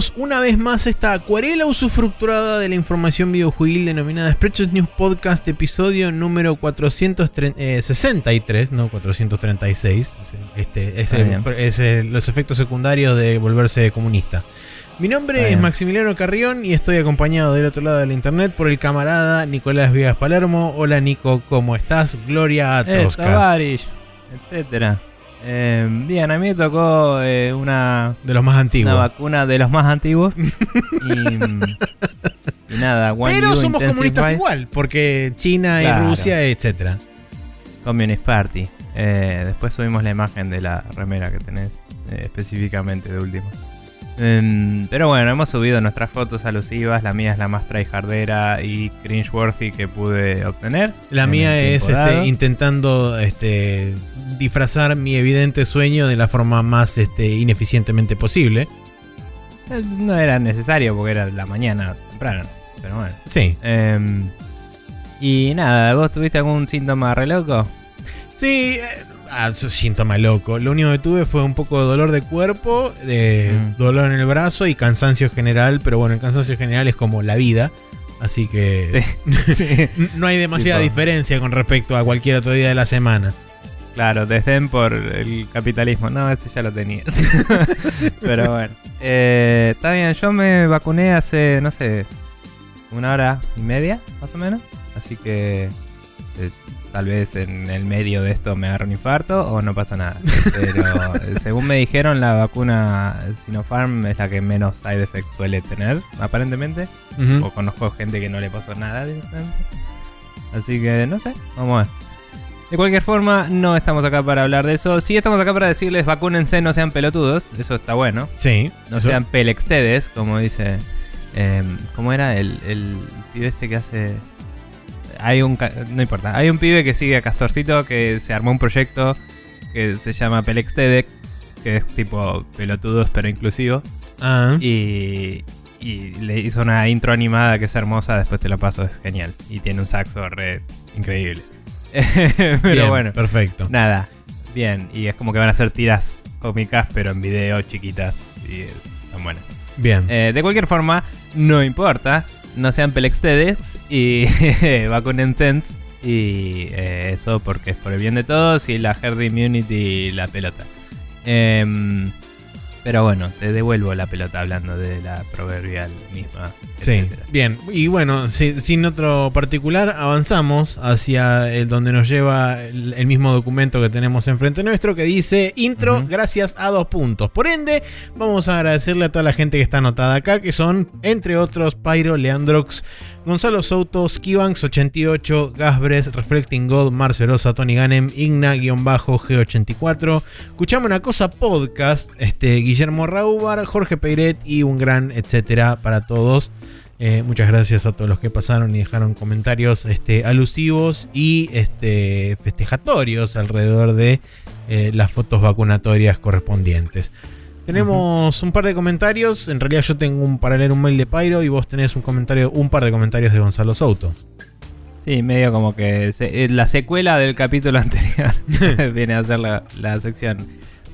Bienvenidos una vez más a esta acuarela usufructuada de la información videojuegil denominada Spreadshot News Podcast, episodio número 463, no 436. Este, es, el- es el- los efectos secundarios de volverse comunista. Mi nombre es. Maximiliano Carrión y estoy acompañado del otro lado de la internet por el camarada Nicolás Viegas Palermo. Hola Nico, ¿cómo estás? Gloria a Eh. Tavares, etcétera. Eh, bien, a mí me tocó eh, una, de los más una antiguos. vacuna de los más antiguos. y, y nada, Pero somos comunistas igual, porque China y. Rusia, etcétera. Communist Party. Eh, después subimos la imagen de la remera que tenés eh, específicamente de último. Em, pero bueno, hemos subido nuestras fotos alusivas. La mía es la más tryhardera y cringeworthy que pude obtener. La mía es este, intentando este, disfrazar mi evidente sueño de la forma más este, ineficientemente posible. Eh, No era necesario porque era la mañana temprano. Pero bueno. Sí. Em, y nada, ¿vos tuviste algún síntoma re loco? Sí, eh, ah, síntoma loco. Lo único que tuve fue un poco de dolor de cuerpo, de Mm. dolor en el brazo y cansancio general. Pero bueno, el cansancio general es como la vida. Así que sí. no hay demasiada Tipo. diferencia con respecto a cualquier otro día de la semana. Claro, desdén por el capitalismo. No, este ya lo tenía. Pero bueno. Eh, está bien, yo me vacuné hace, no sé, una hora y media, más o menos. Así que tal vez en el medio de esto me agarre un infarto o no pasa nada. Pero según me dijeron, la vacuna Sinopharm es la que menos side effects suele tener, aparentemente. O conozco gente que no le pasó nada directamente. Así que no sé, vamos a ver. De cualquier forma, no estamos acá para hablar de eso. Sí estamos acá para decirles vacúnense, no sean pelotudos. Eso está bueno. Sí. No eso- sean pelextedes, como dice... em, ¿Cómo era el, el pibe este que hace...? Hay un... No importa. Hay un pibe que sigue a Castorcito que se armó un proyecto que se llama Pelextedec. Que es tipo pelotudos pero inclusivo. Ah. Y, y le hizo una intro animada que es hermosa, después te la paso, es genial. Y tiene un saxo re increíble. Pero Bien, bueno, Perfecto. nada, bien. Y es como que van a hacer tiras cómicas, pero en video chiquitas. Y están buenas. Bien. Eh, de cualquier forma, no importa. No sean pelextedes y vacunen sense. Y eh, eso porque es por el bien de todos y la herd immunity y la pelota. Em, pero bueno, te devuelvo la pelota hablando de la proverbial misma. Sí, bien. Y bueno, si- sin otro particular, avanzamos hacia el donde nos lleva el, el mismo documento que tenemos enfrente nuestro que dice intro gracias a dos puntos. Por ende, vamos a agradecerle a toda la gente que está anotada acá, que son, entre otros, Pyro, Leandrox, Gonzalo Souto, Skibanks88, Gasbres, Reflecting God, Marcelosa, Tony Ganem, Igna-G84, Escuchamos una cosa podcast, este, Guillermo Raubar, Jorge Peiret y un gran etcétera para todos. Eh, muchas gracias a todos los que pasaron y dejaron comentarios este, alusivos y este, festejatorios alrededor de eh, las fotos vacunatorias correspondientes. Tenemos un par de comentarios. En realidad yo tengo un para leer un mail de Pyro y vos tenés un comentario, un par de comentarios de Gonzalo Souto. Sí, medio como que se- eh, la secuela del capítulo anterior viene a ser la, la sección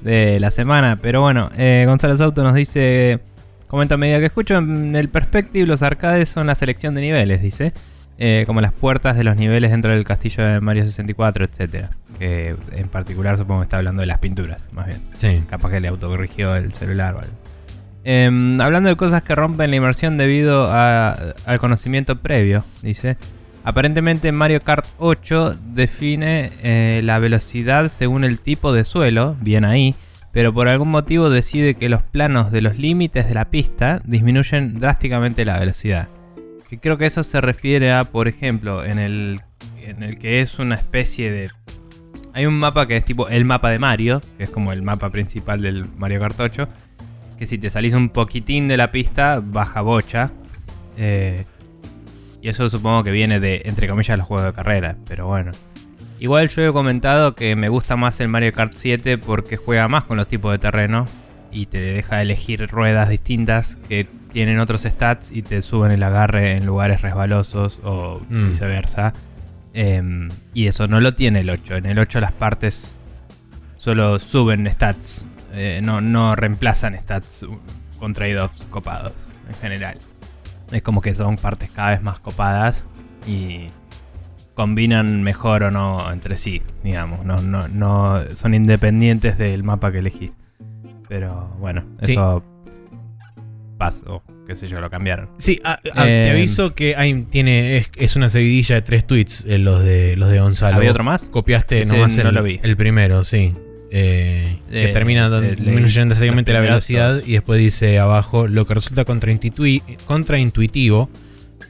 de la semana. Pero bueno, eh, Gonzalo Sauto nos dice, comenta a medida que escucho, en el perspective los arcades son la selección de niveles, dice. Eh, como las puertas de los niveles dentro del castillo de Mario 64, etcétera. Que en particular supongo que está hablando de las pinturas, más bien. Sí. Capaz que le autocorrigió el celular o algo. Em, hablando de cosas que rompen la inmersión debido a- al conocimiento previo, dice. Aparentemente Mario Kart 8 define eh, la velocidad según el tipo de suelo, bien ahí, pero por algún motivo decide que los planos de los límites de la pista disminuyen drásticamente la velocidad. Que creo que eso se refiere a, por ejemplo, en el, en el que es una especie de hay un mapa que es tipo el mapa de Mario, que es como el mapa principal del Mario Kart 8. Que si te salís un poquitín de la pista, baja bocha. Eh, y eso supongo que viene de, entre comillas, los juegos de carrera. Pero bueno. Igual yo he comentado que me gusta más el Mario Kart 7 porque juega más con los tipos de terreno. Y te deja elegir ruedas distintas que tienen otros stats y te suben el agarre en lugares resbalosos o Mm. viceversa. Em, y eso no lo tiene el 8. En el 8 las partes solo suben stats. eh, no, no reemplazan stats con trade-offs copados en general. Es como que son partes cada vez más copadas y combinan mejor o no entre sí, digamos. No, no, no son independientes del mapa que elegís. Pero bueno, Sí. Pasó, qué sé yo, lo cambiaron. Sí, a- a- te Eh, aviso que hay, tiene, es, es una seguidilla de tres tweets eh, los de los de Gonzalo. ¿Había otro más? Copiaste Ese nomás no el, lo vi. el primero, sí. Eh, que Eh, termina eh, disminuyendo drásticamente la velocidad y después dice abajo lo que resulta contraintui- contraintuitivo,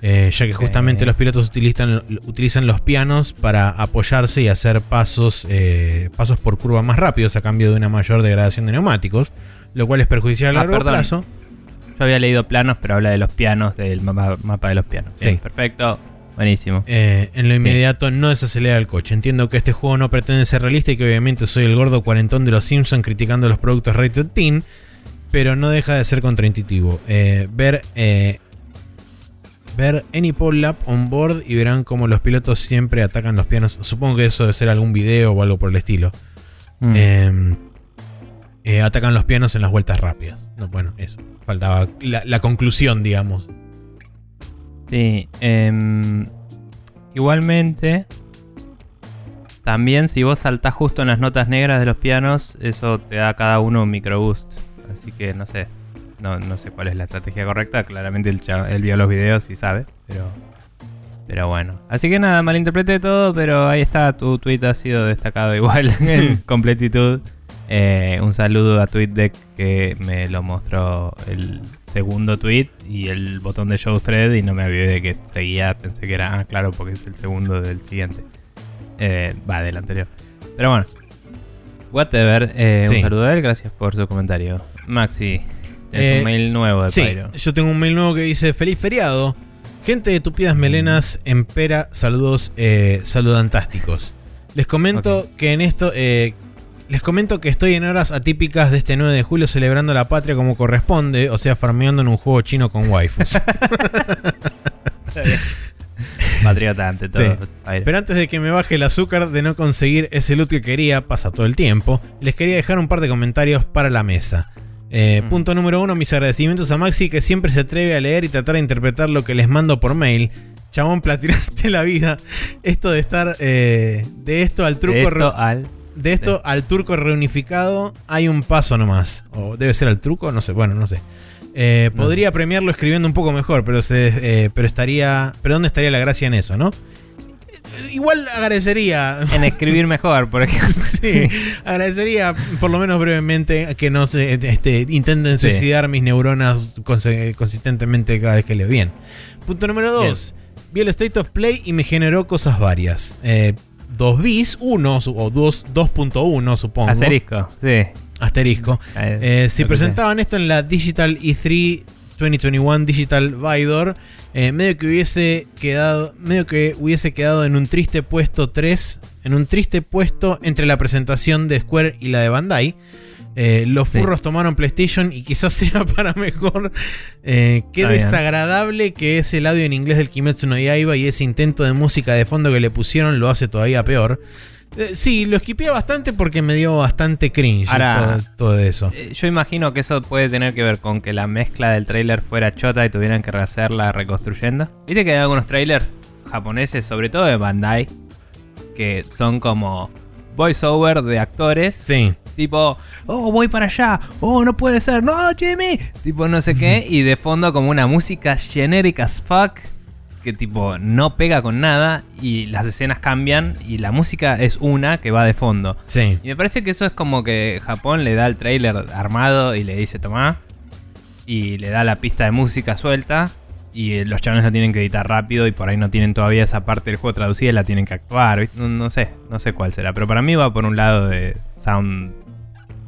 eh, ya que justamente los pilotos utilizan, utilizan los pianos para apoyarse y hacer pasos, eh, pasos por curva más rápidos a cambio de una mayor degradación de neumáticos, lo cual es perjudicial a Ah, largo perdón. plazo. Yo había leído planos, pero habla de los pianos, del mapa, mapa de los pianos. Bien, Sí. Perfecto, buenísimo. Eh, en lo inmediato no desacelera el coche. Entiendo que este juego no pretende ser realista y que obviamente soy el gordo cuarentón de los Simpsons criticando los productos Rated Teen, pero no deja de ser contraintuitivo. Eh, ver, eh, ver Any Pole Lap on board y verán cómo los pilotos siempre atacan los pianos. Supongo que eso debe ser algún video o algo por el estilo. Mm. Eh, atacan los pianos en las vueltas rápidas. No, bueno, eso. Faltaba la, conclusión, digamos. Sí, em, igualmente, también si vos saltás justo en las notas negras de los pianos, eso te da a cada uno un microboost. Así que no sé, no, no sé cuál es la estrategia correcta. Claramente chava- él vio los videos y sabe, pero, pero bueno. Así que nada, malinterpreté todo, pero ahí está, tu tweet ha sido destacado igual en completitud. Eh, un saludo a TweetDeck que me lo mostró el segundo tweet y el botón de show thread y no me avivé de que seguía, pensé que era, ah, claro, porque es el segundo del siguiente. Eh, va, del anterior. Pero bueno. Whatever, eh, Sí. un saludo a él, gracias por su comentario. Maxi, tienes un mail nuevo de Sí, Pyro. yo tengo un mail nuevo que dice Feliz feriado. Gente de tupidas melenas en pera, saludos eh, saludantásticos. Les comento que en esto... eh, les comento que estoy en horas atípicas de este 9 de julio celebrando la patria como corresponde, o sea, farmeando en un juego chino con waifus. Patriota ante todo. Sí. Pero antes de que me baje el azúcar de no conseguir ese loot que quería, pasa todo el tiempo, les quería dejar un par de comentarios para la mesa. Eh, Mm. Punto número uno, mis agradecimientos a Maxi que siempre se atreve a leer y tratar de interpretar lo que les mando por mail. Chabón, platinaste la vida. Esto de estar eh, de esto al truco De esto al... de esto al turco reunificado hay un paso nomás. O debe ser al truco, no sé, bueno, no sé. Eh, No podría premiarlo escribiendo un poco mejor, pero se, eh, pero estaría. Pero ¿dónde estaría la gracia en eso, no? Eh, Igual agradecería. En escribir mejor, por ejemplo. Sí, agradecería por lo menos brevemente que no se este, intenten Sí. suicidar mis neuronas consistentemente cada vez que leo bien. Punto número 2. Vi el State of Play y me generó cosas varias. Eh, 2 bis, 1 su- o 2 2.1 supongo. Asterisco, sí. Asterisco. Eh, si presentaban esto en la Digital E E3 2021 Digital Vidor, eh, medio que hubiese quedado, medio que hubiese quedado en un triste puesto 3, en un triste puesto entre la presentación de Square y la de Bandai. Eh, los Sí. furros tomaron PlayStation y quizás sea para mejor. Eh, qué Está bien. desagradable que es el audio en inglés del Kimetsu no Yaiba y ese intento de música de fondo que le pusieron lo hace todavía peor. Eh, sí, lo esquipeé bastante porque me dio bastante cringe Ahora- todo, todo eso. Yo imagino que eso puede tener que ver con que la mezcla del tráiler fuera chota y tuvieran que rehacerla reconstruyendo. Viste que hay algunos trailers japoneses, sobre todo de Bandai, que son como voiceover de actores. Sí. Tipo, oh, voy para allá. Oh, no puede ser. No, Jimmy. Tipo, no sé qué. Y de fondo como una música genérica as fuck. Que tipo, no pega con nada. Y las escenas cambian. Y la música es una que va de fondo. Sí. Y me parece que eso es como que Japón le da el trailer armado y le dice, tomá. Y le da la pista de música suelta. Y eh, los chavales la tienen que editar rápido y por ahí no tienen todavía esa parte del juego traducida y la tienen que actuar. no sé, no sé cuál será. Pero para mí va por un lado de sound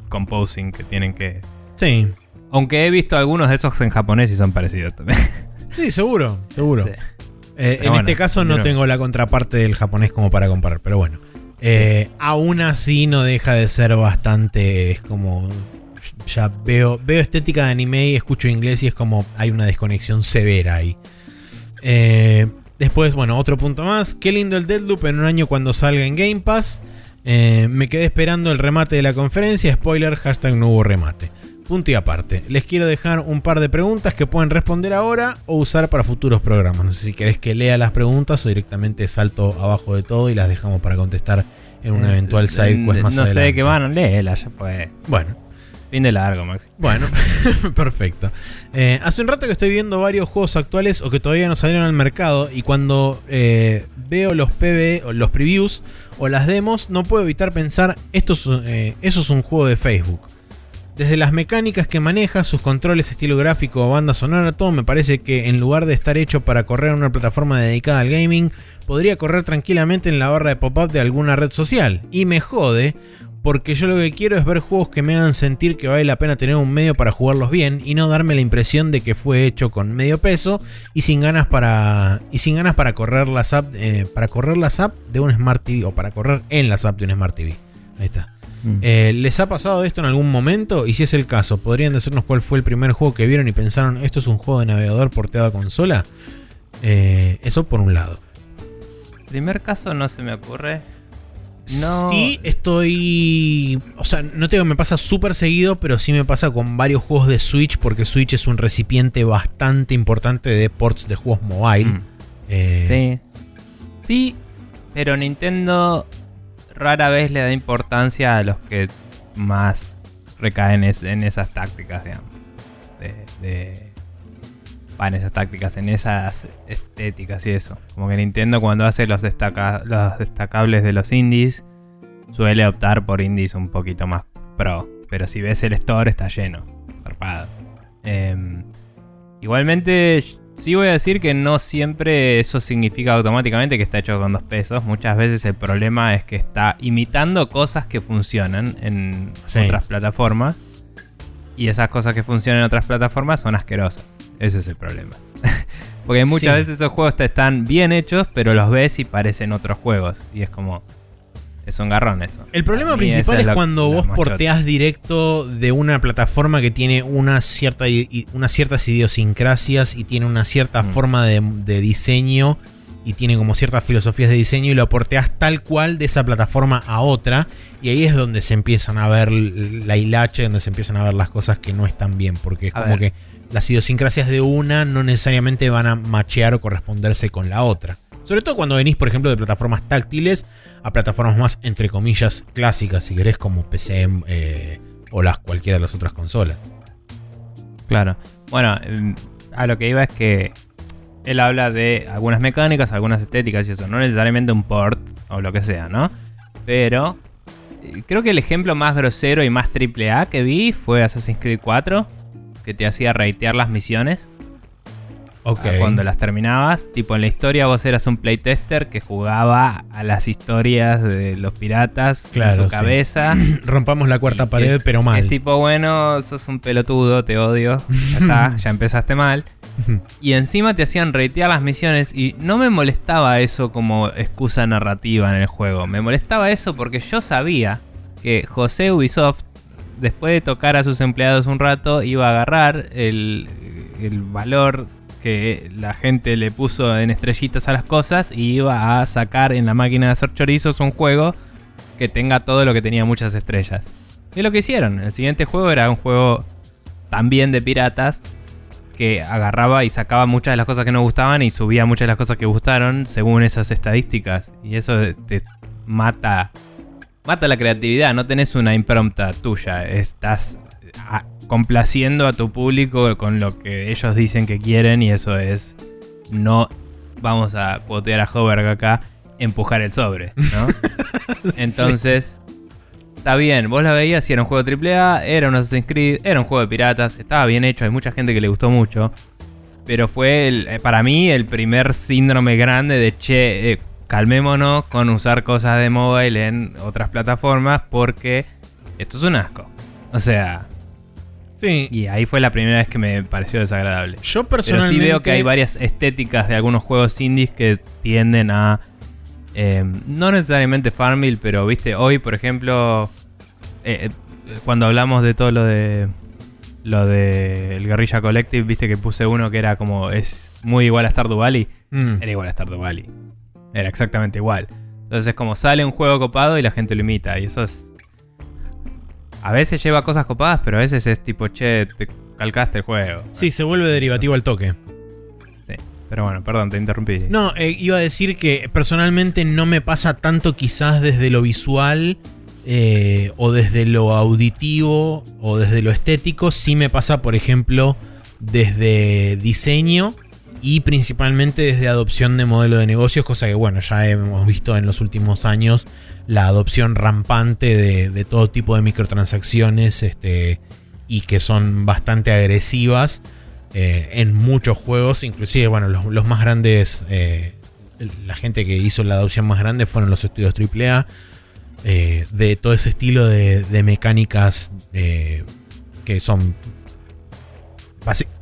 composing que tienen que... Sí. Aunque he visto algunos de esos en japonés y son parecidos también. Sí, seguro, seguro. Sí. Eh, en bueno, este caso no tengo la contraparte del japonés como para comparar, pero bueno. Eh, aún así no deja de ser bastante. Es como. Ya veo, veo estética de anime y escucho inglés y es como hay una desconexión severa ahí. Eh, después, bueno, otro punto más. Qué lindo el Deadloop en un año cuando salga en Game Pass. Eh, me quedé esperando el remate de la conferencia. Spoiler, hashtag no hubo remate. Punto y aparte. Les quiero dejar un par de preguntas que pueden responder ahora o usar para futuros programas. No sé si querés que lea las preguntas o directamente salto abajo de todo y las dejamos para contestar en una Eh, eventual side eh, quest más No sé adelante. de qué van, léela, ya pues. Bueno, Fin de largo, Maxi. bueno, perfecto. Eh, hace un rato que estoy viendo varios juegos actuales o que todavía no salieron al mercado y cuando eh, veo los PV o los previews o las demos no puedo evitar pensar esto es, eh, eso es un juego de Facebook. Desde las mecánicas que maneja, sus controles, estilo gráfico o banda sonora, todo me parece que en lugar de estar hecho para correr en una plataforma dedicada al gaming, podría correr tranquilamente en la barra de pop-up de alguna red social. Y me jode, porque yo lo que quiero es ver juegos que me hagan sentir que vale la pena tener un medio para jugarlos bien y no darme la impresión de que fue hecho con medio peso y sin ganas para y sin ganas para correr las app eh, para correr las app de un smart TV o para correr en las app de un smart TV. Ahí está. Mm. Eh, ¿Les ha pasado esto en algún momento? Y si es el caso, ¿podrían decirnos cuál fue el primer juego que vieron y pensaron esto es un juego de navegador porteado a consola? Eh, eso por un lado. Primer caso no se me ocurre. No. Sí, estoy. O sea, no te digo que me pasa súper seguido, pero sí me pasa con varios juegos de Switch, porque Switch es un recipiente bastante importante de ports de juegos mobile. Mm. Eh, Sí. Sí, pero Nintendo rara vez le da importancia a los que más recaen es- en esas tácticas, digamos. De, de- va, en esas tácticas, en esas estéticas y eso. Como que Nintendo cuando hace los, destaca- los destacables de los indies, suele optar por indies un poquito más pro. Pero si ves el store está lleno. Zarpado. Em, igualmente, sí voy a decir que no siempre eso significa automáticamente que está hecho con dos pesos. Muchas veces el problema es que está imitando cosas que funcionan en Sí. otras plataformas. Y esas cosas que funcionan en otras plataformas son asquerosas. Ese es el problema. Porque muchas Sí. veces esos juegos te están bien hechos, pero los ves y parecen otros juegos. Y es como. Es un garrón eso. El problema principal es, cuando vos porteás directo de una plataforma que tiene una cierta, unas ciertas idiosincrasias y tiene una cierta Mm. forma de, de diseño y tiene como ciertas filosofías de diseño y lo porteás tal cual de esa plataforma a otra y ahí es donde se empiezan a ver la hilacha, donde se empiezan a ver las cosas que no están bien, porque es A como ver. que las idiosincrasias de una no necesariamente van a machear o corresponderse con la otra. Sobre todo cuando venís, por ejemplo, de plataformas táctiles a plataformas más, entre comillas, clásicas, si querés, como PC eh, o las cualquiera de las otras consolas. Claro. Bueno, em, a lo que iba es que él habla de algunas mecánicas, algunas estéticas y eso. No necesariamente un port o lo que sea, ¿no? Pero eh, creo que el ejemplo más grosero y más triple A que vi fue Assassin's Creed 4, que te hacía ratear las misiones. Ok. a Cuando las terminabas, tipo en la historia vos eras un playtester que jugaba a las historias de los piratas Claro, en su sí. cabeza. Rompamos la cuarta pared, es- pero mal. Es tipo, bueno, sos un pelotudo, te odio. Ya está, ya empezaste mal. Y encima te hacían ratear las misiones y no me molestaba eso como excusa narrativa en el juego. Me molestaba eso porque yo sabía que José Ubisoft, después de tocar a sus empleados un rato, iba a agarrar el, el valor que la gente le puso en estrellitas a las cosas y iba a sacar en la máquina de hacer chorizos un juego que tenga todo lo que tenía muchas estrellas. Y es lo que hicieron. El siguiente juego era un juego también de piratas que agarraba y sacaba muchas de las cosas que no gustaban y subía muchas de las cosas que gustaron según esas estadísticas. Y eso te mata mata la creatividad, no tenés una impronta tuya, estás ah, complaciendo a tu público con lo que ellos dicen que quieren y eso es no vamos a cuotear a Hoberg acá, empujar el sobre, ¿no? Entonces, está bien, vos la veías y era un juego AAA, era un Assassin's Creed, era un juego de piratas, estaba bien hecho, hay mucha gente que le gustó mucho. Pero fue el- eh, para mí el primer síndrome grande de che, eh, calmémonos con usar cosas de mobile en otras plataformas porque esto es un asco. O sea, Sí. y ahí fue la primera vez que me pareció desagradable. Yo Pero personalmente. sí veo que hay varias estéticas de algunos juegos indies que tienden a. eh, no necesariamente Farmville, pero viste, hoy por ejemplo. eh, eh, cuando hablamos de todo lo de. Lo de el Guerrilla Collective, viste que puse uno que era como. Es muy igual a Stardew Valley. Mm. Era igual a Stardew Valley. Era exactamente igual. Entonces, como sale un juego copado y la gente lo imita. Y eso es. A veces lleva cosas copadas, pero a veces es tipo, che, te calcaste el juego. Sí, se vuelve derivativo al toque. Sí. Pero bueno, perdón, te interrumpí. No, eh, iba a decir que personalmente no me pasa tanto quizás desde lo visual eh, o desde lo auditivo o desde lo estético. Sí me pasa, por ejemplo, desde diseño y principalmente desde adopción de modelo de negocios, cosa que bueno, ya hemos visto en los últimos años la adopción rampante de, todo tipo de microtransacciones este, y que son bastante agresivas eh, en muchos juegos, inclusive bueno, los, más grandes, eh, la gente que hizo la adopción más grande fueron los estudios AAA, eh, de todo ese estilo de, mecánicas que son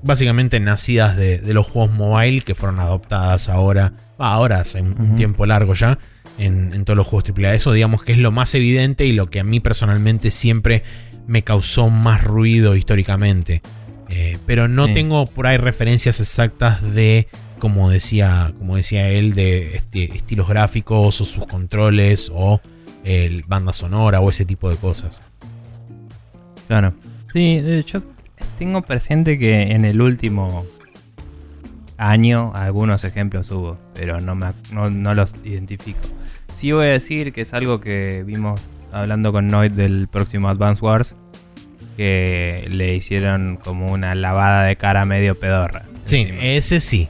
básicamente nacidas de, los juegos mobile que fueron adoptadas ahora, ahora hace un, tiempo largo ya, en, todos los juegos AAA. Eso digamos que es lo más evidente y lo que a mí personalmente siempre me causó más ruido históricamente. Eh, pero no tengo por ahí referencias exactas de, como decía, como decía él, de este, estilos gráficos o sus controles o el banda sonora o ese tipo de cosas. Claro. Sí, yo tengo presente que en el último año algunos ejemplos hubo, pero no, me, no, los identifico. Sí voy a decir que es algo que vimos hablando con Noid del próximo Advance Wars, que le hicieron como una lavada de cara medio pedorra. Sí, ese sí.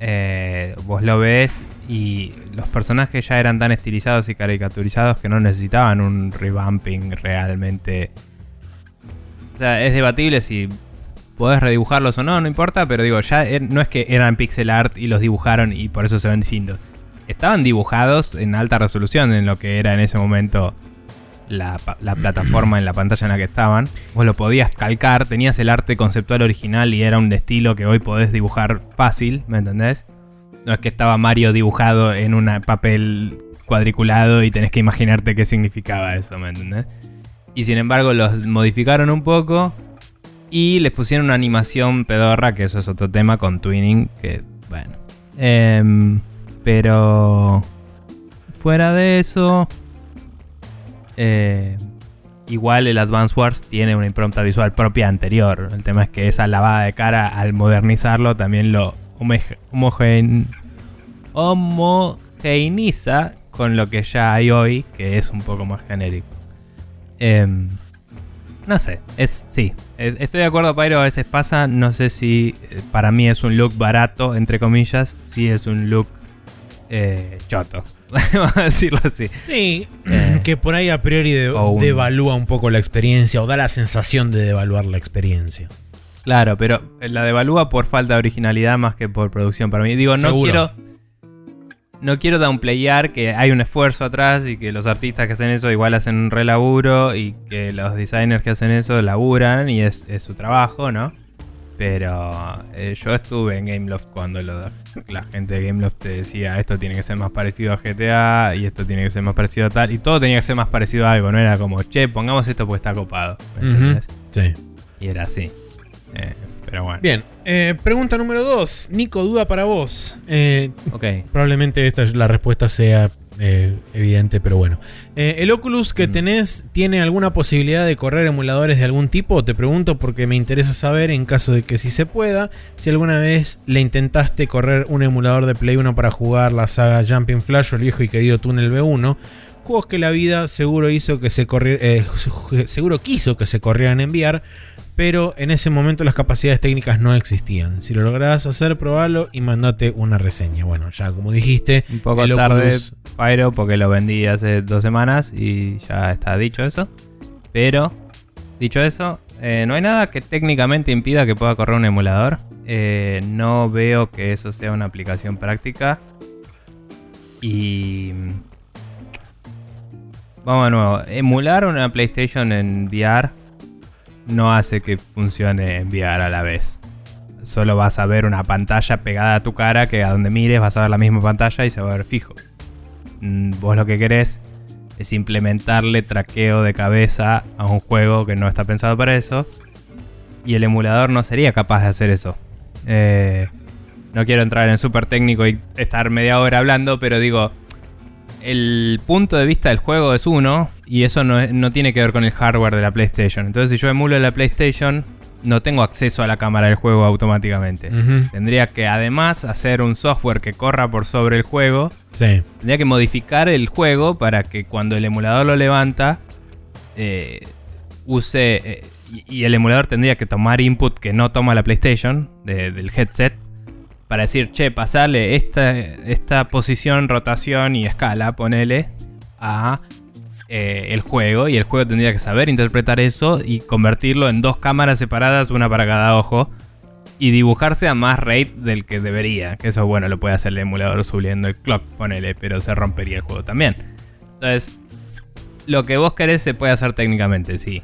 Eh, vos lo ves y los personajes ya eran tan estilizados y caricaturizados que no necesitaban un revamping realmente o sea, es debatible si podés redibujarlos o no, no importa, pero digo, ya er, no es que eran pixel art y los dibujaron y por eso se ven distintos. Estaban dibujados en alta resolución en lo que era en ese momento la, plataforma en la pantalla en la que estaban. Vos lo podías calcar, tenías el arte conceptual original y era un estilo que hoy podés dibujar fácil, ¿me entendés? No es que estaba Mario dibujado en un papel cuadriculado y tenés que imaginarte qué significaba eso, ¿me entendés? Y sin embargo los modificaron un poco y les pusieron una animación pedorra, que eso es otro tema con Twinning, que bueno. Em, pero fuera de eso, eh, igual el Advance Wars tiene una impronta visual propia anterior. El tema es que esa lavada de cara al modernizarlo también lo homogeneiza con lo que ya hay hoy, que es un poco más genérico. Em, no sé, es sí. E, estoy de acuerdo, Pyro, a veces pasa. No sé si eh, para mí es un look barato, entre comillas. Si es un look eh, choto. Vamos a decirlo así. Sí, eh, que por ahí a priori devalúa un poco la experiencia o da la sensación de devaluar la experiencia. Claro, pero la devalúa por falta de originalidad más que por producción para mí. Digo, no quiero no quiero downplayar que hay un esfuerzo atrás y que los artistas que hacen eso igual hacen un relaburo y que los designers que hacen eso laburan y es, su trabajo, ¿no? Pero eh, yo estuve en Gameloft cuando la gente de Gameloft te decía esto tiene que ser más parecido a GTA y esto tiene que ser más parecido a tal y todo tenía que ser más parecido a algo, no era como, che, pongamos esto porque está copado. sí. Y era así. Eh, pero bueno. Bien, eh, pregunta número 2. Nico, duda para vos. Eh, ok. Probablemente esta la respuesta sea eh, evidente, pero bueno. ¿El Oculus que mm. tenés tiene alguna posibilidad de correr emuladores de algún tipo? Te pregunto porque me interesa saber, en caso de que sí se pueda, si alguna vez le intentaste correr un emulador de Play 1 para jugar la saga Jumping Flash o el viejo y querido Tunnel B1. Juegos que la vida seguro hizo que se corriera, seguro quiso que se corrieran en VR pero en ese momento las capacidades técnicas no existían. Si lo lográs hacer, probalo y mandate una reseña. Bueno, ya como dijiste, un poco tarde, Pyro, porque lo vendí hace dos semanas y ya está dicho eso. Pero, dicho eso, eh, no hay nada que técnicamente impida que pueda correr un emulador. Eh, no veo que eso sea una aplicación práctica. Y. Vamos de nuevo. Emular una PlayStation en VR no hace que funcione enviar a la vez. Solo vas a ver una pantalla pegada a tu cara que a donde mires vas a ver la misma pantalla y se va a ver fijo. Mm, vos lo que querés es implementarle traqueo de cabeza a un juego que no está pensado para eso. Y el emulador no sería capaz de hacer eso. Eh, no quiero entrar en súper técnico y estar media hora hablando, pero digo, el punto de vista del juego es uno y eso no, no tiene que ver con el hardware de la PlayStation. Entonces, si yo emulo la PlayStation, no tengo acceso a la cámara del juego automáticamente. Tendría que además hacer un software que corra por sobre el juego. Sí. Tendría que modificar el juego para que cuando el emulador lo levanta, eh, use. eh, y, y el emulador tendría que tomar input que no toma la PlayStation de- del headset. Para decir, che, pasarle esta, esta posición, rotación y escala, ponele, a eh, el juego. Y el juego tendría que saber interpretar eso y convertirlo en dos cámaras separadas, una para cada ojo. Y dibujarse a más rate del que debería. Que eso, bueno, lo puede hacer el emulador subiendo el clock, ponele, pero se rompería el juego también. Entonces, lo que vos querés se puede hacer técnicamente, sí.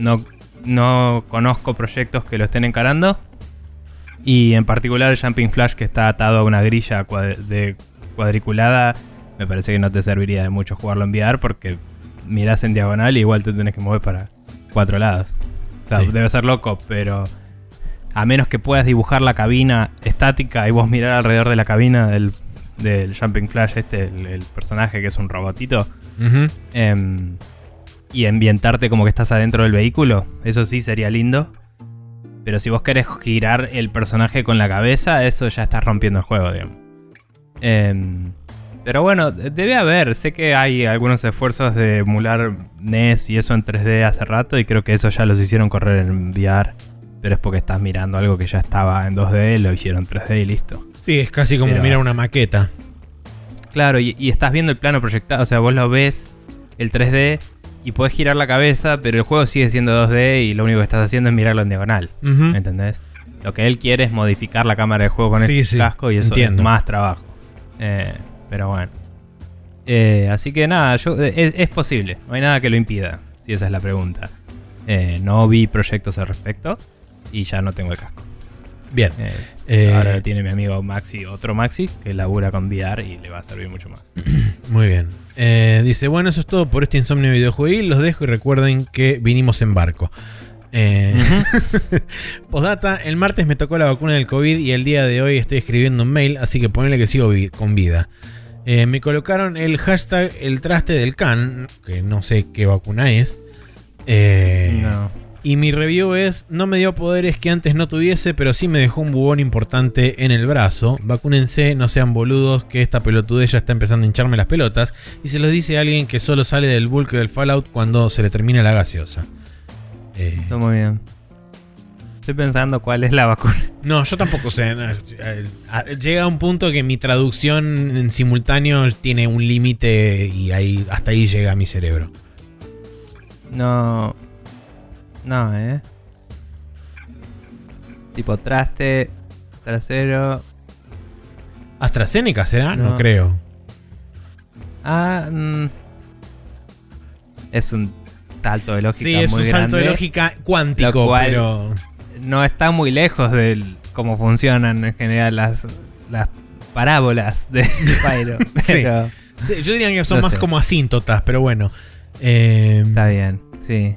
No, no conozco proyectos que lo estén encarando. Y en particular el Jumping Flash que está atado a una grilla cuad- de cuadriculada, me parece que no te serviría de mucho jugarlo en VR porque mirás en diagonal y igual te tenés que mover para cuatro lados. O sea, Sí. debe ser loco, pero a menos que puedas dibujar la cabina estática y vos mirar alrededor de la cabina del, del Jumping Flash, este, el, el personaje que es un robotito, em, y ambientarte como que estás adentro del vehículo, eso sí sería lindo. Pero si vos querés girar el personaje con la cabeza, eso ya estás rompiendo el juego, digamos. Em, pero bueno, de- debe haber. Sé que hay algunos esfuerzos de emular NES y eso en 3D hace rato, y creo que eso ya los hicieron correr en VR. Pero es porque estás mirando algo que ya estaba en 2D, lo hicieron en 3D y listo. Sí, es casi como Pero- mirar una maqueta. Claro, y, y estás viendo el plano proyectado, o sea, vos lo ves, el 3D, y podés girar la cabeza, pero el juego sigue siendo 2D y lo único que estás haciendo es mirarlo en diagonal, Ujú. ¿entendés? Lo que él quiere es modificar la cámara del juego con Sí, el sí, casco y eso entiendo. es más trabajo. Eh, pero bueno. Eh, así que nada, yo, eh, es, es posible, no hay nada que lo impida, si esa es la pregunta. Eh, no vi proyectos al respecto y ya no tengo el casco. Bien. Eh, Eh, ahora lo tiene mi amigo Maxi, otro Maxi, que labura con VR y le va a servir mucho más. Muy bien. Eh, dice, bueno, eso es todo por este insomnio videojueguil. Los dejo y recuerden que vinimos en barco. Eh, Postdata, el martes me tocó la vacuna del COVID y el día de hoy estoy escribiendo un mail, así que ponele que sigo vi- con vida. Eh, me colocaron el hashtag el traste del can, que no sé qué vacuna es. Eh, No. Y mi review es, no me dio poderes que antes no tuviese, pero sí me dejó un bubón importante en el brazo. Vacúnense, no sean boludos, que esta pelotudez ya está empezando a hincharme las pelotas. Y se los dice alguien que solo sale del bulk del Fallout cuando se le termina la gaseosa. Eh, Está muy bien. Estoy pensando cuál es la vacuna. no, yo tampoco sé. eh, a- Llega a un punto que mi traducción en simultáneo tiene un límite y ahí, hasta ahí llega mi cerebro. No. No, eh. Tipo traste, trasero. ¿AstraZeneca será? No, No. creo. Ah, mm, es un salto de lógica Sí, es muy un salto de lógica cuántico, cual- pero... No está muy lejos de cómo funcionan en general las, las parábolas de Pyro. Pero Sí, Yo diría que son No más sé. como asíntotas, pero bueno. Eh, está bien, sí.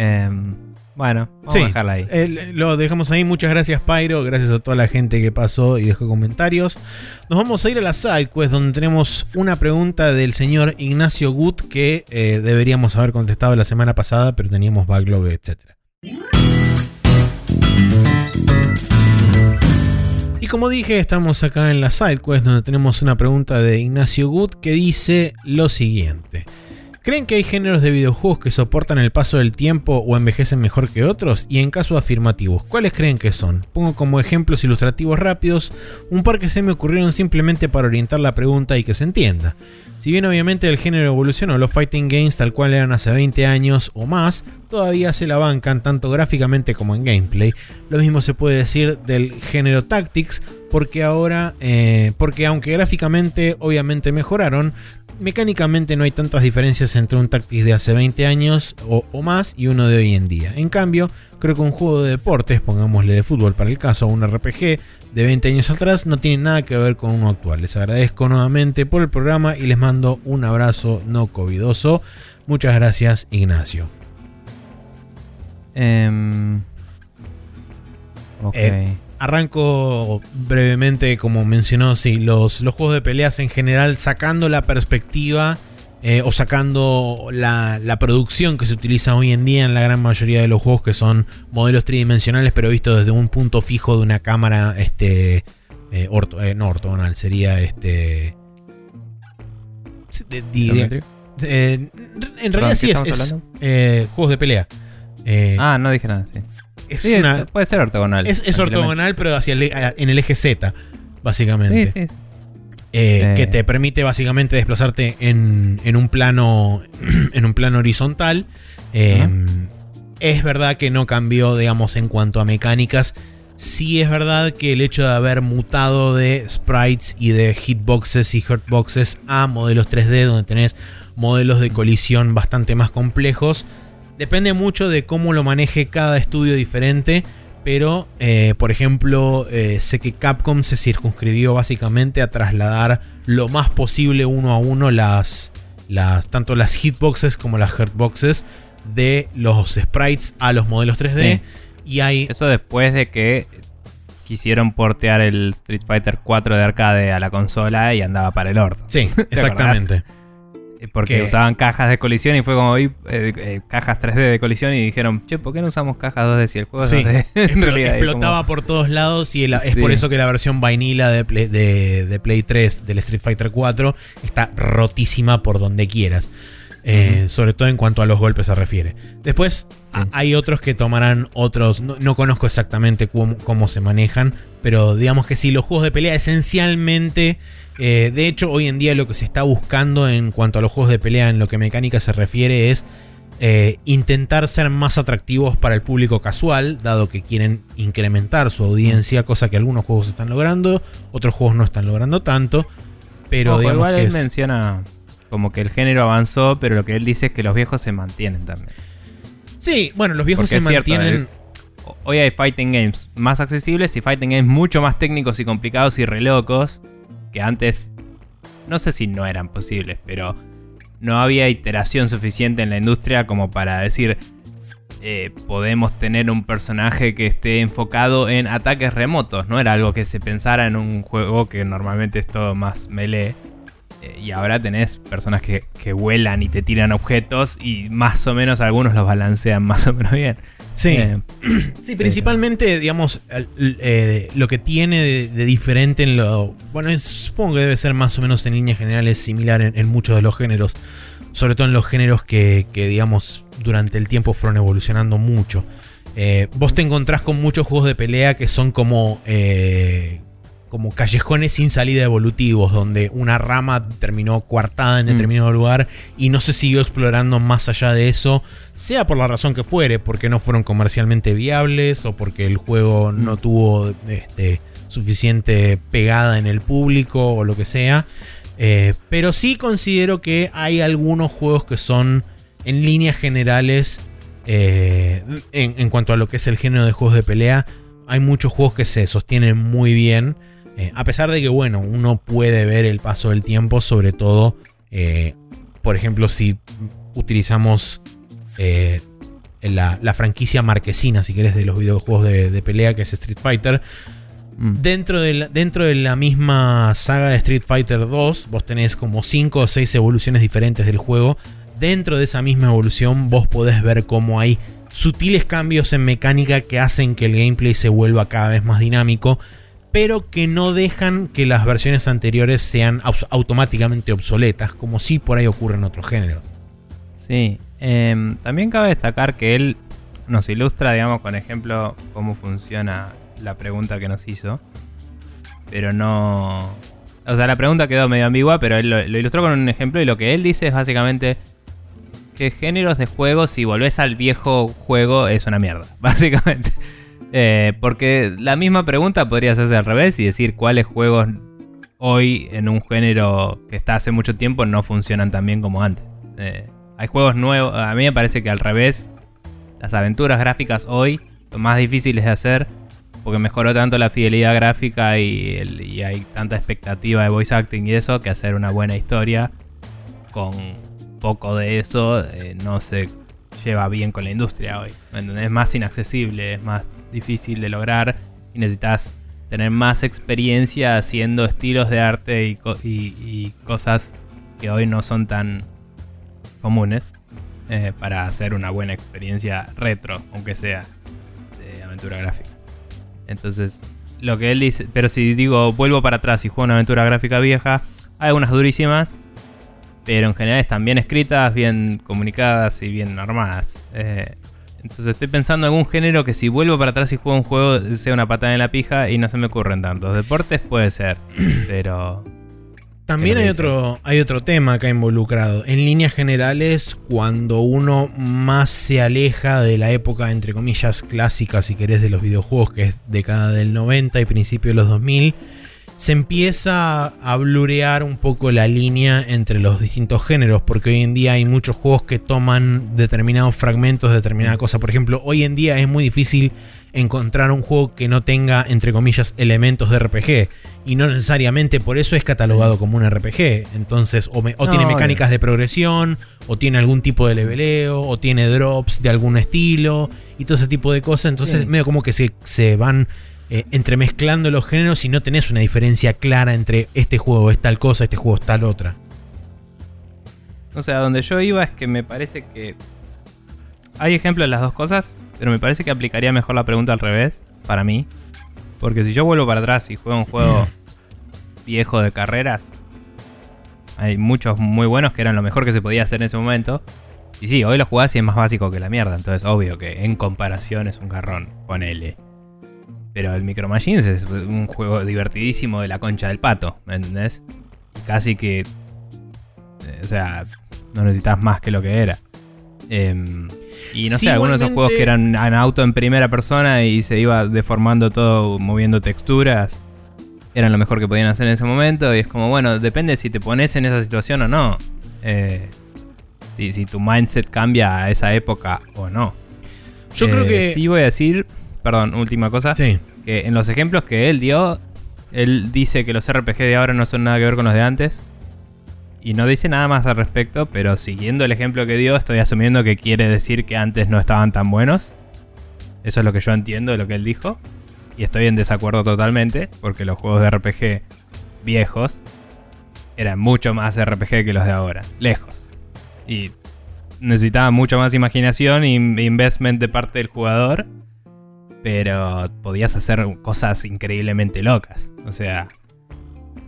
Em, bueno, vamos Sí. a dejarla ahí. eh, lo dejamos ahí. Muchas gracias, Pyro. Gracias a toda la gente que pasó y dejó comentarios. Nos vamos a ir a la sidequest donde tenemos una pregunta del señor Ignacio Gut que eh, deberíamos haber contestado la semana pasada, pero teníamos backlog, etc. Y como dije, estamos acá en la sidequest donde tenemos una pregunta de Ignacio Gut que dice lo siguiente. ¿Creen que hay géneros de videojuegos que soportan el paso del tiempo o envejecen mejor que otros? Y en caso afirmativos, ¿cuáles creen que son? Pongo como ejemplos ilustrativos rápidos un par que se me ocurrieron simplemente para orientar la pregunta y que se entienda. Si bien obviamente el género evolucionó, los fighting games tal cual eran hace 20 años o más, todavía se la bancan tanto gráficamente como en gameplay. Lo mismo se puede decir del género tactics, porque ahora, eh, porque aunque gráficamente obviamente mejoraron, mecánicamente no hay tantas diferencias entre un Tactics de hace 20 años o, o más y uno de hoy en día. En cambio, creo que un juego de deportes, pongámosle de fútbol para el caso, o un RPG de 20 años atrás, no tiene nada que ver con uno actual. Les agradezco nuevamente por el programa y les mando un abrazo no covidoso. Muchas gracias, Ignacio. Em, ok. Eh, Arranco brevemente, como mencionó, sí, los, los juegos de peleas en general, sacando la perspectiva eh, o sacando la, la, producción que se utiliza hoy en día en la gran mayoría de los juegos, que son modelos tridimensionales, pero visto desde un punto fijo de una cámara, este, eh, orto, eh, no ortogonal, sería este. De, de, en realidad sí es, es eh, juegos de pelea. Ah, no dije nada, sí. Es sí, una, puede ser ortogonal. Es, es ortogonal, pero hacia el, en el eje Z, básicamente. Sí, sí. Eh, que te permite básicamente desplazarte en, en un plano en un plano horizontal. Eh, es verdad que no cambió, digamos, en cuanto a mecánicas. Sí es verdad que el hecho de haber mutado de sprites y de hitboxes y hurtboxes a modelos 3D, donde tenés modelos de colisión bastante más complejos, depende mucho de cómo lo maneje cada estudio diferente. Pero, eh, por ejemplo, eh, sé que Capcom se circunscribió básicamente a trasladar lo más posible uno a uno las, las tanto las hitboxes como las hurtboxes de los sprites a los modelos 3D. Y hay... Eso después de que quisieron portear el Street Fighter 4 de arcade a la consola y andaba para el orto. Sí, exactamente. Eh, porque usaban cajas de colisión y fue como eh, eh, cajas 3D de colisión y dijeron, che, ¿por qué no usamos cajas 2D si el juego es 2D? en realidad, explotaba por todos lados y es por eso que la versión vainilla de Play, de, Play 3 del Street Fighter 4 está rotísima por donde quieras. Sobre todo en cuanto a los golpes se refiere. Después hay otros que tomarán otros. No, conozco exactamente cómo, cómo, se manejan. Pero digamos que si los juegos de pelea esencialmente eh, de hecho, hoy en día lo que se está buscando en cuanto a los juegos de pelea en lo que mecánica se refiere es eh, intentar ser más atractivos para el público casual, dado que quieren incrementar su audiencia, cosa que algunos juegos están logrando, otros juegos no están logrando tanto. Pero igual él menciona como que el género avanzó, pero lo que él dice es que los viejos se mantienen también. Sí, bueno, los viejos se mantienen. Eh, hoy hay fighting games más accesibles y fighting games mucho más técnicos y complicados y re locos que antes no sé si no eran posibles, pero no había iteración suficiente en la industria como para decir eh, podemos tener un personaje que esté enfocado en ataques remotos. No era algo que se pensara en un juego que normalmente es todo más melee. Eh, y ahora tenés personas que, que, vuelan y te tiran objetos y más o menos algunos los balancean más o menos bien. Sí, eh, sí principalmente, digamos, eh, lo que tiene de, diferente en lo... Bueno, supongo que debe ser más o menos en líneas generales similar en, muchos de los géneros. Sobre todo en los géneros que, digamos, durante el tiempo fueron evolucionando mucho. Eh, vos te encontrás con muchos juegos de pelea que son como como callejones sin salida evolutivos, donde una rama terminó coartada en mm. determinado lugar y no se siguió explorando más allá de eso, sea por la razón que fuere, porque no fueron comercialmente viables o porque el juego mm. no tuvo este, suficiente pegada en el público o lo que sea. Eh, pero sí considero que hay algunos juegos que son en líneas generales, eh, en, en cuanto a lo que es el género de juegos de pelea, hay muchos juegos que se sostienen muy bien. Eh, a pesar de que, bueno, uno puede ver el paso del tiempo, sobre todo, eh, por ejemplo, si utilizamos eh, la, franquicia marquesina, si querés, de los videojuegos de, pelea, que es Street Fighter. Mm. Dentro, de la, dentro de la misma saga de Street Fighter 2, vos tenés como 5 o 6 evoluciones diferentes del juego. Dentro de esa misma evolución, vos podés ver cómo hay sutiles cambios en mecánica que hacen que el gameplay se vuelva cada vez más dinámico pero que no dejan que las versiones anteriores sean automáticamente obsoletas, como si por ahí ocurre en otros géneros. Sí, em, también cabe destacar que él nos ilustra, digamos, con ejemplo, cómo funciona la pregunta que nos hizo, pero no... O sea, la pregunta quedó medio ambigua, pero él lo, ilustró con un ejemplo y lo que él dice es básicamente que géneros de juegos, si volvés al viejo juego, es una mierda, básicamente. Eh, porque la misma pregunta podría hacerse al revés y decir cuáles juegos hoy en un género que está hace mucho tiempo no funcionan tan bien como antes. Eh, hay juegos nuevos, a mí me parece que al revés, las aventuras gráficas hoy son más difíciles de hacer porque mejoró tanto la fidelidad gráfica y, hay tanta expectativa de voice acting y eso que hacer una buena historia con poco de eso eh, no se lleva bien con la industria hoy. Es más inaccesible, es más difícil de lograr y necesitas tener más experiencia haciendo estilos de arte y, co- y- y cosas que hoy no son tan comunes eh, para hacer una buena experiencia retro, aunque sea de aventura gráfica. Entonces, lo que él dice, pero si digo vuelvo para atrás y juego una aventura gráfica vieja, hay algunas durísimas, pero en general están bien escritas, bien comunicadas y bien armadas. Eh, entonces estoy pensando en algún género que si vuelvo para atrás y juego un juego sea una patada en la pija y no se me ocurren tantos. Deportes puede ser, pero También ¿Qué hay otro, hay otro tema acá involucrado. En líneas generales, cuando uno más se aleja de la época, entre comillas, clásica, si querés, de los videojuegos, que es década del 90 y principio de los 2000, se empieza a blurear un poco la línea entre los distintos géneros, porque hoy en día hay muchos juegos que toman determinados fragmentos de determinada cosa. Por ejemplo, hoy en día es muy difícil encontrar un juego que no tenga, entre comillas, elementos de RPG. Y no necesariamente por eso es catalogado como un RPG. Entonces, o, me- o No, tiene mecánicas de progresión, o tiene algún tipo de leveleo, o tiene drops de algún estilo, y todo ese tipo de cosas. Entonces, medio como que se, se van eh, entremezclando los géneros y no tenés una diferencia clara entre este juego es tal cosa, este juego es tal otra. O sea, donde yo iba es que me parece que hay ejemplos de las dos cosas, pero me parece que aplicaría mejor la pregunta al revés, para mí. Porque si yo vuelvo para atrás y juego un juego viejo de carreras, hay muchos muy buenos que eran lo mejor que se podía hacer en ese momento. Y sí, hoy lo jugás y es más básico que la mierda, entonces obvio que en comparación es un garrón, ponele. Pero el Micro Machines es un juego divertidísimo de la concha del pato, ¿me entendés? Casi que eh, o sea, no necesitas más que lo que era. Em, y no Sí, sé, algunos de esos juegos que eran en auto en primera persona y se iba deformando todo moviendo texturas, eran lo mejor que podían hacer en ese momento. Y es como, bueno, depende si te pones en esa situación o no. Eh, si, si tu mindset cambia a esa época o no. Yo creo Eh, que. Sí voy a decir, perdón, última cosa Sí. que en los ejemplos que él dio, él dice que los RPG de ahora no son nada que ver con los de antes. Y no dice nada más al respecto, pero siguiendo el ejemplo que dio, estoy asumiendo que quiere decir que antes no estaban tan buenos. Eso es lo que yo entiendo de lo que él dijo. Y estoy en desacuerdo totalmente, porque los juegos de RPG viejos eran mucho más RPG que los de ahora. Lejos. Y necesitaban mucho más imaginación e investment de parte del jugador pero podías hacer cosas increíblemente locas. O sea,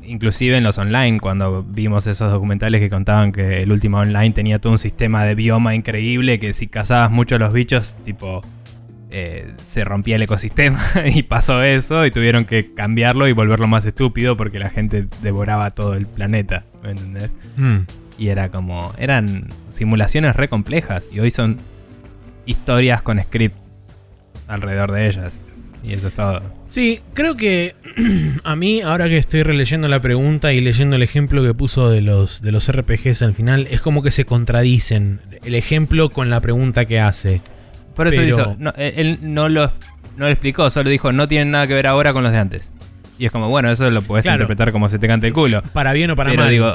inclusive en los online, cuando vimos esos documentales que contaban que el último online tenía todo un sistema de bioma increíble, que si cazabas mucho a los bichos, tipo, eh, se rompía el ecosistema y pasó eso y tuvieron que cambiarlo y volverlo más estúpido porque la gente devoraba todo el planeta, ¿me entendés? Mm. Y era como, eran simulaciones re complejas y hoy son historias con script alrededor de ellas. Y eso es todo. Sí, creo que a mí, ahora que estoy releyendo la pregunta y leyendo el ejemplo que puso de los, de los RPGs al final, es como que se contradicen el ejemplo con la pregunta que hace. Por eso Pero- hizo- no, él él no lo, no lo explicó, solo dijo, no tienen nada que ver ahora con los de antes. Y es como, bueno, eso lo puedes Claro. interpretar como se te cante el culo. Para bien o para pero mal. digo,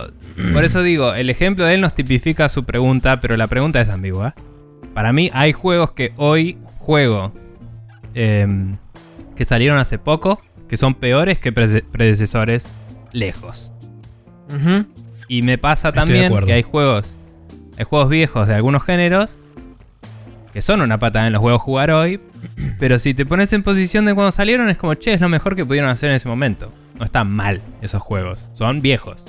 por eso digo, el ejemplo de él nos tipifica su pregunta, pero la pregunta es ambigua. Para mí hay juegos que hoy juego em, que salieron hace poco, que son peores que predecesores lejos. Y me pasa Estoy también que hay juegos, hay juegos viejos de algunos géneros que son una patada en los juegos jugar hoy, pero si te pones en posición de cuando salieron es como, che, es lo mejor que pudieron hacer en ese momento. No están mal esos juegos, son viejos,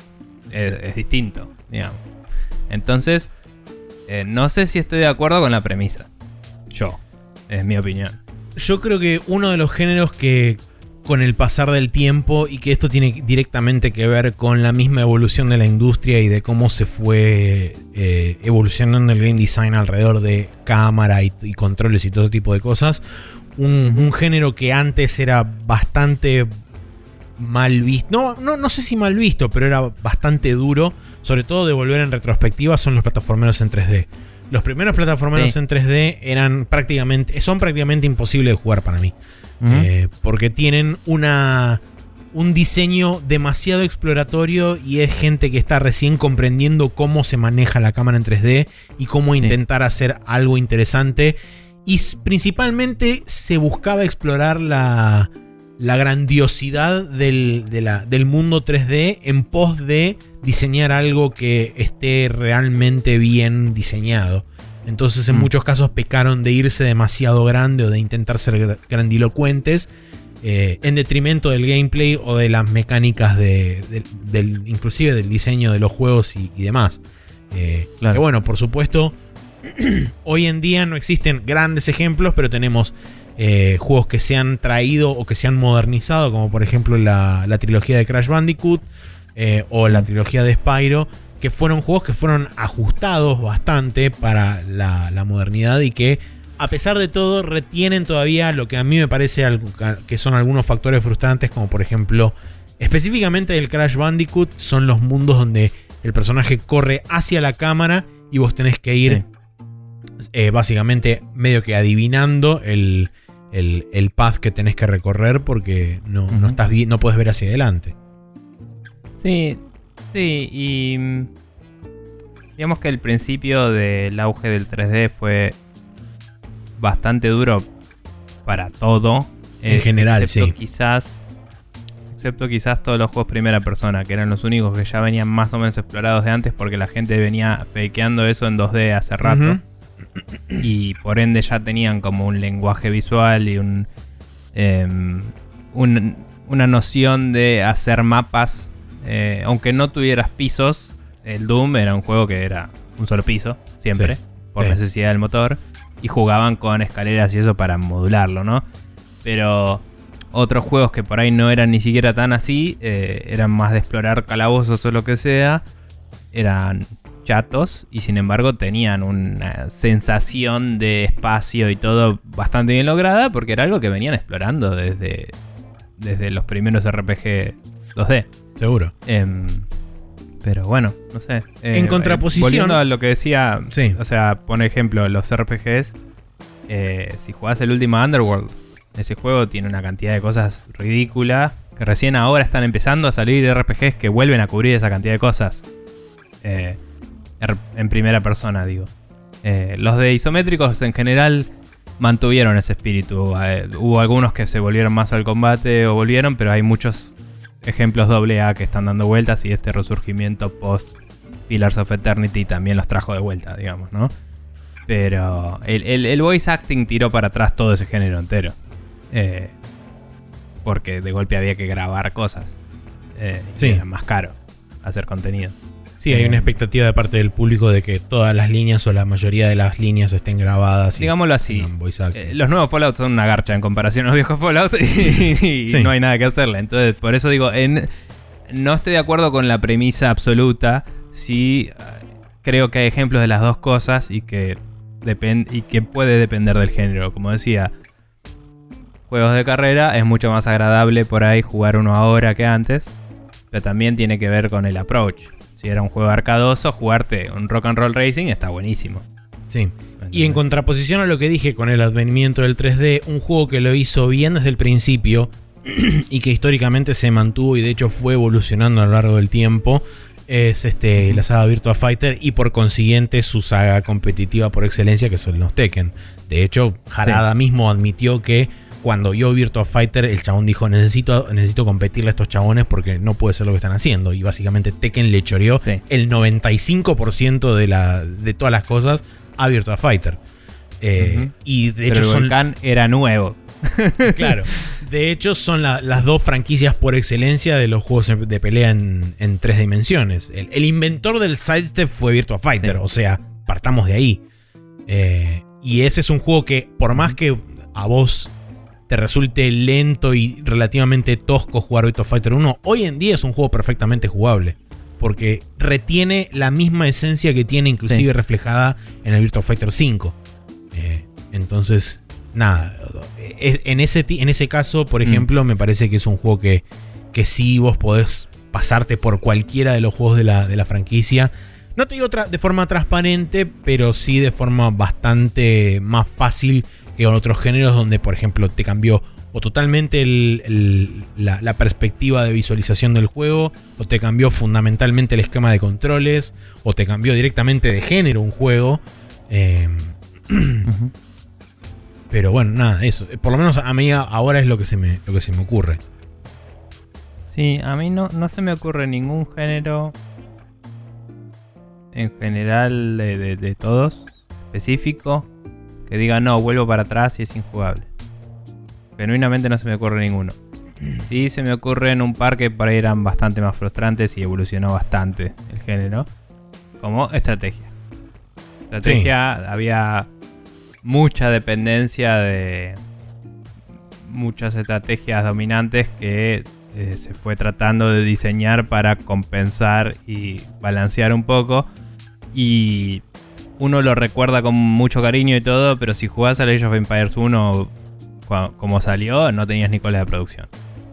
es, es distinto, digamos. Entonces, eh, no sé si estoy de acuerdo con la premisa. Yo, es mi opinión. Yo creo que uno de los géneros que con el pasar del tiempo y que esto tiene directamente que ver con la misma evolución de la industria y de cómo se fue eh, evolucionando el game design alrededor de cámara y, controles y todo tipo de cosas. Un, un género que antes era bastante mal visto. No, no, no sé si mal visto, pero era bastante duro. Sobre todo de volver en retrospectiva son los plataformeros en 3D. Los primeros plataformeros Sí. en 3D eran prácticamente. son prácticamente imposibles de jugar para mí. Eh, porque tienen una. un diseño demasiado exploratorio y es gente que está recién comprendiendo cómo se maneja la cámara en 3D y cómo intentar hacer algo interesante. Y principalmente se buscaba explorar la, la grandiosidad del, de la- del mundo 3D en pos de diseñar algo que esté realmente bien diseñado. Entonces en Mm. muchos casos pecaron de irse demasiado grande o de intentar ser gra- grandilocuentes eh, en detrimento del gameplay o de las mecánicas de, del, inclusive del diseño de los juegos y, y demás. Eh, Claro. Que bueno, por supuesto, hoy en día no existen grandes ejemplos, pero tenemos eh, juegos que se han traído o que se han modernizado, como por ejemplo la, la trilogía de Crash Bandicoot eh, o la trilogía de Spyro, que fueron juegos que fueron ajustados bastante para la, la modernidad y que a pesar de todo retienen todavía lo que a mí me parece algo- que son algunos factores frustrantes, como por ejemplo, específicamente del Crash Bandicoot, son los mundos donde el personaje corre hacia la cámara y vos tenés que ir eh, básicamente medio que adivinando el, el, el path que tenés que recorrer porque no, no Ujú. estás vi- no puedes ver hacia adelante. Sí, sí, y mm, digamos que el principio del auge del 3D fue bastante duro para todo. En general, excepto sí. Quizás, excepto quizás todos los juegos primera persona, que eran los únicos que ya venían más o menos explorados de antes porque la gente venía fakeando eso en 2D hace rato. Y por ende ya tenían como un lenguaje visual y un, em, un- una noción de hacer mapas. eh, aunque no tuvieras pisos, el Doom era un juego que era un solo piso, siempre, Sí, por sí. necesidad del motor. Y jugaban con escaleras y eso para modularlo, ¿no? Pero otros juegos que por ahí no eran ni siquiera tan así, eh, eran más de explorar calabozos o lo que sea, eran chatos y sin embargo tenían una sensación de espacio y todo bastante bien lograda porque era algo que venían explorando desde, desde los primeros RPG 2D. Seguro. Em, pero bueno, no sé. Eh, En contraposición- volviendo a lo que decía, Sí. o sea, por ejemplo, los RPGs. eh, si jugás el último Underworld, ese juego tiene una cantidad de cosas ridículas. Que recién ahora están empezando a salir RPGs que vuelven a cubrir esa cantidad de cosas. Eh, en primera persona, digo. Eh, los de isométricos en general mantuvieron ese espíritu. Eh, hubo algunos que se volvieron más al combate o volvieron, pero hay muchos ejemplos AA que están dando vueltas y este resurgimiento post Pillars of Eternity también los trajo de vuelta, digamos, ¿no? Pero el, el- el voice acting tiró para atrás todo ese género entero. Eh, porque de golpe había que grabar cosas. Eh, Sí. Era más caro hacer contenido. Sí, hay una expectativa de parte del público de que todas las líneas o la mayoría de las líneas estén grabadas. Digámoslo así. Eh, los nuevos Fallout son una garcha en comparación a los viejos Fallout y, Sí. no hay nada que hacerle. Entonces, por eso digo, en- no estoy de acuerdo con la premisa absoluta. Sí, eh, creo que hay ejemplos de las dos cosas y que, y que puede depender del género. Como decía, juegos de carrera es mucho más agradable por ahí jugar uno ahora que antes. Pero también tiene que ver con el approach. Si era un juego arcadoso, jugarte un rock and roll racing está buenísimo. Sí. Y en contraposición a lo que dije con el advenimiento del 3D, un juego que lo hizo bien desde el principio y que históricamente se mantuvo y de hecho fue evolucionando a lo largo del tiempo es este, la saga Virtua Fighter y por consiguiente su saga competitiva por excelencia que son los Tekken. De hecho, Harada mismo admitió que cuando vio Virtua Fighter el chabón dijo necesito, necesito competirle a estos chabones porque no puede ser lo que están haciendo. Y básicamente Tekken le choreó Sí. el 95% de, la, de todas las cosas a Virtua Fighter. Eh. Y de Pero hecho el son. volcán era nuevo. Claro. De hecho, son la- las dos franquicias por excelencia de los juegos de pelea en, en tres dimensiones. El, el inventor del sidestep fue Virtua Fighter. Sí. O sea, partamos de ahí. Eh, y ese es un juego que, por más que a vos te resulte lento y relativamente tosco jugar Virtua Fighter 1, hoy en día es un juego perfectamente jugable. Porque retiene la misma esencia que tiene inclusive Sí. reflejada en el Virtua Fighter 5. Eh, entonces, nada. e- En ese, en ese caso, por Mm. ejemplo, me parece que es un juego que, que sí vos podés pasarte por cualquiera de los juegos de la, de la franquicia. No te digo de forma transparente, pero sí de forma bastante más fácil que con otros géneros donde, por ejemplo, te cambió o totalmente el- el- la, la perspectiva de visualización del juego, o te cambió fundamentalmente el esquema de controles, o te cambió directamente de género un juego. Eh, Pero bueno, nada, eso. Por lo menos a mí ahora es lo que se me, lo que se me ocurre. Sí, a mí no, no se me ocurre ningún género en general de, de todos específico que diga no, vuelvo para atrás y es injugable. Genuinamente no se me ocurre ninguno. Sí, se me ocurren un par que por ahí eran bastante más frustrantes y evolucionó bastante el género. Como estrategia. Estrategia había mucha dependencia de muchas estrategias dominantes que eh, se fue tratando de diseñar para compensar y balancear un poco. Y uno lo recuerda con mucho cariño y todo, pero si jugás a Age of Empires 1 como salió, no tenías ni cola de producción.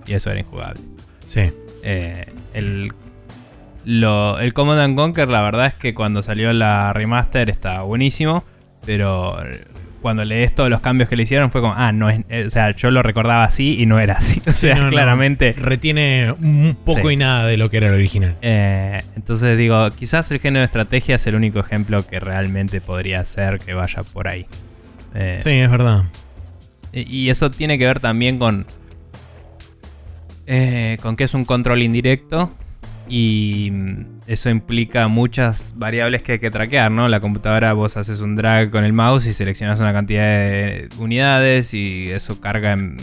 Y eso era injugable. Sí. Eh, el, lo, el Command Conquer, la verdad es que cuando salió la remaster estaba buenísimo, pero cuando lees todos los cambios que le hicieron fue como, ah, no es, eh, o sea, yo lo recordaba así y no era así. O sea, claramente... Retiene un poco y nada de lo que era el original. Eh, entonces digo, quizás el género de estrategia es el único ejemplo que realmente podría ser que vaya por ahí. sí, es verdad. Y eso tiene que ver también con. Eh, con que es un control indirecto. Y mm, eso implica muchas variables que hay que traquear, ¿no? La computadora vos haces un drag con el mouse y seleccionas una cantidad de unidades y eso carga en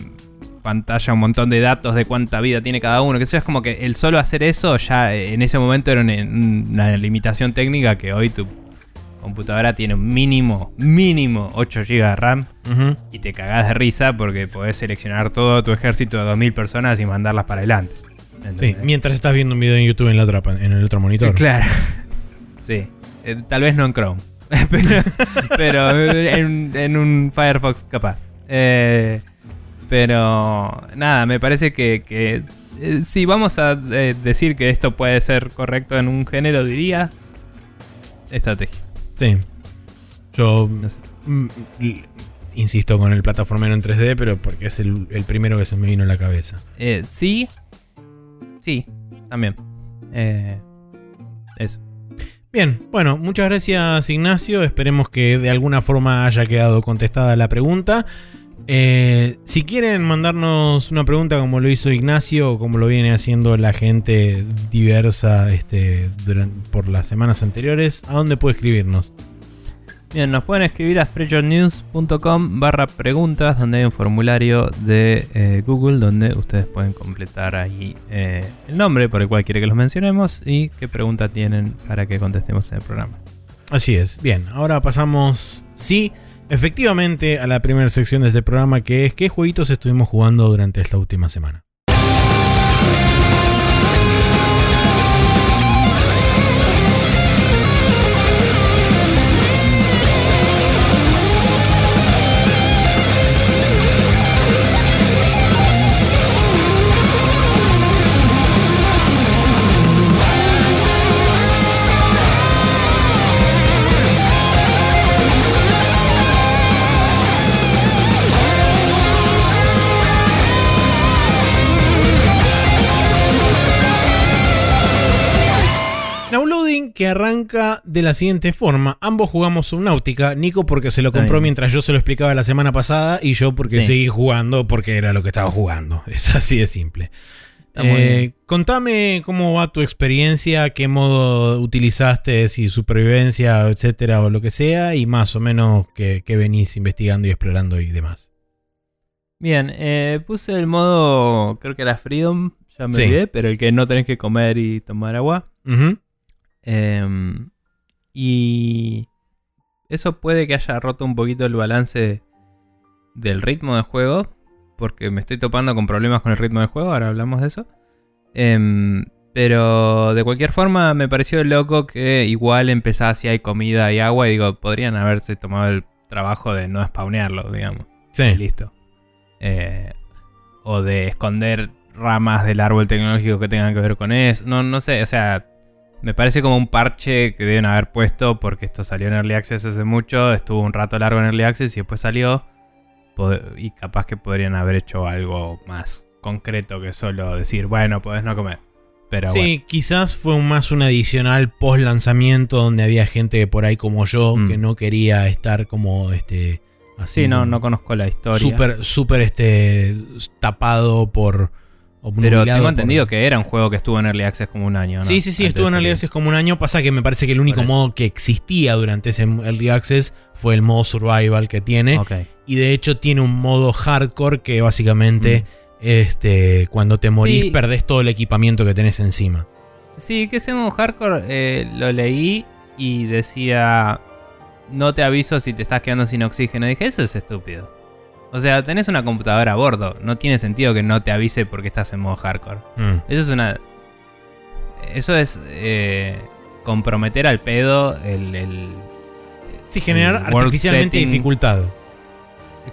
pantalla un montón de datos de cuánta vida tiene cada uno. Que eso es como que el solo hacer eso ya en ese momento era una, limitación técnica que hoy tú computadora tiene un mínimo, mínimo 8 GB de RAM y te cagás de risa porque podés seleccionar todo tu ejército de 2000 personas y mandarlas para adelante. Sí, mientras estás viendo un video en YouTube en, la otra, en el otro monitor. Claro. Sí. Eh, tal vez no en Chrome. pero, en, un Firefox capaz. Eh, pero nada, me parece que, que eh, si vamos a decir que esto puede ser correcto en un género, diría estrategia. Sí. Yo mm, insisto con el plataformero en 3D, pero porque es el, primero que se me vino a la cabeza. Eh, sí. Sí, también. Eh, eso. Bien, bueno, muchas gracias Ignacio. Esperemos que de alguna forma haya quedado contestada la pregunta. Eh, si quieren mandarnos una pregunta como lo hizo Ignacio o como lo viene haciendo la gente diversa este, por las semanas anteriores, ¿a dónde puede escribirnos? Bien, nos pueden escribir a spreadshotnews.com barra preguntas, donde hay un formulario de eh, Google donde ustedes pueden completar ahí eh, el nombre por el cual quiere que los mencionemos y qué pregunta tienen para que contestemos en el programa. Así es, bien, ahora pasamos, sí efectivamente a la primera sección de este programa que es qué jueguitos estuvimos jugando durante esta última semana. Que arranca de la siguiente forma. Ambos jugamos Subnautica. Nico porque se lo compró mientras yo se lo explicaba la semana pasada y yo porque seguí jugando porque era lo que estaba jugando. Es así de simple. Eh, contame cómo va tu experiencia, qué modo utilizaste, si supervivencia, etcétera, o lo que sea, y más o menos qué, venís investigando y explorando y demás. Bien, eh, puse el modo, creo que era Freedom, ya me olvidé, pero el que no tenés que comer y tomar agua. Em, y eso puede que haya roto un poquito el balance del ritmo del juego. Porque me estoy topando con problemas con el ritmo del juego. Ahora hablamos de eso. Em, pero de cualquier forma me pareció loco que igual empezaba si hay comida y agua. Y digo, podrían haberse tomado el trabajo de no spawnearlo, digamos. Sí. listo. Eh, o de esconder ramas del árbol tecnológico que tengan que ver con eso. No, no sé, o sea, me parece como un parche que deben haber puesto porque esto salió en Early Access hace mucho, estuvo un rato largo en Early Access y después salió. Y capaz que podrían haber hecho algo más concreto que solo decir, bueno, podés no comer. Pero sí, quizás fue más un adicional post lanzamiento donde había gente por ahí como yo mm. que no quería estar como este Así Sí, no, no conozco la historia. Súper, súper este, tapado por... pero tengo por- entendido que era un juego que estuvo en Early Access como un año, ¿no? Sí, sí, sí, Antes estuvo en Early. Access como un año. Pasa que me parece que el único modo que existía durante ese Early Access fue el modo Survival que tiene. Y de hecho tiene un modo hardcore que básicamente este, cuando te morís Mm. Sí. perdés todo el equipamiento que tenés encima. Sí, que ese modo hardcore eh, lo leí y decía, no te aviso si te estás quedando sin oxígeno. dije, eso es estúpido. O sea, tenés una computadora a bordo. No tiene sentido que no te avise porque estás en modo hardcore. Mm. Eso es una... Eso es eh, comprometer al pedo el... el- Sí, generar el artificialmente setting. dificultad.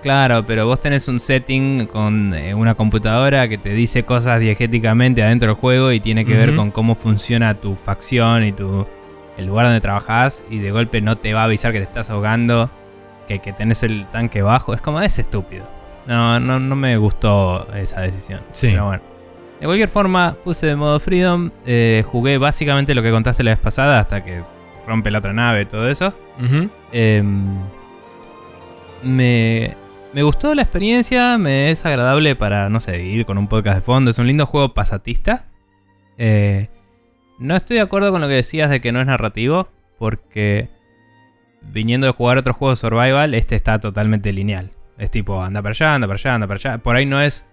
Claro, pero vos tenés un setting con eh, una computadora que te dice cosas diegéticamente adentro del juego y tiene que ver con cómo funciona tu facción y tu el lugar donde trabajás y de golpe no te va a avisar que te estás ahogando, que, que tenés el tanque bajo. Es como, es estúpido. No, no, no me gustó esa decisión. Sí. Pero bueno. De cualquier forma, puse de modo Freedom, eh, jugué básicamente lo que contaste la vez pasada hasta que rompe la otra nave y todo eso. Em, me, me gustó la experiencia, me es agradable para, no sé, ir con un podcast de fondo. Es un lindo juego pasatista. Eh, no estoy de acuerdo con lo que decías de que no es narrativo, porque viniendo de jugar otros juegos survival, este está totalmente lineal. Es tipo, anda para allá, anda para allá, anda para allá. Por ahí no es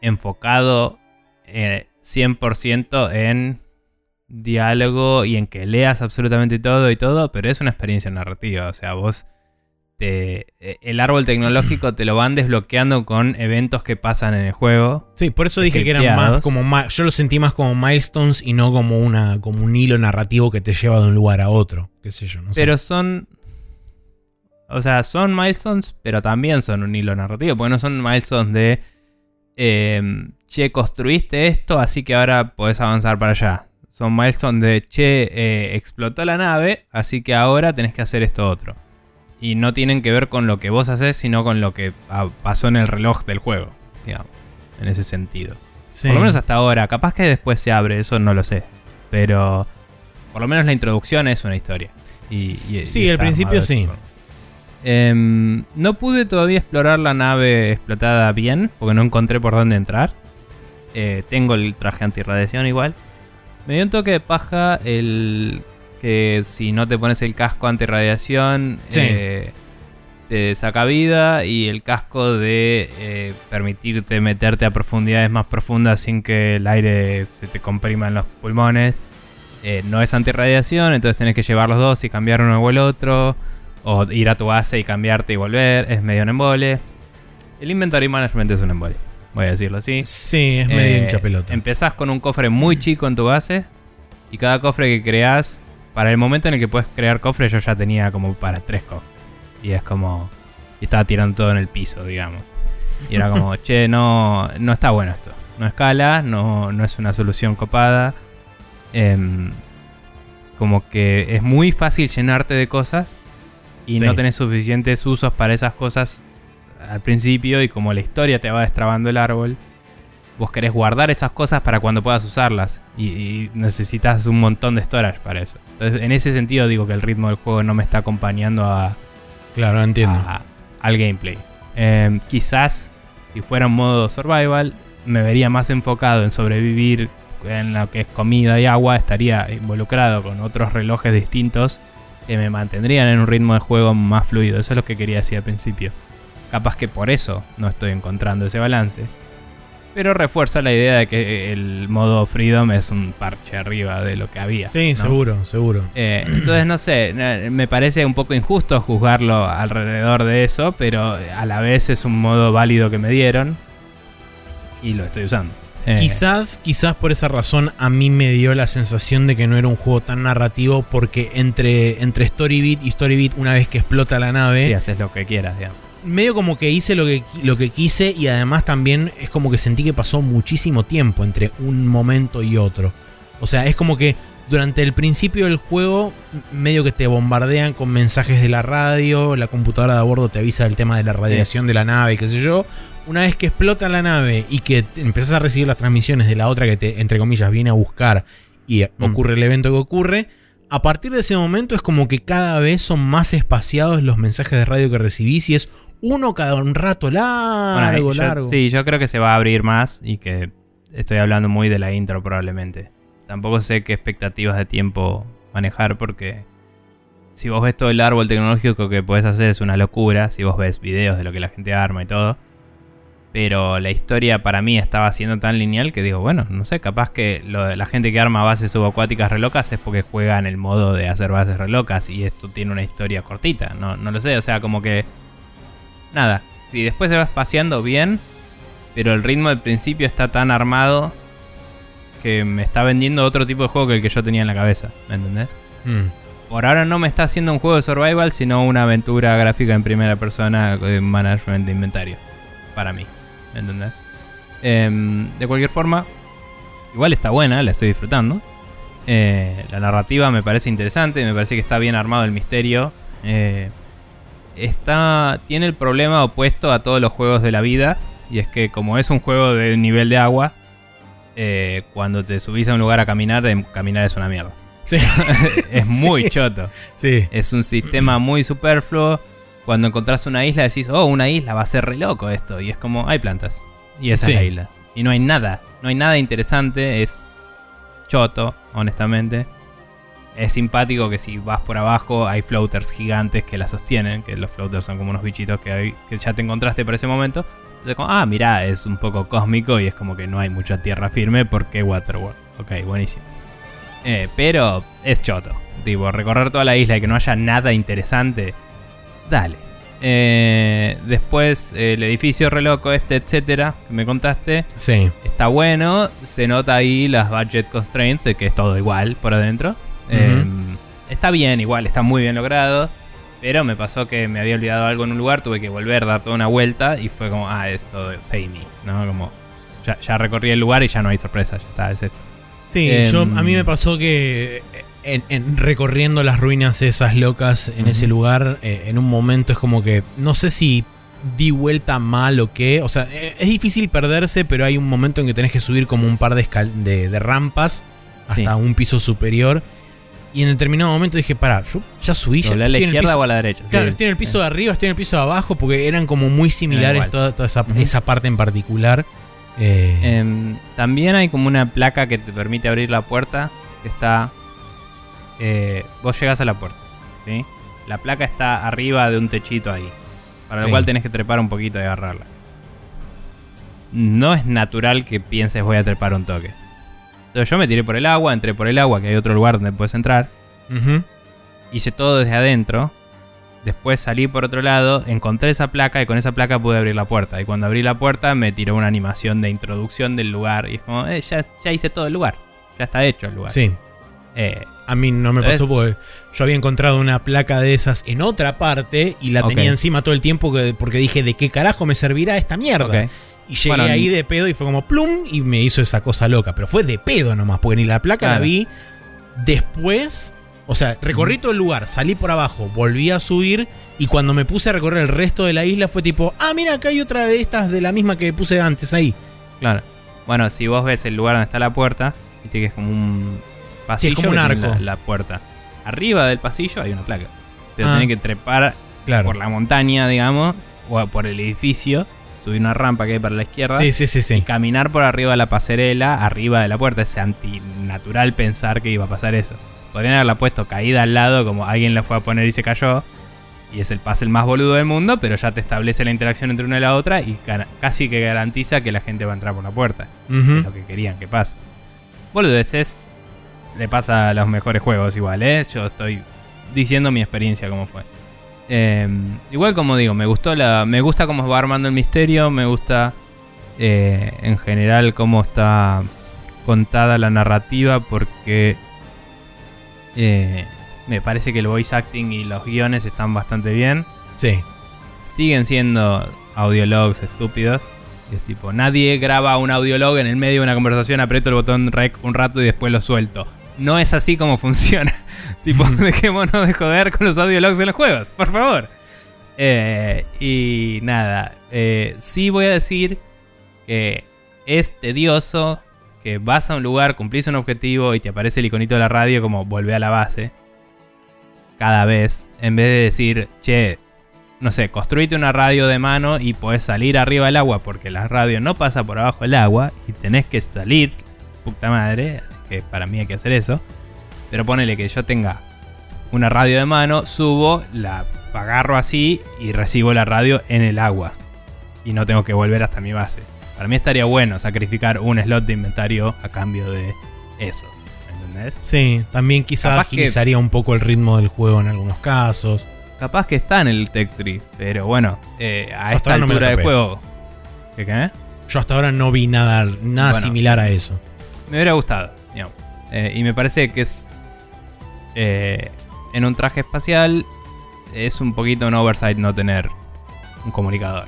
enfocado eh, 100% en diálogo y en que leas absolutamente todo y todo, pero es una experiencia narrativa. O sea, vos te, eh, el árbol tecnológico te lo van desbloqueando con eventos que pasan en el juego. Sí, por eso dije que eran más como yo lo sentí más como milestones y no como una como un hilo narrativo que te lleva de un lugar a otro, qué sé yo, no sé. Pero son. O sea, son milestones, pero también son un hilo narrativo. Porque no son milestones de. eh, che, construiste esto, así que ahora podés avanzar para allá. Son milestones de che, eh, explotó la nave, así que ahora tenés que hacer esto otro. Y no tienen que ver con lo que vos haces, sino con lo que ah, pasó en el reloj del juego. Digamos. En ese sentido. Sí. Por lo menos hasta ahora. Capaz que después se abre, eso no lo sé. Pero por lo menos la introducción es una historia. Y, y- Sí, al principio sí. Em, no pude todavía explorar la nave explotada bien, porque no encontré por dónde entrar. Eh, tengo el traje antirradiación igual. Me dio un toque de paja el que si no te pones el casco antirradiación Sí. eh, te saca vida y el casco de eh, permitirte meterte a profundidades más profundas sin que el aire se te comprima en los pulmones. eh, no es antirradiación, entonces tenés que llevar los dos y cambiar uno o el otro. O ir a tu base y cambiarte y volver. Es medio un embole. El inventory management es un embole. Voy a decirlo así. Sí, es medio hincha pelota. Empezás con un cofre muy chico en tu base. Y cada cofre que creas, para el momento en el que puedes crear cofre, yo ya tenía como para tres cofres. Y es como. Y estaba tirando todo en el piso, digamos. Y era como, che, no, no está bueno esto. No escala, no, no es una solución copada. Em, como que es muy fácil llenarte de cosas. Y Sí. no tenés suficientes usos para esas cosas al principio. Y como la historia te va destrabando el árbol vos querés guardar esas cosas para cuando puedas usarlas. Y, y necesitas un montón de storage para eso. Entonces, en ese sentido digo que el ritmo del juego no me está acompañando a, Claro, entiendo. a- al gameplay. Eh, quizás, si fuera un modo survival, me vería más enfocado en sobrevivir en lo que es comida y agua. Estaría involucrado con otros relojes distintos que me mantendrían en un ritmo de juego más fluido. Eso es lo que quería decir al principio. Capaz que por eso no estoy encontrando ese balance. Pero refuerza la idea de que el modo Freedom es un parche arriba de lo que había. sí, ¿no? seguro, seguro. Eh, entonces, no sé, me parece un poco injusto juzgarlo alrededor de eso, pero a la vez es un modo válido que me dieron y lo estoy usando. Eh, Quizás, quizás por esa razón a mí me dio la sensación de que no era un juego tan narrativo porque entre, entre Storybeat y Storybeat una vez que explota la nave, sí, haces lo que quieras, digamos. Medio como que hice lo que, lo que quise y además también es como que sentí que pasó muchísimo tiempo entre un momento y otro. O sea, es como que durante el principio del juego medio que te bombardean con mensajes de la radio, la computadora de a bordo te avisa del tema de la radiación de la nave, qué sé yo. Una vez que explota la nave y que empezás a recibir las transmisiones de la otra que te, entre comillas, viene a buscar y Mm. ocurre el evento que ocurre, a partir de ese momento es como que cada vez son más espaciados los mensajes de radio que recibís y es uno cada un rato largo, Bueno, yo- largo. Sí, yo creo que se va a abrir más y que estoy hablando muy de la intro probablemente. Tampoco sé qué expectativas de tiempo manejar porque si vos ves todo el árbol tecnológico que puedes hacer es una locura, si vos ves videos de lo que la gente arma y todo. Pero la historia para mí estaba siendo tan lineal que digo, bueno, no sé, capaz que lo de la gente que arma bases subacuáticas relocas es porque juega en el modo de hacer bases relocas y esto tiene una historia cortita, no, no lo sé, o sea, como que... Nada, si después se va espaciando bien, pero el ritmo del principio está tan armado que me está vendiendo otro tipo de juego que el que yo tenía en la cabeza, ¿me entendés? Mm. Por ahora no me está haciendo un juego de survival, sino una aventura gráfica en primera persona de management de inventario. Para mí, ¿me entendés? Em, de cualquier forma, igual está buena, la estoy disfrutando. Eh, la narrativa me parece interesante, me parece que está bien armado el misterio. Eh, está tiene el problema opuesto a todos los juegos de la vida, y es que como es un juego de nivel de agua, eh, cuando te subís a un lugar a caminar, em, caminar es una mierda. Sí. es muy Sí. choto. Sí. Es un sistema muy superfluo. Cuando encontrás una isla decís, oh, una isla va a ser re loco esto. Y es como, hay plantas. Y esa es la isla. Y no hay nada. No hay nada interesante. Es choto, honestamente. Es simpático que si vas por abajo hay floaters gigantes que la sostienen. Que los floaters son como unos bichitos que, hay- que ya te encontraste por ese momento. Entonces como, ah, mirá, es un poco cósmico y es como que no hay mucha tierra firme porque Waterworld. Ok, buenísimo. Eh, pero es choto. Tipo, recorrer toda la isla y que no haya nada interesante. Dale. Eh, después, el edificio re loco este, etcétera, que me contaste. Sí. Está bueno. Se nota ahí las budget constraints de que es todo igual por adentro. Eh, está bien, igual, está muy bien logrado. Pero me pasó que me había olvidado algo en un lugar, tuve que volver, dar toda una vuelta y fue como, ah, es todo samey, ¿no? Como, ya, ya recorrí el lugar y ya no hay sorpresa, ya está, es esto. Sí, Em, yo, a mí me pasó que en, en recorriendo las ruinas esas locas en ese lugar, eh, en un momento es como que no sé si di vuelta mal o qué. O sea, eh, es difícil perderse, pero hay un momento en que tenés que subir como un par de, de, de rampas hasta Sí. un piso superior. Y en determinado momento dije, pará, yo ya subí, ya ¿Doblé a la estoy en el izquierda piso- o a la derecha? Claro, Sí. estoy en el piso de arriba, estoy en el piso de abajo, porque eran como muy similares toda, toda esa, esa parte en particular. Eh, Em, también hay como una placa que te permite abrir la puerta. Que está. eh, vos llegas a la puerta. ¿sí? La placa está arriba de un techito ahí. Para lo Sí. cual tenés que trepar un poquito y agarrarla. No es natural que pienses voy a trepar un toque. Entonces yo me tiré por el agua, entré por el agua, que hay otro lugar donde puedes entrar. Hice todo desde adentro. Después salí por otro lado, encontré esa placa y con esa placa pude abrir la puerta. Y cuando abrí la puerta me tiró una animación de introducción del lugar. Y es como, eh, ya, ya hice todo el lugar. Ya está hecho el lugar. Sí. Eh, A mí no me pasó porque yo había encontrado una placa de esas en otra parte y la tenía encima todo el tiempo que- porque dije, ¿de qué carajo me servirá esta mierda? Y llegué Bueno, ahí de pedo y fue como plum y me hizo esa cosa loca. Pero fue de pedo nomás, porque ni la placa la vi después. O sea, recorrí todo el lugar, salí por abajo, volví a subir y cuando me puse a recorrer el resto de la isla fue tipo, ah, mira, acá hay otra de estas de la misma que puse antes ahí. Claro. Bueno, si vos ves el lugar donde está la puerta, viste que es como un pasillo. como un que tiene arco. La, la puerta. Arriba del pasillo hay una placa. Pero Ah. tenés que trepar Claro. por la montaña, digamos, o por el edificio, subir una rampa que hay para la izquierda. Sí, sí, sí, y caminar por arriba de la pasarela, arriba de la puerta. Es antinatural pensar que iba a pasar eso. Podrían haberla puesto caída al lado, como alguien la fue a poner y se cayó. Y es el pase el más boludo del mundo, pero ya te establece la interacción entre una y la otra y ca- casi que garantiza que la gente va a entrar por la puerta. Es lo que querían que pase. Boludeces le pasa a los mejores juegos igual, ¿eh? Yo estoy diciendo mi experiencia cómo fue. Eh, igual como digo, me gustó la. Me gusta cómo va armando el misterio. Me gusta eh, en general cómo está contada la narrativa. Porque eh, me parece que el voice acting y los guiones están bastante bien. Sí. Siguen siendo audiologs estúpidos. Es tipo, nadie graba un audiolog en el medio de una conversación, aprieto el botón rec un rato y después lo suelto. No es así como funciona. tipo, dejémonos de joder con los audiologs en los juegos, por favor. Eh, y nada, eh, sí voy a decir que es tedioso, que vas a un lugar, cumplís un objetivo y te aparece el iconito de la radio como vuelve a la base. Cada vez, en vez de decir, che, no sé, construite una radio de mano y podés salir arriba del agua porque la radio no pasa por abajo del agua y tenés que salir, puta madre, que para mí hay que hacer eso. Pero ponele que yo tenga una radio de mano, subo, la agarro así y recibo la radio en el agua. Y no tengo que volver hasta mi base. Para mí estaría bueno sacrificar un slot de inventario a cambio de eso. ¿Entendés? Sí, también que- agilizaría un poco el ritmo del juego en algunos casos. Capaz que está en el Tech Tree, pero bueno, eh, a Hasta esta no altura del topé. juego. ¿Qué qué? Yo hasta ahora no vi nada, nada Bueno. similar a eso. Me hubiera gustado, Eh, y me parece que es. eh, en un traje espacial es un poquito un oversight no tener un comunicador.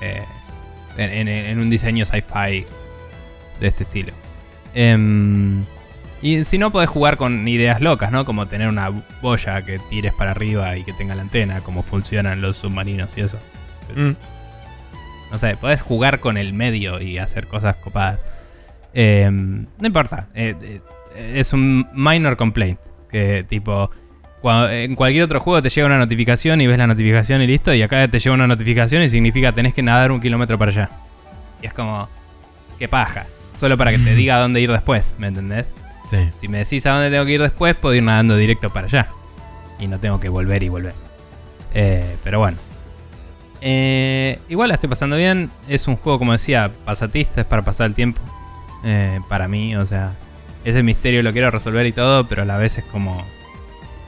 Eh, en, en- en un diseño sci-fi de este estilo. Em, y si no, podés jugar con ideas locas, ¿no? Como tener una boya que tires para arriba y que tenga la antena, como funcionan los submarinos y eso. Mm. No sé, podés jugar con el medio y hacer cosas copadas. Eh, no importa. eh, eh, es un minor complaint. Que tipo. en cualquier otro juego te llega una notificación y ves la notificación y listo. Y acá te llega una notificación y significa tenés que nadar un kilómetro para allá. Y es como. Qué paja. Solo para que te diga a dónde ir después, ¿me entendés? Sí. Si me decís a dónde tengo que ir después, puedo ir nadando directo para allá. Y no tengo que volver y volver. Eh, pero bueno. Eh, igual la estoy pasando bien. Es un juego, como decía, pasatista, es para pasar el tiempo. Eh, para mí, o sea, ese misterio lo quiero resolver y todo, pero a la vez es como.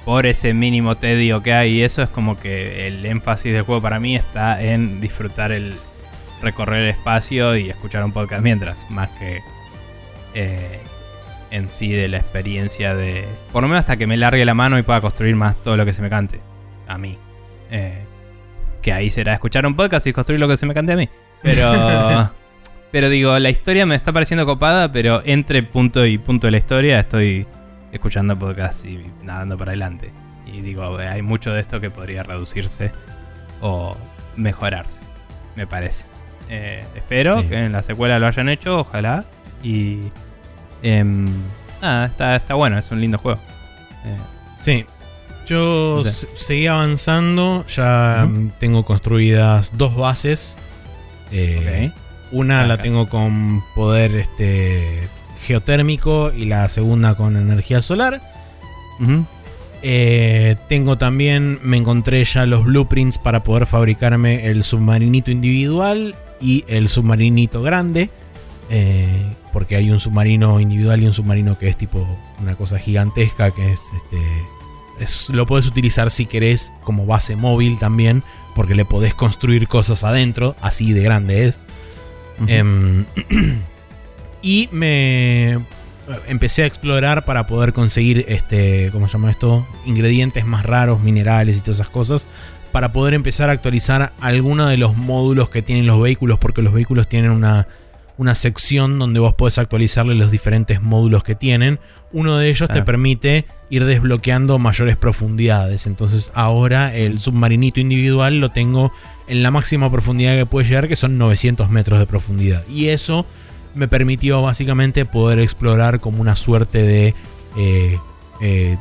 Por ese mínimo tedio que hay y eso, es como que el énfasis del juego para mí está en disfrutar el recorrer el espacio y escuchar un podcast mientras, más que eh, en sí de la experiencia de. Por lo menos hasta que me largue la mano y pueda construir más todo lo que se me cante. A mí. Eh, que ahí será escuchar un podcast y construir lo que se me cante a mí. Pero. pero digo, la historia me está pareciendo copada, pero entre punto y punto de la historia estoy escuchando podcast y nadando para adelante. Y digo, hay mucho de esto que podría reducirse o mejorarse, me parece. Eh, espero Sí. que en la secuela lo hayan hecho, ojalá. Y. em, nada, está, está bueno, es un lindo juego. Eh, Sí. Yo seguí avanzando, ya tengo construidas dos bases. Eh, Una la tengo con poder este, geotérmico y la segunda con energía solar. Eh, tengo también, me encontré ya los blueprints para poder fabricarme el submarinito individual y el submarinito grande. eh, porque hay un submarino individual y un submarino que es tipo una cosa gigantesca que es este. es- lo puedes utilizar si querés como base móvil también. Porque le podés construir cosas adentro, así de grande es. Em, y me empecé a explorar para poder conseguir este, ¿cómo se llama esto? Ingredientes más raros, minerales y todas esas cosas. Para poder empezar a actualizar algunos de los módulos que tienen los vehículos. Porque los vehículos tienen una, una sección donde vos podés actualizarle los diferentes módulos que tienen. Uno de ellos te Claro. permite ir desbloqueando mayores profundidades. Entonces ahora el submarinito individual lo tengo en la máxima profundidad que puede llegar, que son 900 metros de profundidad. Y eso me permitió básicamente poder explorar como una suerte de... Eh, eh,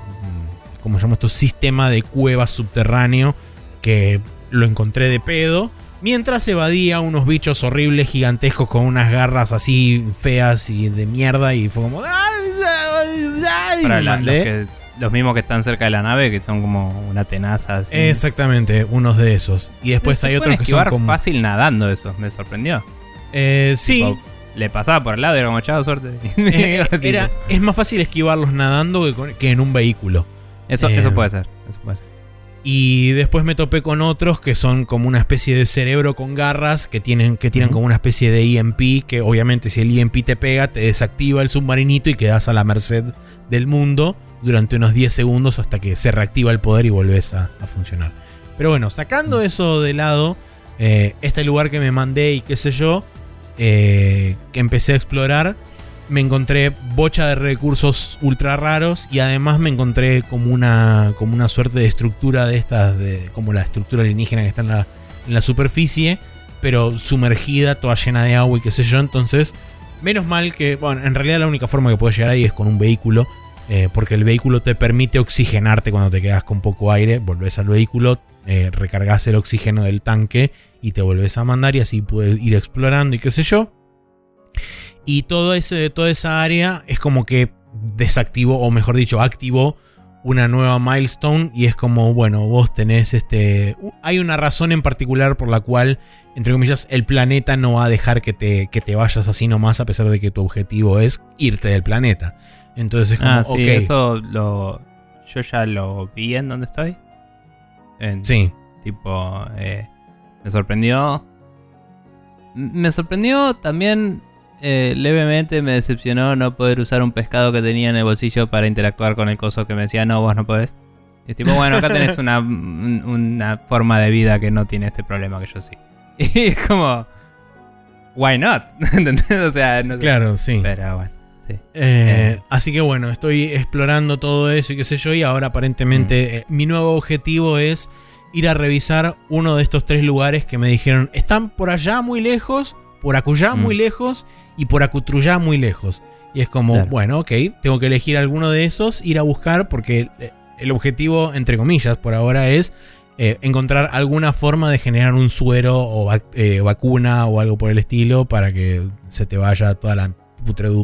¿Cómo se llama esto? Sistema de cuevas subterráneo que lo encontré de pedo. Mientras evadía unos bichos horribles, gigantescos, con unas garras así feas y de mierda. Y fue como... ¡Ay, Para la- los, mandé. que- los mismos que están cerca de la nave, que son como una tenaza. así. Exactamente, unos de esos. Y después Se hay pueden otros que son esquivar como... fácil nadando eso, me sorprendió. Eh, sí, Tipo, le pasaba por el lado y era como, chao, suerte. Eh, era, es más fácil esquivarlos nadando que, con- que en un vehículo. eso, eh, eso puede ser, eso puede ser. Y después me topé con otros que son como una especie de cerebro con garras que tienen que tiran como una especie de EMP que obviamente si el EMP te pega te desactiva el submarinito y quedas a la merced del mundo durante unos 10 segundos hasta que se reactiva el poder y volvés a, a funcionar. Pero bueno, sacando eso de lado, eh, este lugar que me mandé y qué sé yo, eh, que empecé a explorar, me encontré bocha de recursos ultra raros y además me encontré como una, como una suerte de estructura de estas, de, como la estructura alienígena que está en la, superficie, pero sumergida, toda llena de agua y qué sé yo. Entonces Menos mal que, bueno, en realidad la única forma que puedes llegar ahí es con un vehículo, eh, porque el vehículo te permite oxigenarte cuando te quedas con poco aire, volvés al vehículo, eh, recargas el oxígeno del tanque y te volvés a mandar y así puedes ir explorando y qué sé yo. Y todo ese, toda esa área es como que desactivó, o mejor dicho, activó una nueva milestone y es como, bueno, vos tenés este... Hay una razón en particular por la cual, entre comillas, el planeta no va a dejar que te, que te vayas así nomás a pesar de que tu objetivo es irte del planeta. Entonces es como, Ah, sí, ok. eso lo. Yo ya lo vi en donde estoy. En- Sí, Tipo, eh, me sorprendió. Me sorprendió también eh, levemente, me decepcionó no poder usar un pescado que tenía en el bolsillo para interactuar con el coso que me decía, no, vos no podés. Y es tipo, bueno, acá tenés una, un- una forma de vida que no tiene este problema que yo sí. Y es como, why not? ¿Entendés? O sea, no sé. claro, sí. Pero bueno, sí. Eh, así que bueno, estoy explorando todo eso y qué sé yo. Y ahora aparentemente eh, mi nuevo objetivo es ir a revisar uno de estos tres lugares que me dijeron están por allá muy lejos, por acullá Mm. muy lejos y por acutrullá muy lejos. Y es como, Claro. bueno, ok, tengo que elegir alguno de esos, ir a buscar porque eh, el objetivo, entre comillas, por ahora es eh, encontrar alguna forma de generar un suero o vac- eh, vacuna o algo por el estilo para que se te vaya toda la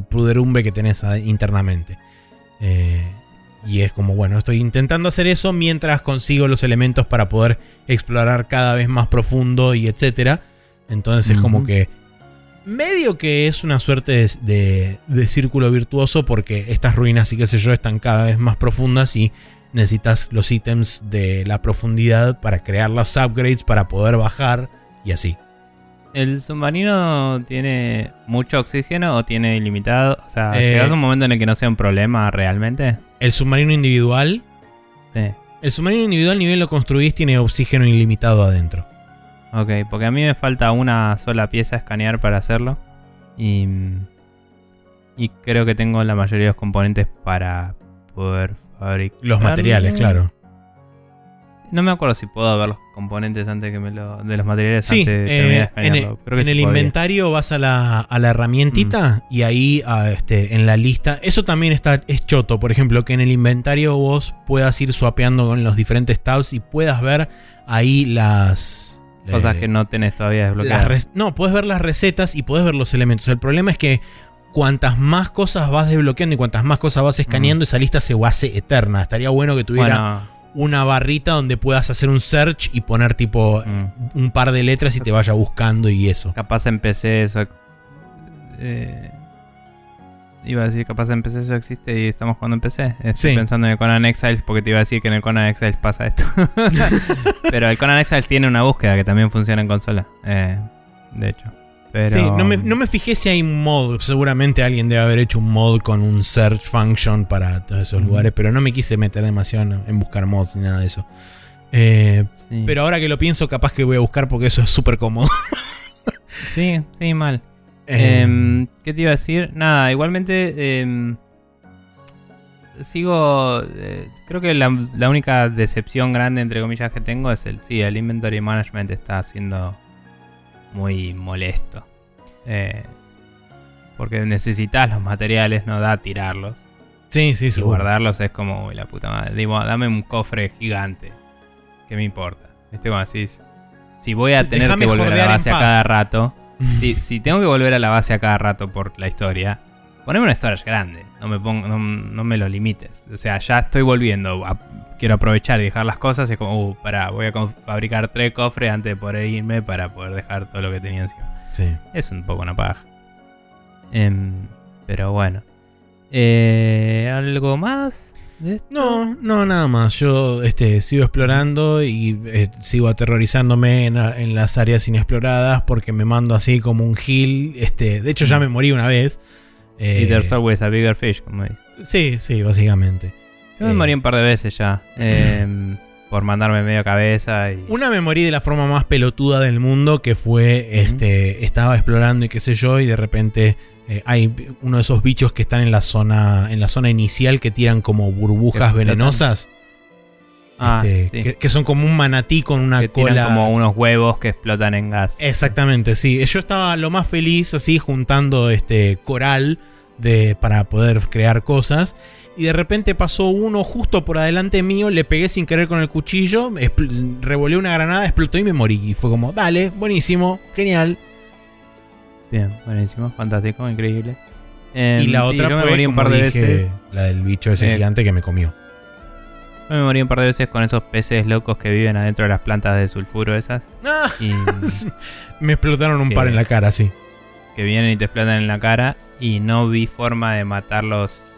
puderumbre que tenés internamente. Eh, y es como, bueno, estoy intentando hacer eso mientras consigo los elementos para poder explorar cada vez más profundo y etcétera. Entonces es como Ujú. que medio que es una suerte de, de- de círculo virtuoso porque estas ruinas y qué sé yo están cada vez más profundas y necesitas los ítems de la profundidad para crear los upgrades para poder bajar y así. ¿El submarino tiene mucho oxígeno o tiene ilimitado? O sea, Eh, ¿llegas a un momento en el que no sea un problema realmente? El submarino individual, Sí. el submarino individual ni bien lo construís tiene oxígeno ilimitado adentro. Ok, porque a mí me falta una sola pieza a escanear para hacerlo. Y, y creo que tengo la mayoría de los componentes para poder fabricar. Los materiales, claro. No me acuerdo si puedo ver los componentes antes que me lo. de los materiales Sí, antes de terminar de eh, en escanearlo. el, Creo que en sí el inventario vas a la, a la herramientita Mm. y ahí ah, este, en la lista. Eso también está es choto, por ejemplo, que en el inventario vos puedas ir swapeando con los diferentes tabs y puedas ver ahí las. Cosas que no tenés todavía desbloqueadas. no, puedes ver las recetas y puedes ver los elementos. El problema es que cuantas más cosas vas desbloqueando y cuantas más cosas vas escaneando, esa lista se hace eterna. Estaría bueno que tuviera Bueno, una barrita donde puedas hacer un search y poner tipo mm. un par de letras y te vaya buscando y eso. Capaz en PC eso. eh, iba a decir, capaz en PC eso existe y estamos jugando en PC. Estoy Sí. pensando en el Conan Exiles porque te iba a decir que en el Conan Exiles pasa esto. Pero el Conan Exiles tiene una búsqueda que también funciona en consola. eh, de hecho. Pero, Sí, no me, no me fijé si hay un mod. Seguramente alguien debe haber hecho un mod con un search function para todos esos lugares, pero no me quise meter demasiado en, en buscar mods ni nada de eso. Eh, Sí. pero ahora que lo pienso, capaz que voy a buscar porque eso es súper cómodo. Sí, sí, mal. Eh, Em, ¿Qué te iba a decir? Nada, igualmente em, sigo. eh, creo que la, la única decepción grande, entre comillas, que tengo es el. Sí, el inventory management está siendo muy molesto. Eh, porque necesitas los materiales, no da tirarlos. sí, sí, Y seguro. guardarlos es como, uy, la puta madre. Digo, dame un cofre gigante. ¿Qué me importa? ¿Viste cómo decís? Si voy a Sí, tener déjame que volver a la base a cada rato. Si, si tengo que volver a la base a cada rato por la historia, poneme una storage grande. No me, pongo, no, no me lo limites. O sea, ya estoy volviendo. a- quiero aprovechar y dejar las cosas. Y es como, uh, pará, voy a fabricar tres cofres antes de poder irme para poder dejar todo lo que tenía encima. Sí. Es un poco una paja. Em, pero bueno. Eh, ¿Algo más? De esto? No, no, nada más. Yo este, sigo explorando y eh, sigo aterrorizándome en, en las áreas inexploradas porque me mando así como un heal. Este, de hecho, ya me morí una vez. Eh, Y there's always a bigger fish, como dice. sí, sí, básicamente. Yo me Eh, morí un par de veces ya. em, por mandarme medio cabeza y. Una me morí de la forma más pelotuda del mundo, que fue, este, estaba explorando y qué sé yo, y de repente eh, hay uno de esos bichos que están en la zona, en la zona inicial que tiran como burbujas venenosas. Ah, este, sí. que, que son como un manatí con una que tiran cola. como unos huevos que explotan en gas. Exactamente, sí. Yo estaba lo más feliz así juntando este coral de, para poder crear cosas. Y de repente pasó uno justo por adelante mío, le pegué sin querer con el cuchillo, revolé una granada, explotó y me morí. Y fue como, dale, buenísimo, genial. Bien, buenísimo, fantástico, increíble. Em, y la sí, otra yo me fue morí un como par de dije, veces. la del bicho ese Eh, gigante que me comió. Yo me morí un par de veces con esos peces locos que viven adentro de las plantas de sulfuro esas. Ah, Y me explotaron un Que- par en la cara, sí. que vienen y te explotan en la cara. Y no vi forma de matarlos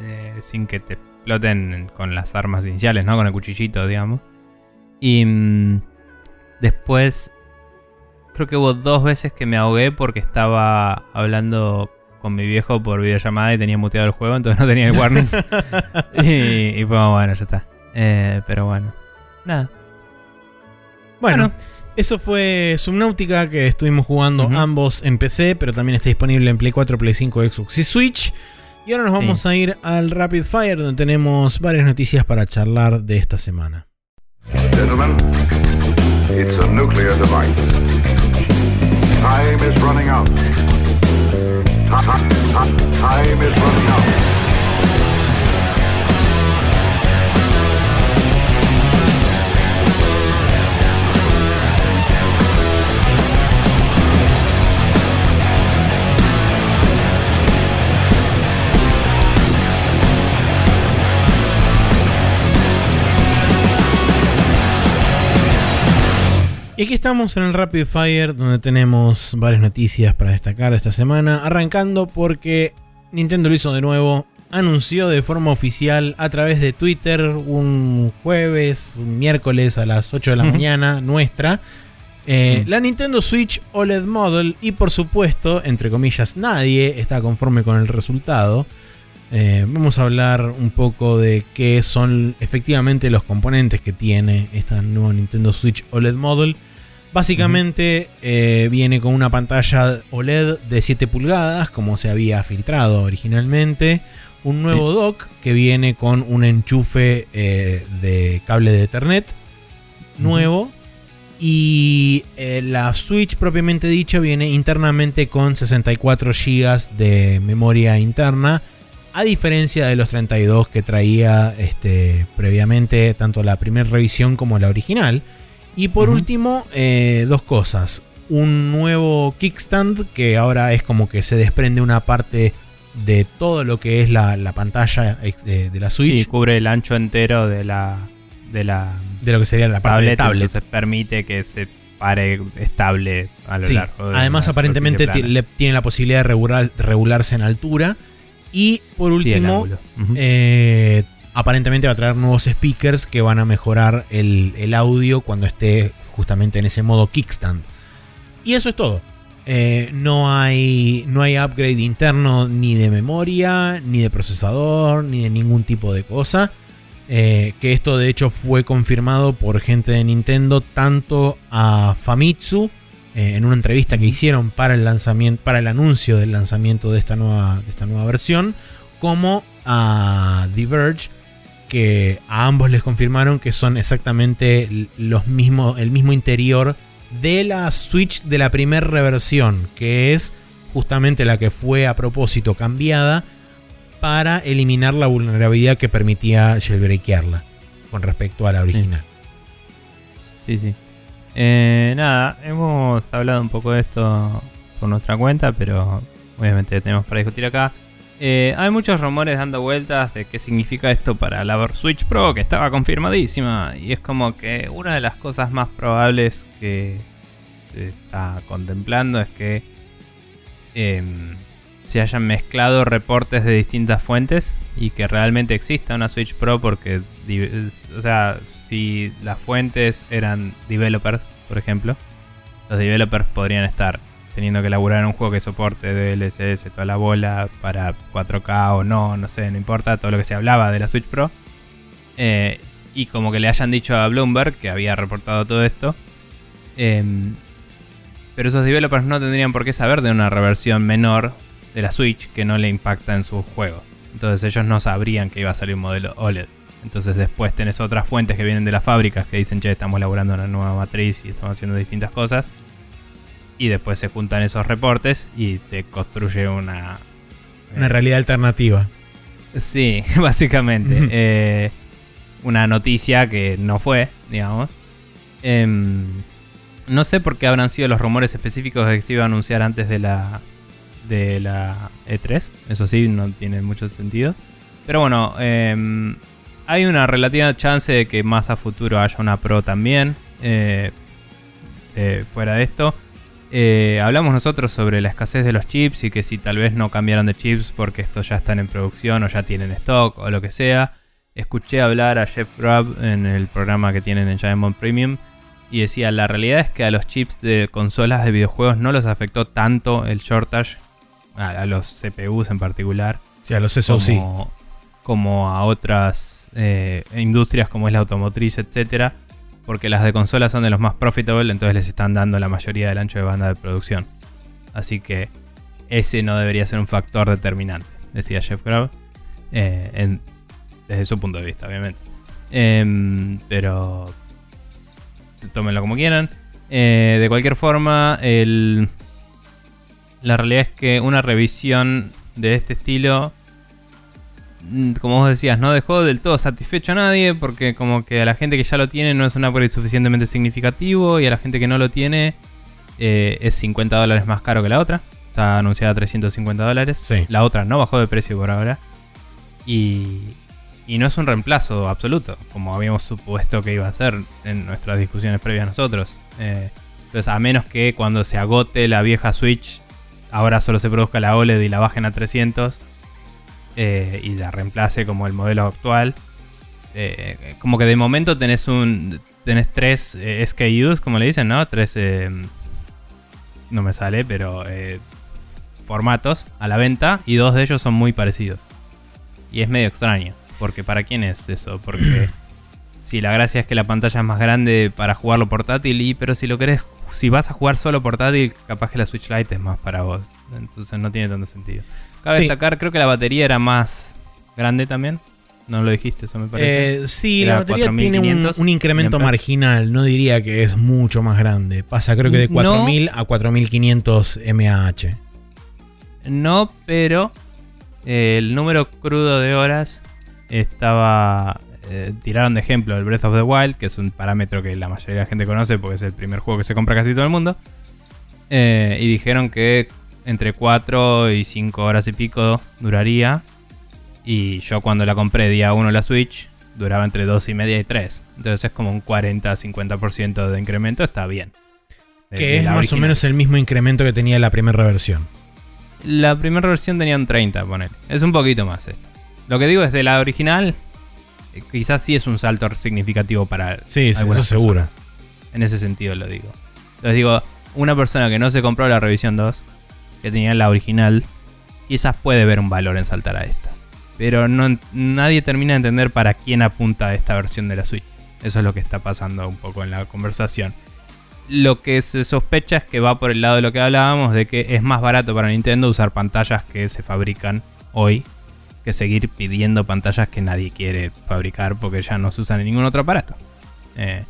eh, sin que te exploten con las armas iniciales, ¿no? Con el cuchillito, digamos. Y mm, después creo que hubo dos veces que me ahogué porque estaba hablando con mi viejo por videollamada y tenía muteado el juego, entonces no tenía el warning. y, como, bueno, ya está. Eh, pero bueno, nada. Bueno, Bueno. eso fue Subnautica que estuvimos jugando ambos en PC, pero también está disponible en Play 4, Play 5, Xbox y Switch. Y ahora nos vamos Sí. a ir al Rapid Fire, donde tenemos varias noticias para charlar de esta semana. Gentlemen, it's a nuclear device. Time is running out. Ti- ti- ti- Time is running out. Y aquí estamos en el Rapid Fire, donde tenemos varias noticias para destacar esta semana. Arrancando porque Nintendo lo hizo de nuevo. Anunció de forma oficial a través de Twitter un jueves, un miércoles a las 8 de la mañana, nuestra. eh, Mm. La Nintendo Switch OLED Model. Y por supuesto, entre comillas, nadie está conforme con el resultado. Eh, vamos a hablar un poco de qué son efectivamente los componentes que tiene esta nueva Nintendo Switch OLED Model. Básicamente eh, viene con una pantalla OLED de 7 pulgadas, como se había filtrado originalmente. Un nuevo dock que viene con un enchufe eh, de cable de Ethernet nuevo. Y la Switch propiamente dicha viene internamente con 64 GB de memoria interna. A diferencia de los 32 que traía este, previamente tanto la primera revisión como la original. Y por último, eh, dos cosas. Un nuevo kickstand que ahora es como que se desprende una parte de todo lo que es la, la pantalla ex- de, de la Switch. Sí, cubre el ancho entero de la, de la de lo que sería la parte tablet, de tablet. entonces permite que se pare estable a lo Sí, largo de Además, aparentemente tiene la posibilidad de regular- regularse en altura. Y por último, eh, aparentemente va a traer nuevos speakers que van a mejorar el, el audio cuando esté justamente en ese modo kickstand. Y eso es todo. Eh, no, hay, no hay upgrade interno ni de memoria, ni de procesador, ni de ningún tipo de cosa. Eh, que esto de hecho fue confirmado por gente de Nintendo tanto a Famitsu eh, en una entrevista que hicieron para el lanzamiento para el anuncio del lanzamiento de esta nueva de esta nueva versión como a The Verge que a ambos les confirmaron que son exactamente los mismos el mismo interior de la Switch de la primera reversión que es justamente la que fue a propósito cambiada para eliminar la vulnerabilidad que permitía jailbreakearla con respecto a la original. Sí, sí. Eh, nada, hemos hablado un poco de esto por nuestra cuenta, pero obviamente tenemos para discutir acá. Eh, hay muchos rumores dando vueltas de qué significa esto para la Switch Pro, que estaba confirmadísima. Y es como que una de las cosas más probables que se está contemplando es que em, se hayan mezclado reportes de distintas fuentes y que realmente exista una Switch Pro porque, o sea, si las fuentes eran developers, por ejemplo, los developers podrían estar teniendo que elaborar un juego que soporte DLSS, toda la bola para 4K o no, no sé, no importa, todo lo que se hablaba de la Switch Pro. Eh, y como que le hayan dicho a Bloomberg que había reportado todo esto. em, pero esos developers no tendrían por qué saber de una reversión menor de la Switch que no le impacta en sus juegos. Entonces ellos no sabrían que iba a salir un modelo OLED. Entonces después tenés otras fuentes que vienen de las fábricas que dicen, che, estamos elaborando una nueva matriz y estamos haciendo distintas cosas. Y después se juntan esos reportes y se construye una... Una eh, realidad alternativa. Sí, básicamente. Eh, una noticia que no fue, digamos. Em, no sé por qué habrán sido los rumores específicos de que se iba a anunciar antes de la de la E3. Eso sí, no tiene mucho sentido. Pero bueno, em, hay una relativa chance de que más a futuro haya una Pro también. eh, eh, fuera de esto. Eh, hablamos nosotros sobre la escasez de los chips y que si tal vez no cambiaron de chips porque estos ya están en producción o ya tienen stock o lo que sea. Escuché hablar a Jeff Grubb en el programa que tienen en Giant Premium y decía, la realidad es que a los chips de consolas de videojuegos no los afectó tanto el shortage, a, a los CPUs en particular, O sea, los SOC. como, como a otras eh, industrias como es la automotriz, etcétera, porque las de consolas son de los más profitable, entonces les están dando la mayoría del ancho de banda de producción. Así que ese no debería ser un factor determinante, decía Jeff Grubb, eh, desde su punto de vista, obviamente. Em, pero tómenlo como quieran. Eh, de cualquier forma, el, la realidad es que una revisión de este estilo, como vos decías, no dejó del todo satisfecho a nadie, porque como que a la gente que ya lo tiene no es un upgrade suficientemente significativo, y a la gente que no lo tiene eh, es 50 dólares más caro que la otra. Está anunciada a 350 dólares. Sí. La otra no bajó de precio por ahora. Y, y no es un reemplazo absoluto, como habíamos supuesto que iba a ser en nuestras discusiones previas nosotros. Eh, entonces, a menos que cuando se agote la vieja Switch, ahora solo se produzca la OLED y la bajen a 300 eh, y la reemplace como el modelo actual. eh, como que de momento tenés un tenés tres eh, SKUs, como le dicen, ¿no? Tres eh, no me sale, pero formatos a la venta y dos de ellos son muy parecidos. Y es medio extraño, porque ¿para quién es eso? Porque si la gracia es que la pantalla es más grande para jugarlo portátil, y pero si lo querés, si vas a jugar solo portátil, capaz que la Switch Lite es más para vos. Entonces no tiene tanto sentido. Cabe Sí. destacar, creo que la batería era más grande también. No lo dijiste, eso me parece. Eh, sí, Era la batería tiene un, 4500 un incremento marginal. No diría que es mucho más grande. Pasa creo que de No. 4000 a 4500 mAh. No, pero eh, el número crudo de horas estaba. eh, tiraron de ejemplo el Breath of the Wild, que es un parámetro que la mayoría de la gente conoce porque es el primer juego que se compra casi todo el mundo. Y dijeron que entre 4 y 5 horas y pico duraría. Y yo cuando la compré día 1 la Switch, duraba entre 2 y media y 3. Entonces es como un 40-50% de incremento, está bien. De- Que de es más o menos el mismo incremento que tenía la primera versión. La primera versión tenía un 30, ponele. Es un poquito más esto. Lo que digo es de la original, eh, quizás sí es un salto significativo para Sí, sí, eso seguro. En ese sentido lo digo. Entonces digo, una persona que no se compró la revisión 2, que tenía la original, quizás puede ver un valor en saltar a esta. Pero no, nadie termina de entender para quién apunta esta versión de la Switch. Eso es lo que está pasando un poco en la conversación. Lo que se sospecha es que va por el lado de lo que hablábamos, de que es más barato para Nintendo usar pantallas que se fabrican hoy que seguir pidiendo pantallas que nadie quiere fabricar porque ya no se usan en ningún otro aparato. Eh,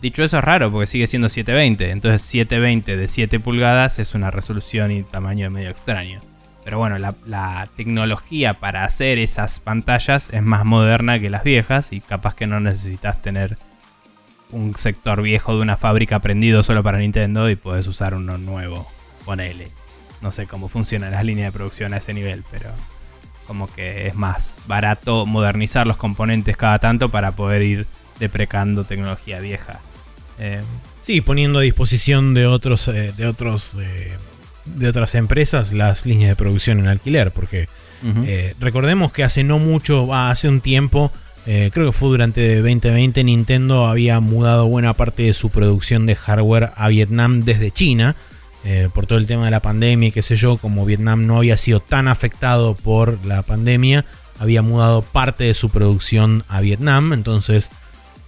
dicho eso es raro porque sigue siendo 720, entonces 720 de 7 pulgadas es una resolución y tamaño medio extraño. Pero bueno, la, tecnología para hacer esas pantallas es más moderna que las viejas y capaz que no necesitas tener un sector viejo de una fábrica prendido solo para Nintendo y puedes usar uno nuevo. Ponele. No sé cómo funcionan las líneas de producción a ese nivel, pero como que es más barato modernizar los componentes cada tanto para poder ir deprecando tecnología vieja. Eh, Sí, poniendo a disposición de otros, eh, de otros, eh, de otras empresas las líneas de producción en alquiler, porque recordemos que hace no mucho, ah, hace un tiempo, creo que fue durante 2020, Nintendo había mudado buena parte de su producción de hardware a Vietnam desde China. por todo el tema de la pandemia y qué sé yo, como Vietnam no había sido tan afectado por la pandemia, había mudado parte de su producción a Vietnam. Entonces,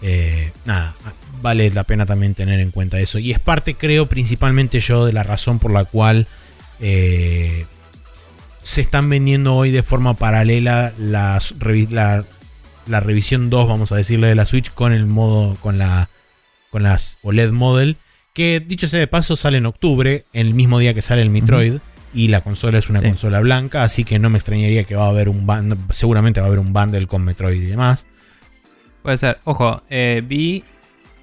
eh, nada, vale la pena también tener en cuenta eso. Y es parte, creo, principalmente yo, de la razón por la cual eh, se están vendiendo hoy de forma paralela las la la revisión 2, vamos a decirle, de la Switch con el modo, con la con las OLED Model, que dicho sea de paso sale en octubre, el mismo día que sale el Metroid, y la consola es una Sí. consola blanca, así que no me extrañaría que va a haber un bundle, seguramente va a haber un bundle con Metroid y demás. Puede ser. Ojo, eh, vi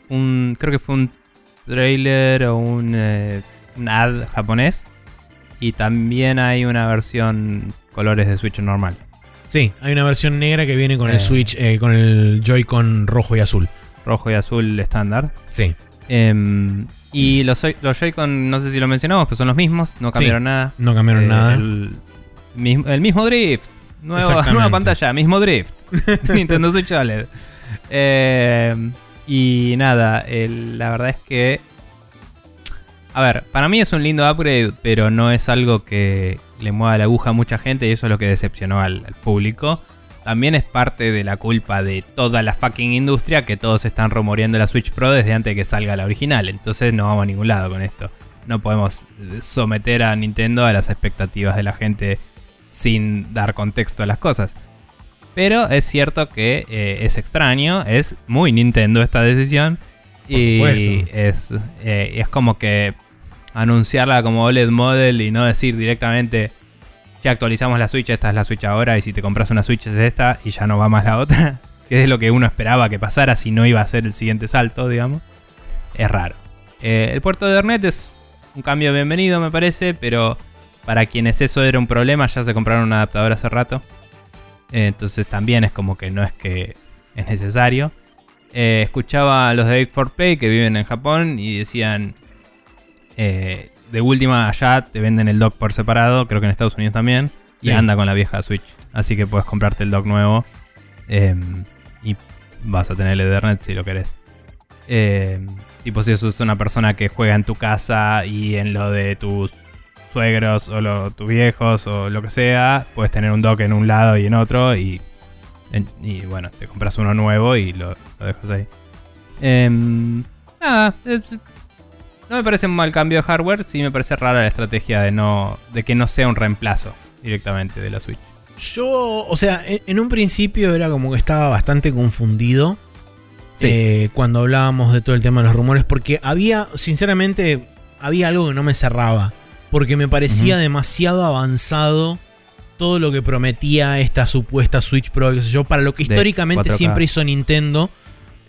un. Creo que fue un trailer o un, eh, un ad japonés. Y también hay una versión colores de Switch normal. Sí, hay una versión negra que viene con el Eh. Switch, eh, con el Joy-Con rojo y azul. Rojo y azul estándar. Sí, Em, y los, Joy- los Joy-Con, no sé si lo mencionamos, pero son los mismos. No cambiaron nada. no cambiaron nada. El, mismo- el mismo drift. Nueva, nueva pantalla, mismo drift. Nintendo Switch OLED. Y nada, la verdad es que. A ver, para mí es un lindo upgrade, pero no es algo que le mueva la aguja a mucha gente y eso es lo que decepcionó al, al público. También es parte de la culpa de toda la fucking industria que todos están rumoreando la Switch Pro desde antes de que salga la original. Entonces no vamos a ningún lado con esto. No podemos eh, someter a Nintendo a las expectativas de la gente sin dar contexto a las cosas. Pero es cierto que eh, es extraño, es muy Nintendo esta decisión. y es, eh, es como que anunciarla como OLED Model y no decir directamente, ya actualizamos la Switch, esta es la Switch ahora y si te compras una Switch es esta y ya no va más la otra. Que es lo que uno esperaba que pasara si no iba a ser el siguiente salto, digamos. Es raro. Eh, el puerto de Ethernet es un cambio bienvenido, me parece, pero para quienes eso era un problema, ya se compraron un adaptador hace rato. Entonces también es como que no es que es necesario. Eh, escuchaba a los de 8-4-Play que viven en Japón y decían, eh, de última allá te venden el dock por separado, creo que en Estados Unidos también, y anda con la vieja Switch. Así que puedes comprarte el dock nuevo eh, y vas a tener el Ethernet si lo querés. Eh, tipo si sos una persona que juega en tu casa y en lo de tus suegros o lo- tus viejos o lo que sea, puedes tener un dock en un lado y en otro y, y bueno, te compras uno nuevo y lo, lo dejas ahí. Em, nada, no me parece un mal cambio de hardware, sí me parece rara la estrategia de no de que no sea un reemplazo directamente de la Switch. Yo, o sea, en, en un principio era como que estaba bastante confundido Sí. eh, cuando hablábamos de todo el tema de los rumores, porque había, sinceramente, había algo que no me cerraba, porque me parecía demasiado avanzado todo lo que prometía esta supuesta Switch Pro, qué sé yo, para lo que históricamente 4K. siempre hizo Nintendo.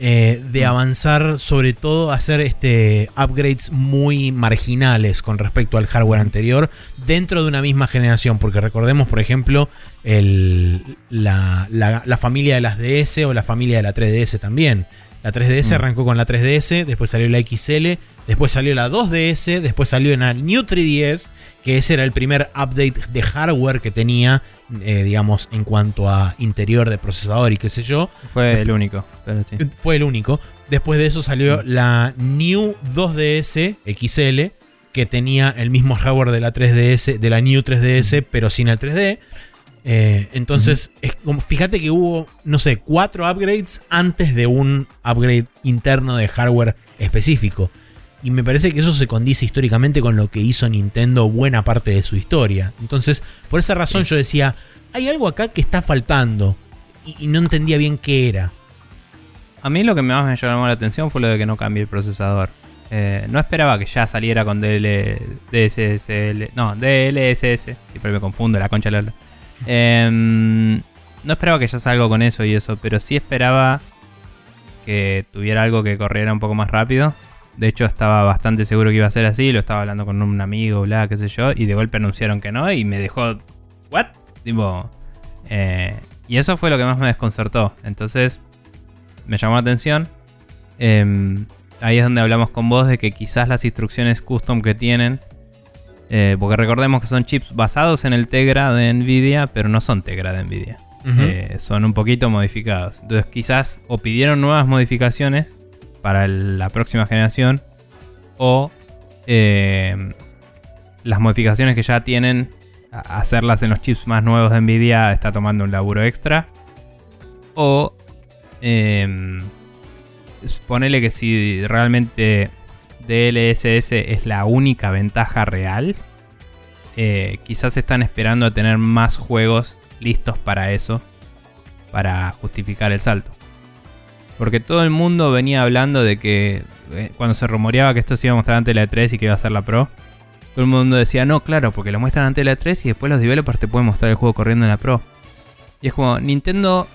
eh, de Mm. avanzar, sobre todo, hacer este, upgrades muy marginales con respecto al hardware anterior dentro de una misma generación. Porque recordemos, por ejemplo, el- la, la- la familia de las DS o la familia de la 3DS también. La 3DS Mm. arrancó con la 3DS, después salió la XL, después salió la 2DS, después salió la New 3DS, que ese era el primer update de hardware que tenía, eh, digamos, en cuanto a interior de procesador y qué sé yo. Fue el único, pero sí. Fue el único. Después de eso salió la New 2DS XL, que tenía el mismo hardware de la 3DS, de la New 3DS, pero sin el 3D. Eh, entonces, es como, fíjate que hubo, no sé, cuatro upgrades antes de un upgrade interno de hardware específico. Y me parece que eso se condice históricamente con lo que hizo Nintendo buena parte de su historia. Entonces, por esa razón Sí. yo decía, hay algo acá que está faltando. Y, y no entendía bien qué era. A mí lo que más me llamó la atención fue lo de que no cambie el procesador. Eh, no esperaba que ya saliera con DL, DSSL. No, DLSS. Siempre me confundo la concha de la Em, no esperaba que ya salga con eso y eso, pero sí esperaba que tuviera algo que corriera un poco más rápido. De hecho, estaba bastante seguro que iba a ser así. Lo estaba hablando con un amigo, bla, qué sé yo. Y de golpe anunciaron que no. Y me dejó. ¿What? Tipo. eh, y eso fue lo que más me desconcertó. Entonces, me llamó la atención. Em, ahí es donde hablamos con vos de que quizás las instrucciones custom que tienen. Eh, porque recordemos que son chips basados en el Tegra de Nvidia, pero no son Tegra de Nvidia. Eh, son un poquito modificados. Entonces quizás o pidieron nuevas modificaciones para el- la próxima generación o eh, las modificaciones que ya tienen, hacerlas en los chips más nuevos de Nvidia está tomando un laburo extra. O eh, ponele que si realmente DLSS es la única ventaja real, eh, quizás están esperando a tener más juegos listos para eso. para justificar el salto. Porque todo el mundo venía hablando de que eh, cuando se rumoreaba que esto se iba a mostrar ante la E3 y que iba a ser la Pro, todo el mundo decía, no, claro, porque lo muestran ante la E3 y después los developers te pueden mostrar el juego corriendo en la Pro. Y es como, Nintendo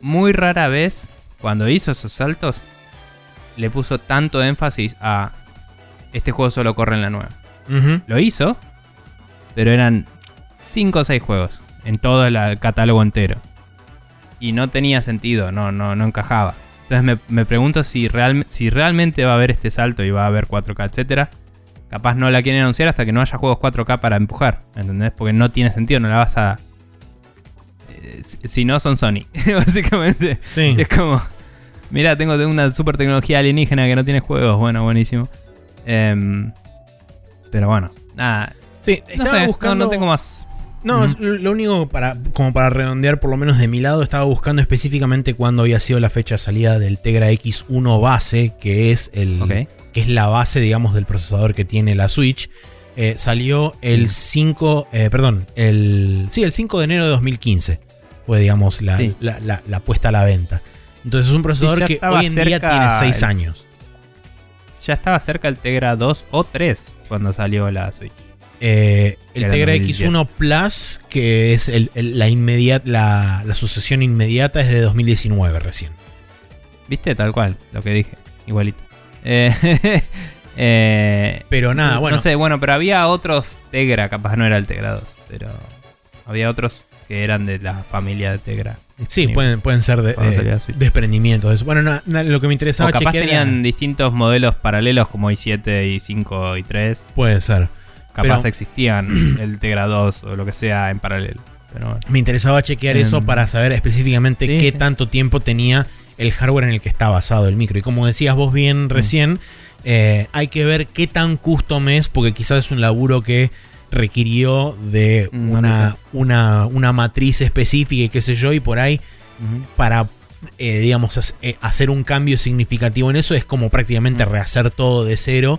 muy rara vez, cuando hizo esos saltos, le puso tanto énfasis a este juego solo corre en la nueva. Lo hizo, pero eran 5 o 6 juegos en todo el catálogo entero. Y no tenía sentido, no, no, no encajaba. Entonces me, me pregunto si, real- si realmente va a haber este salto y va a haber 4K, etcétera. Capaz no la quieren anunciar hasta que no haya juegos 4K para empujar, ¿entendés? Porque no tiene sentido, no la vas a... eh, si- si no, son Sony, básicamente. Sí. Es como, mira, tengo una super tecnología alienígena que no tiene juegos. Bueno, buenísimo. Em, pero bueno, nada. Sí, No estaba sé, buscando. no, no tengo más. No, lo único para, como para redondear, por lo menos de mi lado, estaba buscando específicamente cuándo había sido la fecha de salida del Tegra X1 base, que es el, que es la base, digamos, del procesador que tiene la Switch. Eh, salió el 5, eh, perdón, el, sí, el 5 de enero de 2015 fue, digamos, la, Sí. la, la- la puesta a la venta. Entonces es un procesador que hoy en día tiene 6 el- años. Ya estaba cerca el Tegra 2 o 3 cuando salió la Switch. Eh, el Tegra 2010. X1 Plus, que es el- el- la, inmediat, la, la sucesión inmediata, es de 2019 recién. ¿Viste? Tal cual, lo que dije. Igualito. Eh, eh, Pero nada, bueno. No sé, bueno, pero había otros Tegra, capaz no era el Tegra 2, pero había otros que eran de la familia de Tegra. Sí, pueden, pueden ser de, Switch. desprendimientos de eso. Bueno, na- na- lo que me interesaba O capaz chequear tenían era- distintos modelos paralelos como i7 y 5 y 3. Puede ser. Capaz Pero- existían el Tegra 2 o lo que sea en paralelo. Pero bueno. Me interesaba chequear Em, eso para saber específicamente sí, qué sí. tanto tiempo tenía el hardware en el que está basado el micro. Y como decías vos bien Mm. recién, eh, hay que ver qué tan custom es, porque quizás es un laburo que requirió de una, una, una matriz específica y qué sé yo, y por ahí para, eh, digamos, eh, hacer un cambio significativo en eso es como prácticamente rehacer todo de cero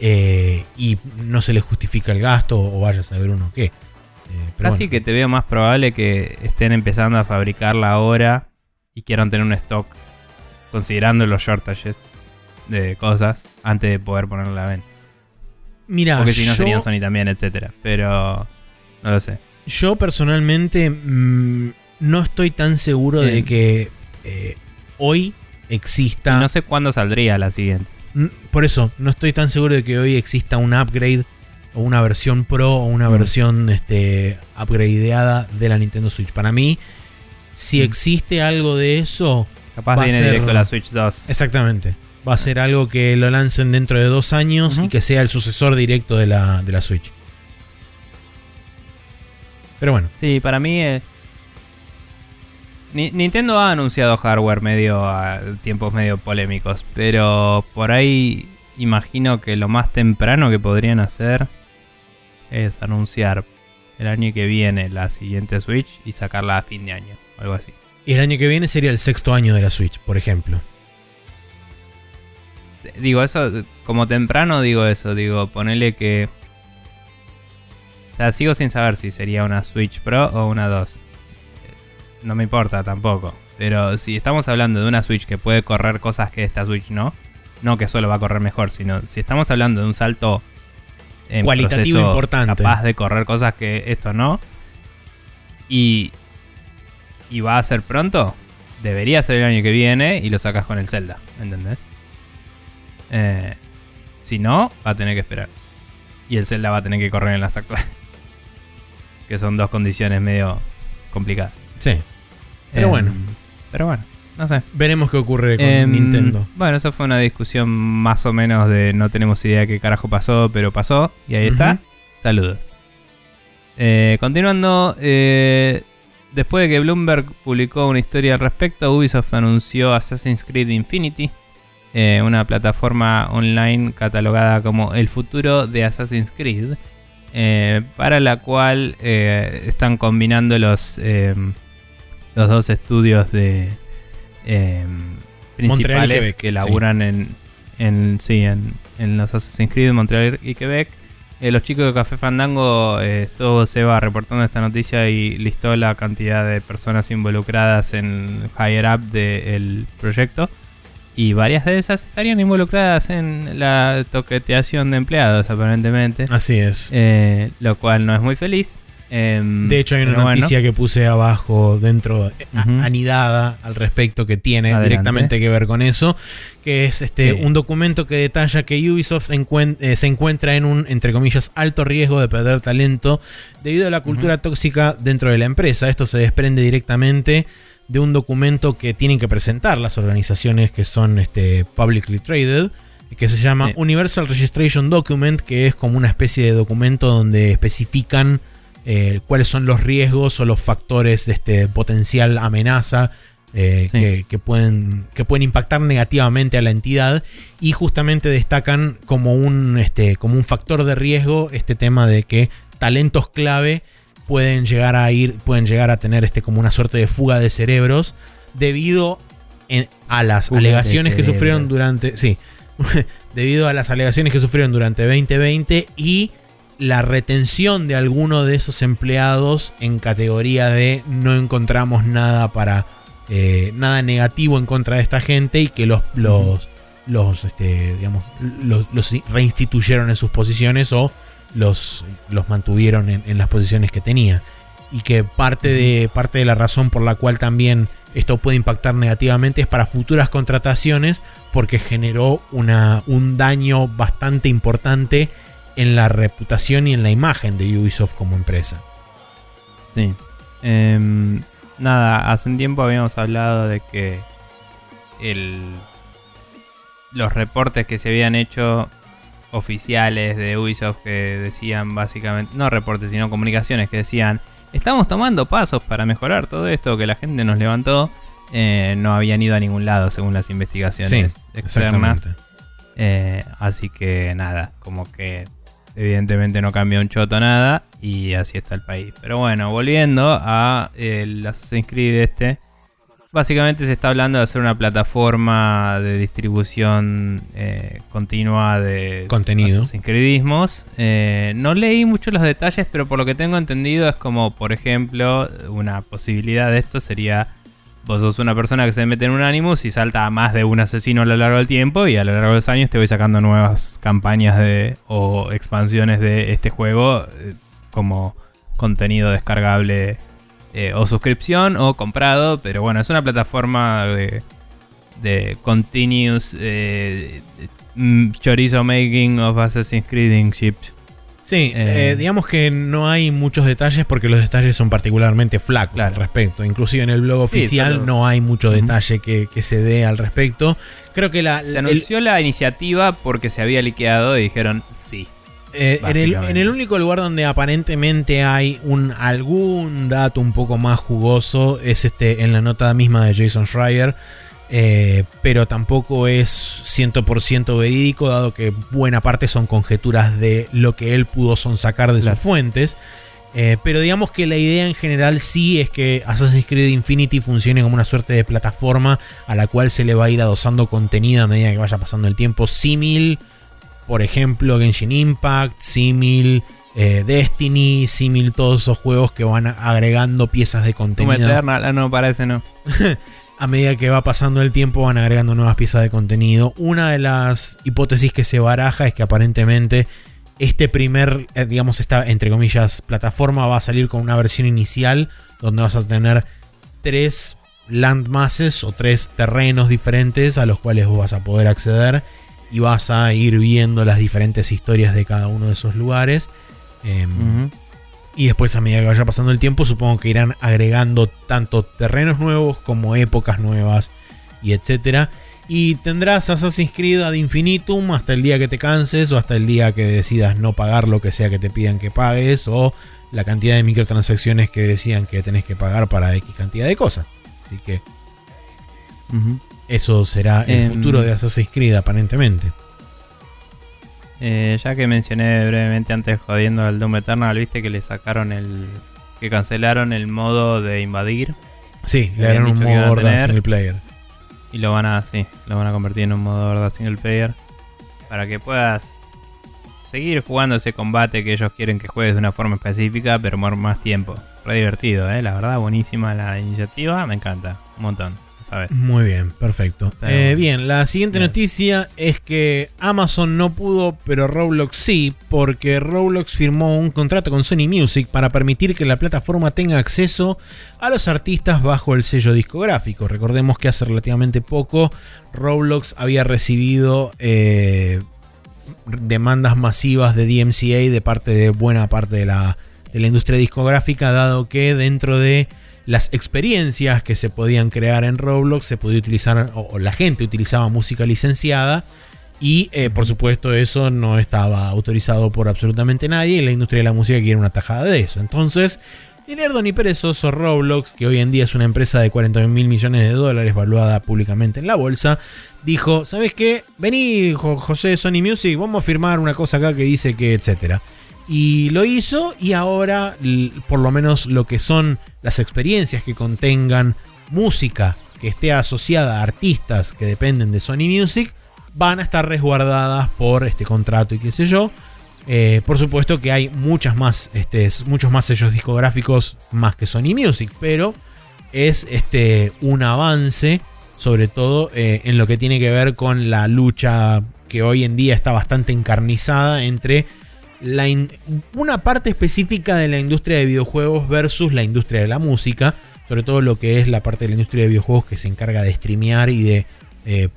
eh, y no se le justifica el gasto o vaya a saber uno qué. Eh, pero Casi bueno. que te veo más probable que estén empezando a fabricarla ahora y quieran tener un stock considerando los shortages de cosas antes de poder ponerla a venta. Mira, Porque si no yo, serían Sony también, etcétera. Pero no lo sé. yo personalmente mm, no estoy tan seguro de que eh, hoy exista... no sé cuándo saldría la siguiente. Mm, Por eso, no estoy tan seguro de que hoy exista un upgrade o una versión Pro o una Mm. versión este, upgradeada de la Nintendo Switch. Para mí, si Mm. existe algo de eso, Capaz Va a viene ser- directo la Switch 2. exactamente. Va a ser algo que lo lancen dentro de dos años y que sea el sucesor directo de la, de la Switch. Pero bueno, Sí, para mí. eh, Ni- Nintendo ha anunciado hardware medio a tiempos medio polémicos, pero por ahí imagino que lo más temprano que podrían hacer es anunciar el año que viene la siguiente Switch y sacarla a fin de año, algo así. y el año que viene sería el sexto año de la Switch, por ejemplo. Digo eso, como temprano digo eso, digo, ponele que... O sea, sigo sin saber si sería una Switch Pro o una 2. Eh, No me importa tampoco. Pero si estamos hablando de una Switch que puede correr cosas que esta Switch no, no que solo va a correr mejor, sino si estamos hablando de un salto en Cualitativo importante. capaz de correr cosas que esto no, y, y va a ser pronto, debería ser el año que viene y lo sacas con el Zelda, ¿entendés? Eh, si no, va a tener que esperar. Y el Zelda va a tener que correr en las actuales. que son dos condiciones medio complicadas. Sí. Pero Em, bueno. Pero bueno, no sé. Veremos qué ocurre con Em, Nintendo. Bueno, eso fue una discusión más o menos de no tenemos idea qué carajo pasó, pero pasó. Y ahí está. Saludos. Eh, continuando, eh, después de que Bloomberg publicó una historia al respecto, Ubisoft anunció Assassin's Creed Infinity, eh, una plataforma online catalogada como el futuro de Assassin's Creed, eh, para la cual eh, están combinando los, los dos estudios de principales que laburan en, en, sí, en, en los Assassin's Creed Montreal y Quebec los chicos de Café Fandango, eh, estuvo Seba reportando esta noticia y listó la cantidad de personas involucradas en Higher Up del proyecto. Y varias de esas estarían involucradas en la toqueteación de empleados, aparentemente. Así es. Eh, lo cual no es muy feliz. Em, De hecho, hay una bueno. noticia que puse abajo dentro, eh, anidada al respecto, que tiene Adelante. directamente que ver con eso, que es este Sí. un documento que detalla que Ubisoft encuen- eh, se encuentra en un, entre comillas, alto riesgo de perder talento debido a la cultura tóxica dentro de la empresa. Esto se desprende directamente de un documento que tienen que presentar las organizaciones que son este, publicly traded, que se llama Sí. Universal Registration Document, que es como una especie de documento donde especifican eh, cuáles son los riesgos o los factores de este potencial amenaza eh, Sí. que, que pueden, que pueden impactar negativamente a la entidad y justamente destacan como un, este, como un factor de riesgo este tema de que talentos clave pueden llegar a ir, pueden llegar a tener este, como una suerte de fuga de cerebros debido en- a las Fuga alegaciones que sufrieron durante, sí, debido a las alegaciones que sufrieron durante 2020 y la retención de alguno de esos empleados en categoría de no encontramos nada para eh, nada negativo en contra de esta gente y que los los los este, digamos los, los reinstituyeron en sus posiciones o los, los mantuvieron en, en las posiciones que tenía y que parte de parte de la razón por la cual también esto puede impactar negativamente es para futuras contrataciones porque generó una, un daño bastante importante en la reputación y en la imagen de Ubisoft como empresa. Sí. Em, nada, hace un tiempo habíamos hablado de que el, los reportes que se habían hecho oficiales de Ubisoft que decían básicamente, no reportes, sino comunicaciones que decían, estamos tomando pasos para mejorar todo esto que la gente nos levantó, eh, no habían ido a ningún lado según las investigaciones externas. Eh, así que nada, como que evidentemente no cambió un choto nada y así está el país. Pero bueno, volviendo a el Assassin's Creed este, básicamente se está hablando de hacer una plataforma de distribución eh, continua de Contenido. Assassin's Creedismos. Eh, no leí mucho los detalles, pero por lo que tengo entendido es como, por ejemplo, una posibilidad de esto sería Vos sos una persona que se mete en un Animus y salta a más de un asesino a lo largo del tiempo y a lo largo de los años te voy sacando nuevas campañas de o expansiones de este juego eh, como contenido descargable eh, o suscripción o comprado, pero bueno, es una plataforma de, de continuous eh, mm, chorizo making of Assassin's Creed ships. Sí, Eh, eh, digamos que no hay muchos detalles porque los detalles son particularmente flacos Claro. al respecto. Inclusive en el blog Sí, oficial no hay mucho detalle que, que se dé al respecto. Creo que la, Se el- anunció la iniciativa porque se había liqueado y dijeron sí. Eh, en, el, Básicamente. en el único lugar donde aparentemente hay un algún dato un poco más jugoso es este en la nota misma de Jason Schreier, eh, pero tampoco es 100% verídico dado que buena parte son conjeturas de lo que él pudo sonsacar de Claro. sus fuentes. Eh, pero digamos que la idea en general sí es que Assassin's Creed Infinity funcione como una suerte de plataforma a la cual se le va a ir adosando contenido a medida que vaya pasando el tiempo, símil por ejemplo, Genshin Impact, Simil, eh, Destiny, Simil, todos esos juegos que van agregando piezas de contenido. Eternal, ah, no, parece no. A medida que va pasando el tiempo van agregando nuevas piezas de contenido. Una de las hipótesis que se baraja es que aparentemente este primer, eh, digamos, esta, entre comillas, plataforma va a salir con una versión inicial donde vas a tener tres landmasses o tres terrenos diferentes a los cuales vos vas a poder acceder y vas a ir viendo las diferentes historias de cada uno de esos lugares. Em, y después a medida que vaya pasando el tiempo, supongo que irán agregando tanto terrenos nuevos como épocas nuevas y etcétera. Y tendrás Assassin's Creed ad infinitum hasta el día que te canses o hasta el día que decidas no pagar lo que sea que te pidan que pagues o la cantidad de microtransacciones que decían que tenés que pagar para X cantidad de cosas. Así que Ujú. Eso será el Em. futuro de Assassin's Creed aparentemente. Eh, ya que mencioné brevemente antes jodiendo al Doom Eternal, viste que le sacaron el. que cancelaron el modo de invadir Sí, le habían un modo horda single player. y lo van a. sí, lo van a convertir en un modo verdad single player. Para que puedas seguir jugando ese combate que ellos quieren que juegues de una forma específica, pero por más tiempo. Re divertido, ¿eh? La verdad, buenísima la iniciativa, me encanta. Un montón, Muy bien, perfecto. Eh, bien, la siguiente Bien. noticia es que Amazon no pudo, pero Roblox sí, porque Roblox firmó un contrato con Sony Music para permitir que la plataforma tenga acceso a los artistas bajo el sello discográfico. Recordemos que hace relativamente poco Roblox había recibido eh, demandas masivas de DMCA de parte de buena parte de la, de la industria discográfica, dado que dentro de las experiencias que se podían crear en Roblox se podía utilizar, o, o la gente utilizaba música licenciada. Y eh, por supuesto eso no estaba autorizado por absolutamente nadie y la industria de la música quiere una tajada de eso. Entonces, ni lerdo ni perezoso Roblox, que hoy en día es una empresa de 40 mil millones de dólares valuada públicamente en la bolsa, dijo, ¿sabes qué? Vení, Jo- José Sony Music, vamos a firmar una cosa acá que dice que, etcétera. Y lo hizo y ahora, por lo menos lo que son las experiencias que contengan música que esté asociada a artistas que dependen de Sony Music, van a estar resguardadas por este contrato y qué sé yo. Eh, por supuesto que hay muchas más, este, muchos más sellos discográficos más que Sony Music, pero es este, un avance, sobre todo eh, en lo que tiene que ver con la lucha que hoy en día está bastante encarnizada entre la una parte específica de la industria de videojuegos versus la industria de la música, sobre todo lo que es la parte de la industria de videojuegos que se encarga de streamear y de eh,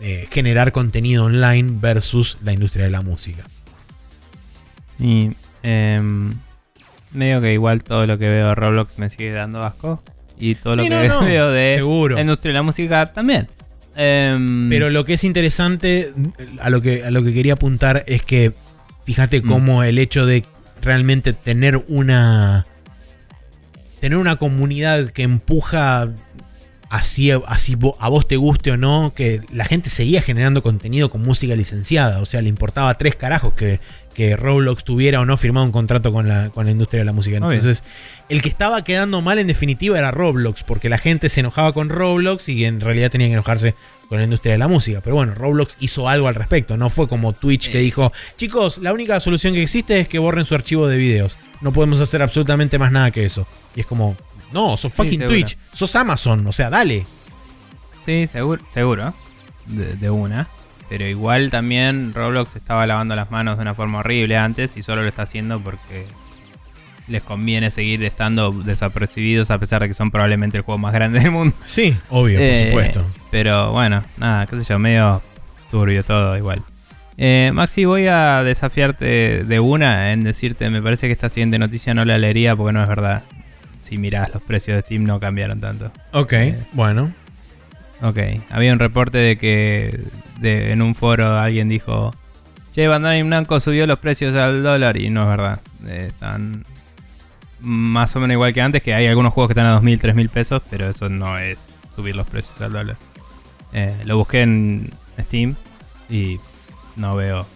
eh, generar contenido online versus la industria de la música. Sí, em, medio que igual todo lo que veo de Roblox me sigue dando asco. Y todo lo que no, veo de seguro. la industria de la música también. Em, Pero lo que es interesante, a lo que, a lo que quería apuntar es que fíjate Mm. cómo el hecho de realmente tener una. tener una comunidad que empuja así, así a vos te guste o no, que la gente seguía generando contenido con música licenciada. O sea, le importaba tres carajos que, que Roblox tuviera o no firmado un contrato con la, con la industria de la música. Entonces, el que estaba quedando mal en definitiva era Roblox, porque la gente se enojaba con Roblox y en realidad tenía que enojarse con la industria de la música. Pero bueno, Roblox hizo algo al respecto. No fue como Twitch que dijo, chicos, la única solución que existe es que borren su archivo de videos. No podemos hacer absolutamente más nada que eso. Y es como, no, sos fucking. Twitch, sos Amazon, o sea, dale. Sí, seguro, seguro. De, de una. Pero igual también Roblox estaba lavando las manos de una forma horrible antes y solo lo está haciendo porque les conviene seguir estando desapercibidos a pesar de que son probablemente el juego más grande del mundo. Sí, obvio, Eh, por supuesto. Pero bueno, nada, qué sé yo, medio turbio todo igual. Eh, Maxi, voy a desafiarte de una en decirte, me parece que esta siguiente noticia no la leería porque no es verdad. Si mirás, los precios de Steam no cambiaron tanto. Ok, eh, bueno. Ok, había un reporte de que de- en un foro alguien dijo, che, Bandai Namco subió los precios al dólar y no es verdad. Eh, están más o menos igual que antes, que hay algunos juegos que están a 2.000, 3.000 pesos, pero eso no es subir los precios al dólar. Eh, lo busqué en Steam y no veo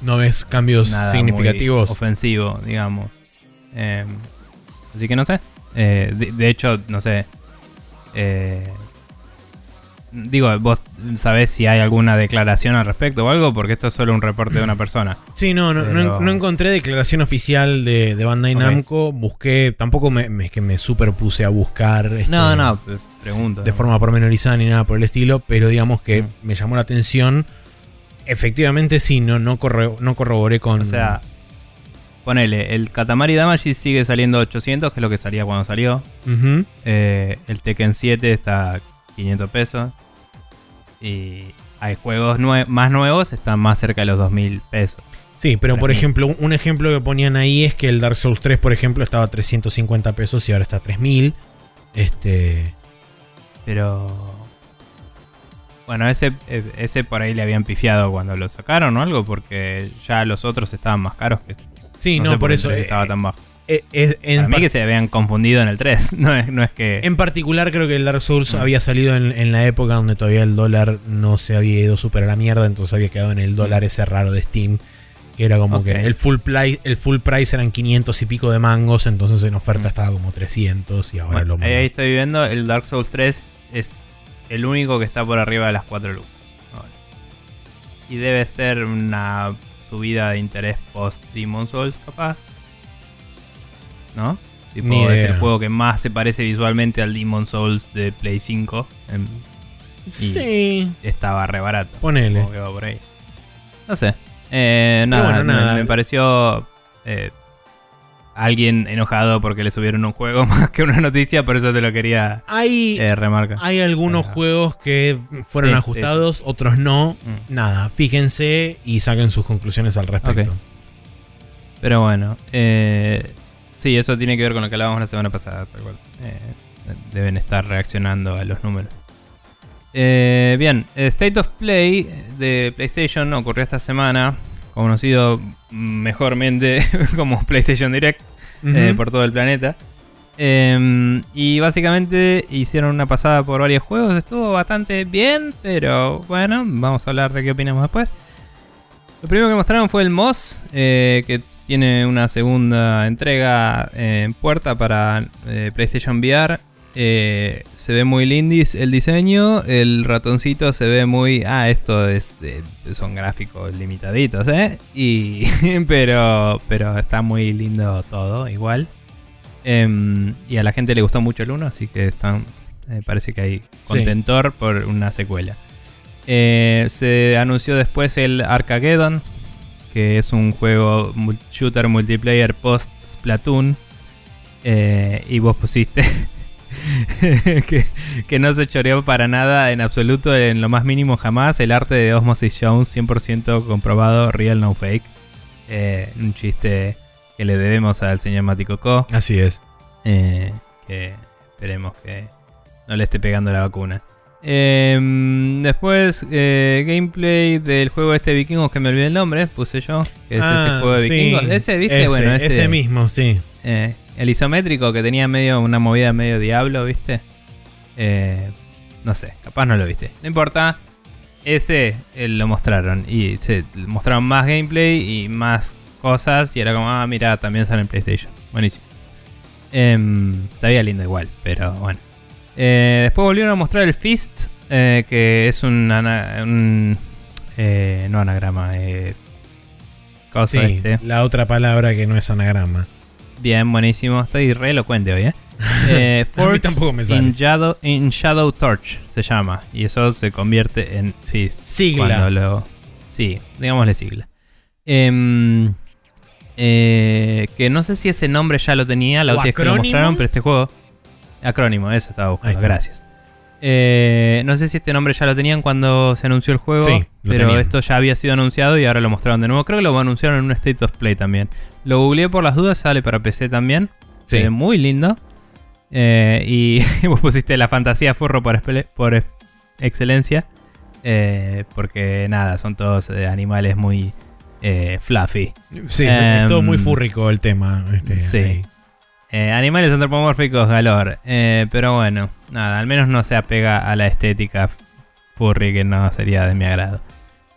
¿No ves cambios nada significativos? muy ofensivo, digamos. Eh, así que no sé. Eh, de, de hecho, no sé. Digo, vos sabés si hay alguna declaración al respecto o algo, porque esto es solo un reporte de una persona. Sí, no, no, no, Pero- no encontré declaración oficial de, de Bandai. Namco. Busqué, tampoco me, que me superpuse a buscar este, No, no, pregunto. de forma pormenorizada ni nada por el estilo, pero digamos que Mm. me llamó la atención. Efectivamente, sí, no, no, corro- no corroboré con. O sea, ponele, el Katamari Damacy sigue saliendo a 800, que es lo que salía cuando salió. Eh, el Tekken 7 está 500 pesos. Y hay juegos nue- más nuevos, están más cerca de los 2000 pesos. Sí, pero por 3000. ejemplo, un- ejemplo que ponían ahí es que el Dark Souls 3, por ejemplo, estaba a 350 pesos y ahora está a 3000. Este. Pero. Bueno, ese, eh, ese por ahí le habían pifiado cuando lo sacaron o algo, porque ya los otros estaban más caros que Sí, no, sé por eso. precio eh, estaba tan bajo. Eh, es- en, Para mí que se habían confundido en el 3. No es, no es que. en particular, creo que el Dark Souls Mm. había salido en, en la época donde todavía el dólar no se había ido súper a la mierda, entonces había quedado en el dólar ese raro de Steam. Que era como que el full, price, el full price eran 500 y pico de mangos, entonces en oferta Mm. estaba como 300 y ahora Bueno, lo ahí, ahí estoy viendo, el Dark Souls 3 es el único que está por arriba de las 4 lucas. Ahora. Y debe ser una subida de interés post Demon Souls, capaz. ¿No? Tipo, Ni es idea. el juego que más se parece visualmente al Demon Souls de Play 5. em, Sí, estaba re barato. ponele. Como que va por ahí. No sé. Eh, nada, bueno, me- nada. Me, pareció eh, alguien enojado porque le subieron un juego más que una noticia, por eso te lo quería Hay, eh, remarcar. hay algunos Ajá. juegos que fueron Sí, sí, ajustados, otros no. Mm. Nada, fíjense y saquen sus conclusiones al respecto. Pero bueno, eh, sí, eso tiene que ver con lo que hablábamos la semana pasada. tal cual. Eh, deben estar reaccionando a los números. Eh, bien, State of Play de PlayStation ocurrió esta semana, conocido mejormente como PlayStation Direct eh, por todo el planeta. Eh, y básicamente hicieron una pasada por varios juegos, estuvo bastante bien, pero bueno, vamos a hablar de qué opinamos después. Lo primero que mostraron fue el Moss, eh, que tiene una segunda entrega eh, en puerta para eh, PlayStation VR. Eh, se ve muy lindis el diseño, el ratoncito se ve muy... Ah, esto es son gráficos limitaditos, ¿eh? Y, pero, pero está muy lindo todo, igual. Em, y a la gente le gustó mucho el 1, así que están, parece que hay contentor por una secuela. Se anunció después el Arcageddon, que es un juego shooter multiplayer post Splatoon. Eh, y vos pusiste que, que no se choreó para nada en absoluto, en lo más mínimo jamás. El arte de Osmosis Jones, 100% comprobado, real no fake. Eh, un chiste que le debemos al señor Maticoco. Así es. Eh, que esperemos que no le esté pegando la vacuna. Em, después, eh, gameplay del juego este de vikingos que me olvidé el nombre, puse yo. Que es ese Ah, juego de sí. vikingos. Ese, viste, Ese, bueno, ese, ese mismo, sí. eh, el isométrico que tenía medio una movida medio diablo, viste. Eh, no sé, capaz no lo viste. No importa. Ese eh, lo mostraron. Y se mostraron más gameplay y más cosas. Y era como, ah, mira, también sale en PlayStation. Buenísimo. Estaría lindo igual, pero bueno. Eh, después volvieron a mostrar el Fist, eh, que es un, ana- un, eh, no anagrama, cosa Sí, este. la otra palabra que no es anagrama. Bien, buenísimo. Estoy re elocuente hoy, ¿eh? eh A mí tampoco me sale. in Shadow, in Shadow Torch se llama. Y eso se convierte en Fist. Sigla. Cuando lo. Sí, digámosle sigla. Em, eh, que no sé si ese nombre ya lo tenía la ¿O última vez que lo mostraron, pero este juego. Acrónimo, eso estaba buscando, gracias. Eh, no sé si este nombre ya lo tenían cuando se anunció el juego, Sí, pero tenían. esto ya había sido anunciado y ahora lo mostraron de nuevo. Creo que lo anunciaron en un State of Play también. Lo googleé por las dudas, sale para PC también. Sí. ve muy lindo. Eh, y vos pusiste la fantasía furro por, excelencia. Eh, porque nada, son todos eh, animales muy eh, fluffy. Sí, es- todo Em, muy fúrrico el tema. este, sí. ahí. Eh, animales antropomórficos galor. Eh, pero bueno, nada, al menos no se apega a la estética furry que no sería de mi agrado.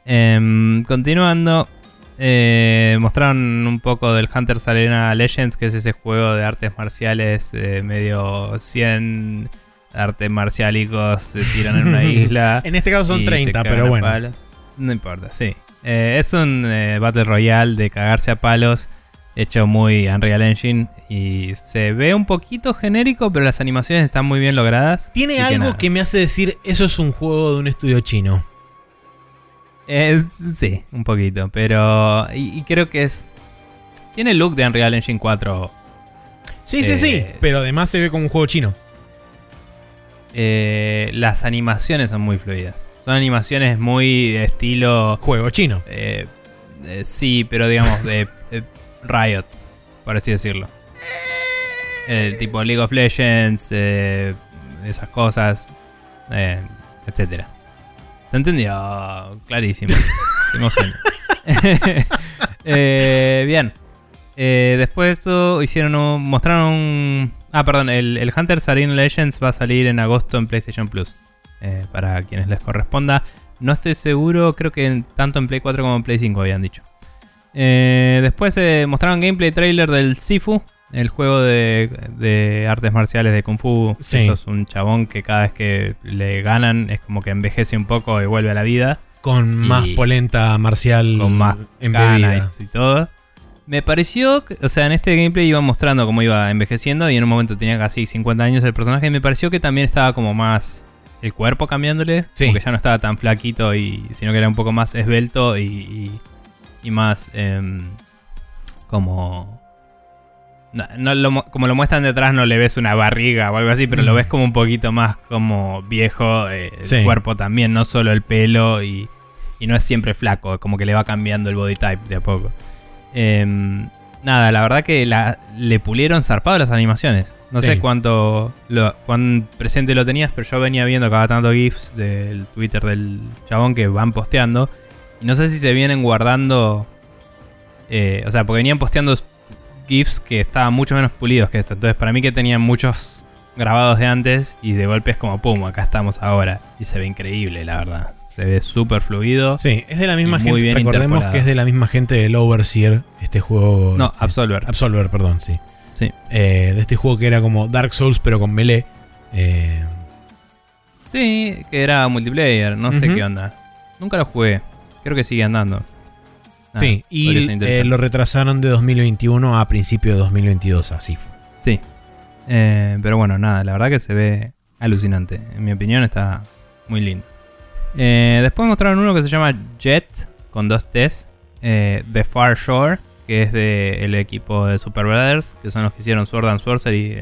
Em, continuando, eh, mostraron un poco del Hunter's Arena Legends, que es ese juego de artes marciales medio 100 artes marcialicos, se tiran en una isla. En este caso son y 30, se cagan pero bueno. No importa, sí. Es un Battle Royale de cagarse a palos, hecho muy Unreal Engine. Y se ve un poquito genérico, pero las animaciones están muy bien logradas. Tiene algo que me hace decir, eso es un juego de un estudio chino. Eh, sí, un poquito, pero. Y, y creo que es. Tiene el look de Unreal Engine 4. Sí, sí, Eh, sí, pero además se ve como un juego chino. Eh, las animaciones son muy fluidas. Son animaciones muy de estilo. Juego chino. Eh, eh, sí, pero digamos de Riot, por así decirlo. El tipo League of Legends, eh, esas cosas, eh, etcétera. ¿Se entendió? Clarísimo. Eh, bien. Eh, después de esto hicieron un- mostraron un... Ah, perdón, el, el Hunter's Arena Legends va a salir en agosto en PlayStation Plus. Eh, para quienes les corresponda. No estoy seguro, creo que en- tanto en Play 4 como en Play 5 habían dicho. Eh, después eh, mostraron gameplay trailer del Sifu, el juego de, de artes marciales de Kung Fu. Sí. Eso es un chabón que cada vez que le ganan es como que envejece un poco y vuelve a la vida. Con más polenta marcial con más embebida. y todo. Me pareció, o sea, en este gameplay iba mostrando cómo iba envejeciendo y en un momento tenía casi 50 años el personaje y me pareció que también estaba como más el cuerpo cambiándole, Sí. como que ya no estaba tan flaquito y sino que era un poco más esbelto y, y, y más em, como no, no lo mo- como lo muestran detrás no le ves una barriga o algo así, pero lo ves como un poquito más como viejo eh, el Sí. cuerpo también, no solo el pelo y, y no es siempre flaco, como que le va cambiando el body type de a poco. Em, nada, la verdad que la- le pulieron zarpado las animaciones. No Sí. sé cuánto lo, cuán presente lo tenías, pero yo venía viendo cada tanto GIFs del Twitter del chabón que van posteando. Y no sé si se vienen guardando. eh, o sea, porque venían posteando GIFs que estaban mucho menos pulidos que esto. Entonces, para mí que tenían muchos grabados de antes y de golpe es como pum, acá estamos ahora. Y se ve increíble, la verdad. Se ve súper fluido. Sí, es de la misma gente. muy bien Recordemos que es de la misma gente del Overseer, este juego. No, este- Absolver. Absolver, perdón, sí. Sí. Eh, de este juego que era como Dark Souls, pero con melee. Eh, Sí, que era multiplayer, no sé qué onda. Nunca lo jugué. Creo que sigue andando. Sí, y eh, lo retrasaron de 2021 a principio de 2022, así fue. Sí. Eh, pero bueno, nada, la verdad que se ve alucinante. En mi opinión está muy lindo. Eh, después mostraron uno que se llama Jet, con dos T's, eh, The Far Shore, que es del equipo de Super Brothers, que son los que hicieron Sword and Sorcery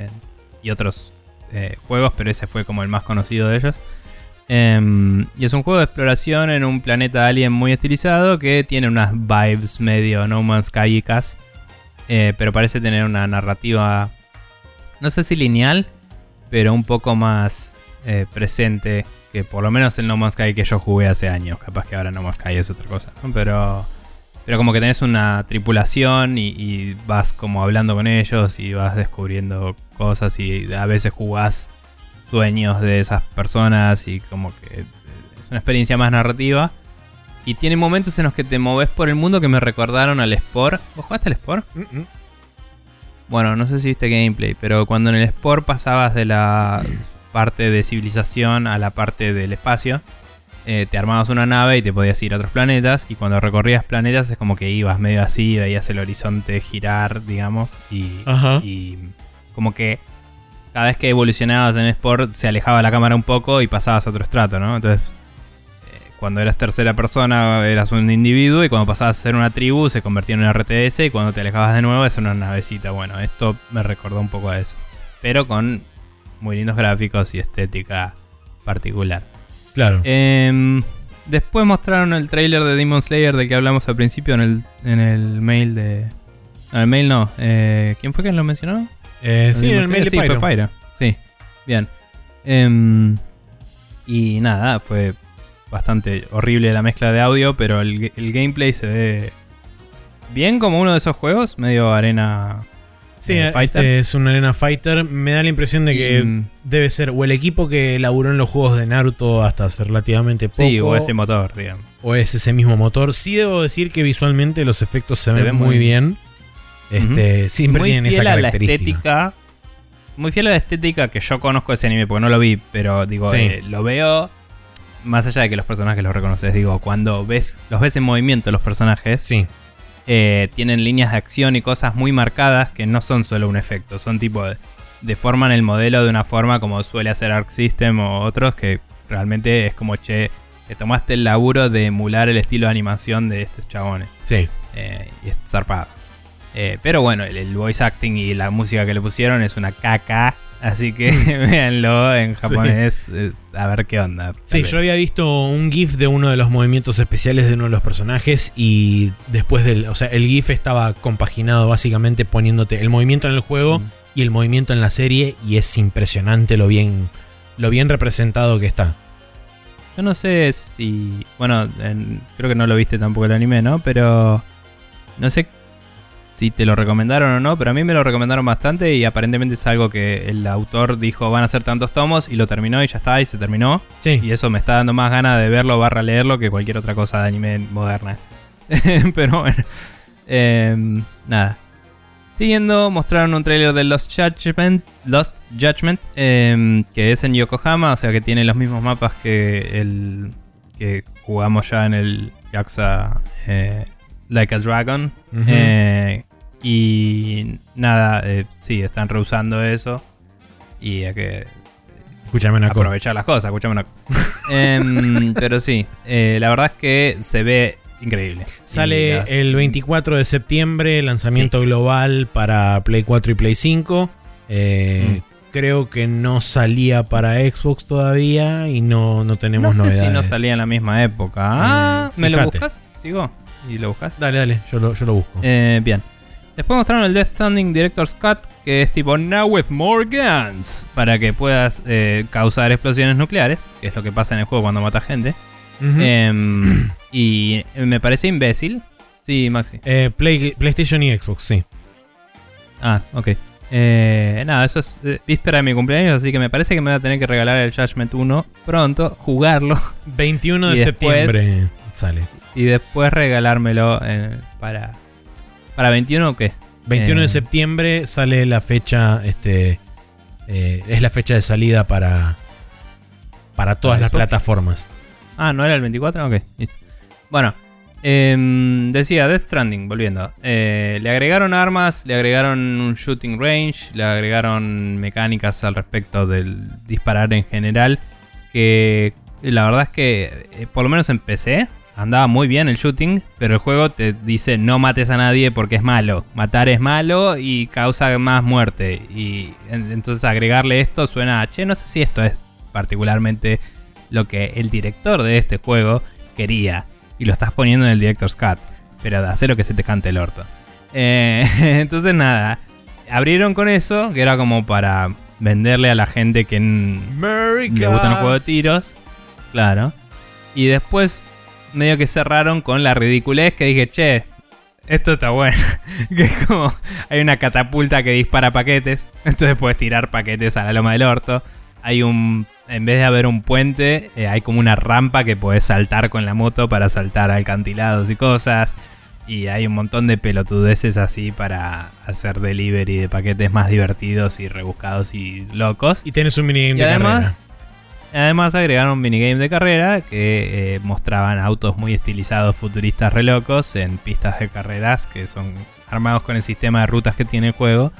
y otros juegos, pero ese fue como el más conocido de ellos. Em, y es un juego de exploración en un planeta alien muy estilizado que tiene unas vibes medio No Man's Sky eh, pero parece tener una narrativa, no sé si lineal, pero un poco más eh, presente que por lo menos el No Man's Sky que yo jugué hace años. Capaz que ahora No Man's Sky es otra cosa, pero, pero como que tenés una tripulación y, y vas como hablando con ellos y vas descubriendo cosas y a veces jugás sueños de esas personas y como que es una experiencia más narrativa. Y tiene momentos en los que te moves por el mundo que me recordaron al Spore. ¿Vos jugaste al Spore? Bueno, no sé si viste gameplay, pero cuando en el Spore pasabas de la parte de civilización a la parte del espacio, eh, te armabas una nave y te podías ir a otros planetas. Y cuando recorrías planetas es como que ibas medio así, veías el horizonte girar, digamos. Y, Ajá. y como que cada vez que evolucionabas en Sport se alejaba la cámara un poco y pasabas a otro estrato, ¿no? Entonces, eh, cuando eras tercera persona eras un individuo y cuando pasabas a ser una tribu se convertía en un RTS y cuando te alejabas de nuevo es una navecita. Bueno, esto me recordó un poco a eso. Pero con muy lindos gráficos y estética particular. Claro. Em, después mostraron el trailer de Demon Slayer del que hablamos al principio en el, en el mail de... No, el mail no. Eh, ¿Quién fue quien lo mencionó? Eh, sí, en el mail de Sí, fue Pyro. Pyro. Sí, bien. Em, y nada, fue bastante horrible la mezcla de audio, pero el, el gameplay se ve bien como uno de esos juegos, medio arena. Sí, eh, este fighter. es un Arena Fighter. Me da la impresión de que Y, mm, debe ser o el equipo que elaboró en los juegos de Naruto hasta hace relativamente poco. sí, o ese motor, digamos. o es ese mismo motor. Sí debo decir que visualmente los efectos se, Se ven ven muy muy bien. Este, Siempre muy tienen fiel esa a la característica. estética. Muy fiel a la estética que yo conozco de ese anime, porque no lo vi, pero digo, Sí. eh, lo veo. Más allá de que los personajes los reconoces, digo, cuando ves los ves en movimiento los personajes, Sí, eh, tienen líneas de acción y cosas muy marcadas que no son solo un efecto, son tipo deforman el modelo de una forma como suele hacer Arc System o otros que realmente es como che, te tomaste el laburo de emular el estilo de animación de estos chabones sí. eh, y es zarpado. Eh, pero bueno, el, el voice acting y la música que le pusieron es una caca. Así que véanlo en japonés. a ver qué onda. Sí, vez. yo había visto un GIF de uno de los movimientos especiales de uno de los personajes y después del, o sea, el GIF estaba compaginado básicamente poniéndote el movimiento en el juego Mm. y el movimiento en la serie y es impresionante lo bien, lo bien representado que está. Yo no sé si. Bueno, en- creo que no lo viste tampoco el anime, ¿no? Pero. No sé si te lo recomendaron o no, pero a mí me lo recomendaron bastante y aparentemente es algo que el autor dijo van a ser tantos tomos y lo terminó y ya está y se terminó. Sí, Y eso me está dando más ganas de verlo barra leerlo que cualquier otra cosa de anime moderna. Pero bueno. Em, nada. Siguiendo, mostraron un tráiler de Lost Judgment, Lost Judgment em, que es en Yokohama, o sea que tiene los mismos mapas que el que jugamos ya en el Yakuza eh, Like a Dragon. Eh, y nada, eh, sí, están rehusando eso. Y hay que Escúchame una aprovechar las cosas, escuchame una Em, Pero sí, eh, la verdad es que se ve increíble. Sale las- el 24 de septiembre, lanzamiento global para Play 4 y Play 5. Eh, Creo que no salía para Xbox todavía y no, no tenemos No sé novedades. si no salía en la misma época. Ah, ¿me lo buscas? ¿Sigo? ¿Y lo buscas? Dale, dale, yo lo, yo lo busco. Bien. Después mostraron el Death Stranding Director's Cut, que es tipo Now with more guns, para que puedas eh, causar explosiones nucleares, que es lo que pasa en el juego cuando mata gente. Em, y me parece imbécil. Sí, Maxi. Eh, Play- PlayStation y Xbox, sí. Ah, ok. Eh, nada, eso es eh, víspera de mi cumpleaños, así que me parece que me voy a tener que regalar el Judgment 1 pronto, jugarlo 21 de después- septiembre sale. y después regalármelo eh, para... ¿Para 21 o qué? 21 Eh. de septiembre sale la fecha, este, eh, es la fecha de salida para, para todas ¿Para las Xbox? plataformas. Ah, ¿no era el 24? Ok, listo. Bueno, em, decía Death Stranding, volviendo. Eh, le agregaron armas, le agregaron un shooting range, le agregaron mecánicas al respecto del disparar en general. Que la verdad es que, eh, por lo menos en PC, andaba muy bien el shooting, pero el juego te dice no mates a nadie porque es malo. Matar es malo y causa más muerte. Y en- entonces agregarle esto suena, che, no sé si esto es particularmente lo que el director de este juego quería. Y lo estás poniendo en el Director's Cut. Pero de hacer lo que se te cante el orto. Eh, entonces nada. Abrieron con eso, que era como para venderle a la gente que n- le gustan los juegos de tiros. Claro. Y después medio que cerraron con la ridiculez que dije, che, esto está bueno. que es como, hay una catapulta que dispara paquetes. Entonces puedes tirar paquetes a la loma del orto. Hay un, en vez de haber un puente, eh, hay como una rampa que puedes saltar con la moto para saltar alcantilados y cosas. Y hay un montón de pelotudeces así para hacer delivery de paquetes más divertidos y rebuscados y locos. Y tienes un minigame Y de además, además agregaron un minigame de carrera que eh, mostraban autos muy estilizados, futuristas re locos en pistas de carreras que son armados con el sistema de rutas que tiene el juego.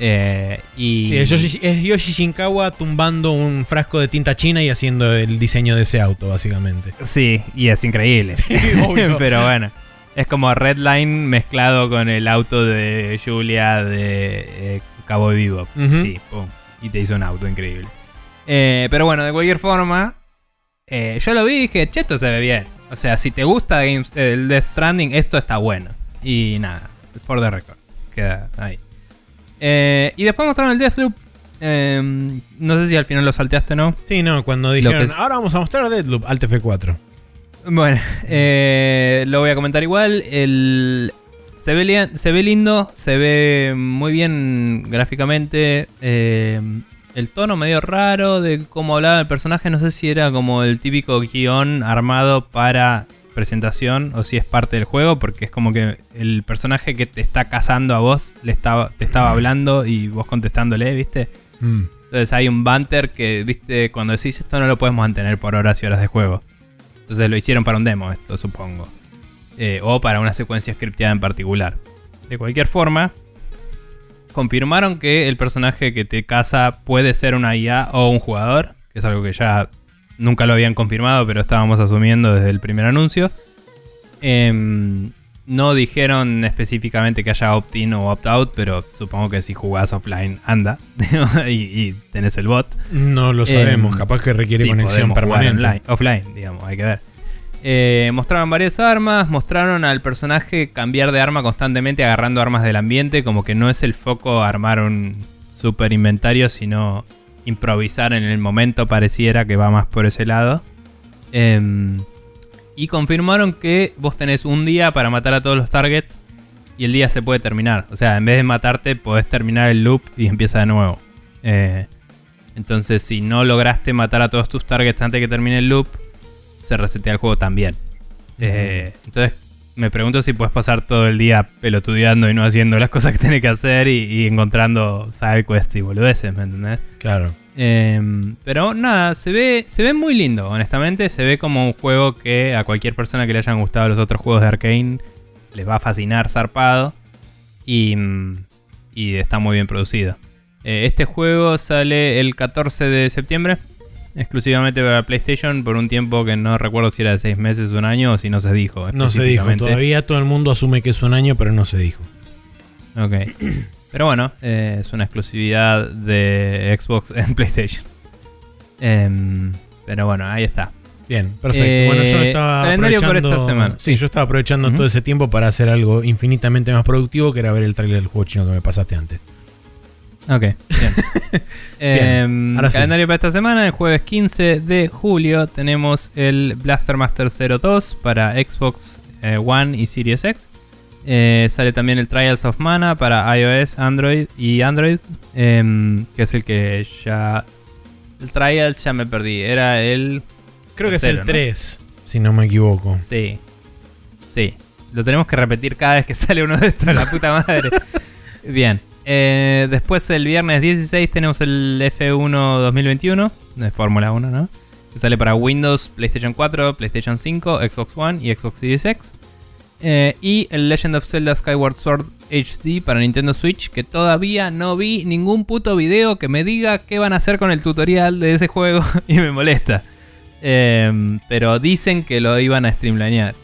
Eh, y. Sí, es, Yoshi, es Yoshi Shinkawa tumbando un frasco de tinta china y haciendo el diseño de ese auto, básicamente. sí, y es increíble. Pero bueno, es como Redline mezclado con el auto de Julia de eh, Cabo Vivo. Ujú. Sí, pum. Y te hizo un auto increíble. Eh, pero bueno, de cualquier forma, eh, yo lo vi y dije, che, esto se ve bien. O sea, si te gusta Games- el Death Stranding, esto está bueno. Y nada, por the record. Queda ahí. Eh, y después mostraron el Deathloop. Eh, no sé si al final lo salteaste o no. Sí, no, cuando dijeron, es- ahora vamos a mostrar Deadloop, Alt F4. Bueno, eh, lo voy a comentar igual. El, se, ve, li- se ve lindo, se ve muy bien gráficamente. El tono medio raro de cómo hablaba el personaje, no sé si era como el típico guion armado para presentación o si es parte del juego, porque es como que el personaje que te está cazando a vos le estaba, te estaba hablando y vos contestándole, ¿viste? Mm. Entonces hay un banter que, viste, cuando decís esto no lo podemos mantener por horas y horas de juego. Entonces lo hicieron para un demo, esto supongo. Eh, o para una secuencia scripteada en particular. De cualquier forma, confirmaron que el personaje que te caza puede ser una IA o un jugador, que es algo que ya nunca lo habían confirmado, pero estábamos asumiendo desde el primer anuncio. Em, no dijeron específicamente que haya opt-in o opt-out, pero supongo que si jugás offline anda y, y tenés el bot. No lo sabemos, Em, capaz que requiere Sí, conexión permanente. offline, digamos, hay que ver. Eh, mostraron varias armas, mostraron al personaje cambiar de arma constantemente agarrando armas del ambiente, como que no es el foco armar un super inventario, sino improvisar en el momento pareciera que va más por ese lado. Em, y confirmaron que vos tenés un día para matar a todos los targets y el día se puede terminar. O sea, en vez de matarte, podés terminar el loop y empieza de nuevo. Eh, entonces, si no lograste matar a todos tus targets antes de que termine el loop, se resetea el juego también. Eh, entonces, me pregunto si puedes pasar todo el día pelotudeando y no haciendo las cosas que tenés que hacer y, y encontrando side quests y boludeces, ¿me entendés? Claro. Em, pero nada, se ve, se ve muy lindo, honestamente. Se ve como un juego que a cualquier persona que le hayan gustado los otros juegos de Arkane les va a fascinar zarpado. Y, y está muy bien producido. Eh, este juego sale el 14 de septiembre, exclusivamente para PlayStation, por un tiempo que no recuerdo si era de 6 meses, un año o si no se dijo. No se dijo. Todavía todo el mundo asume que es un año, pero no se dijo. Ok. Pero bueno, eh, es una exclusividad de Xbox en PlayStation. Em, pero bueno, ahí está. Bien, perfecto. Eh, bueno, yo estaba calendario para aprovechando. esta semana. Sí, yo estaba aprovechando todo ese tiempo para hacer algo infinitamente más productivo, que era ver el trailer del juego chino que me pasaste antes. Ok, bien. Em, sí. calendario para esta semana, el jueves 15 de julio tenemos el Blaster Master 02 para Xbox eh, One y Series X. Eh, sale también el Trials of Mana para iOS, Android y Android, em, que es el que ya... El Trials ya me perdí, era el... Creo que es el ¿no? 3, si no me equivoco. Sí, sí, lo tenemos que repetir cada vez que sale uno de estos, la puta madre. Bien. Eh, después el viernes 16 tenemos el F1 2021 de Fórmula 1, ¿no? Que sale para Windows, PlayStation 4, PlayStation 5, Xbox One y Xbox Series X. Eh, y el Legend of Zelda Skyward Sword HD para Nintendo Switch, que todavía no vi ningún puto video que me diga qué van a hacer con el tutorial de ese juego y me molesta. Eh, pero dicen que lo iban a streamlinear.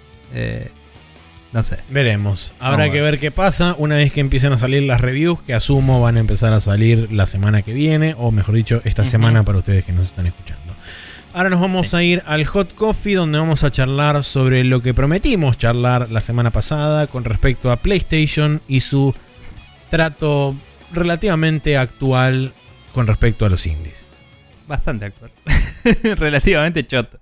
No sé. Veremos. Habrá Vamos que ver. qué pasa una vez que empiecen a salir las reviews, que asumo van a empezar a salir la semana que viene, o mejor dicho, esta semana para ustedes que nos están escuchando. Ahora nos vamos Sí. a ir al Hot Coffee, donde vamos a charlar sobre lo que prometimos charlar la semana pasada con respecto a PlayStation y su trato relativamente actual con respecto a los indies. Bastante actual. Relativamente choto.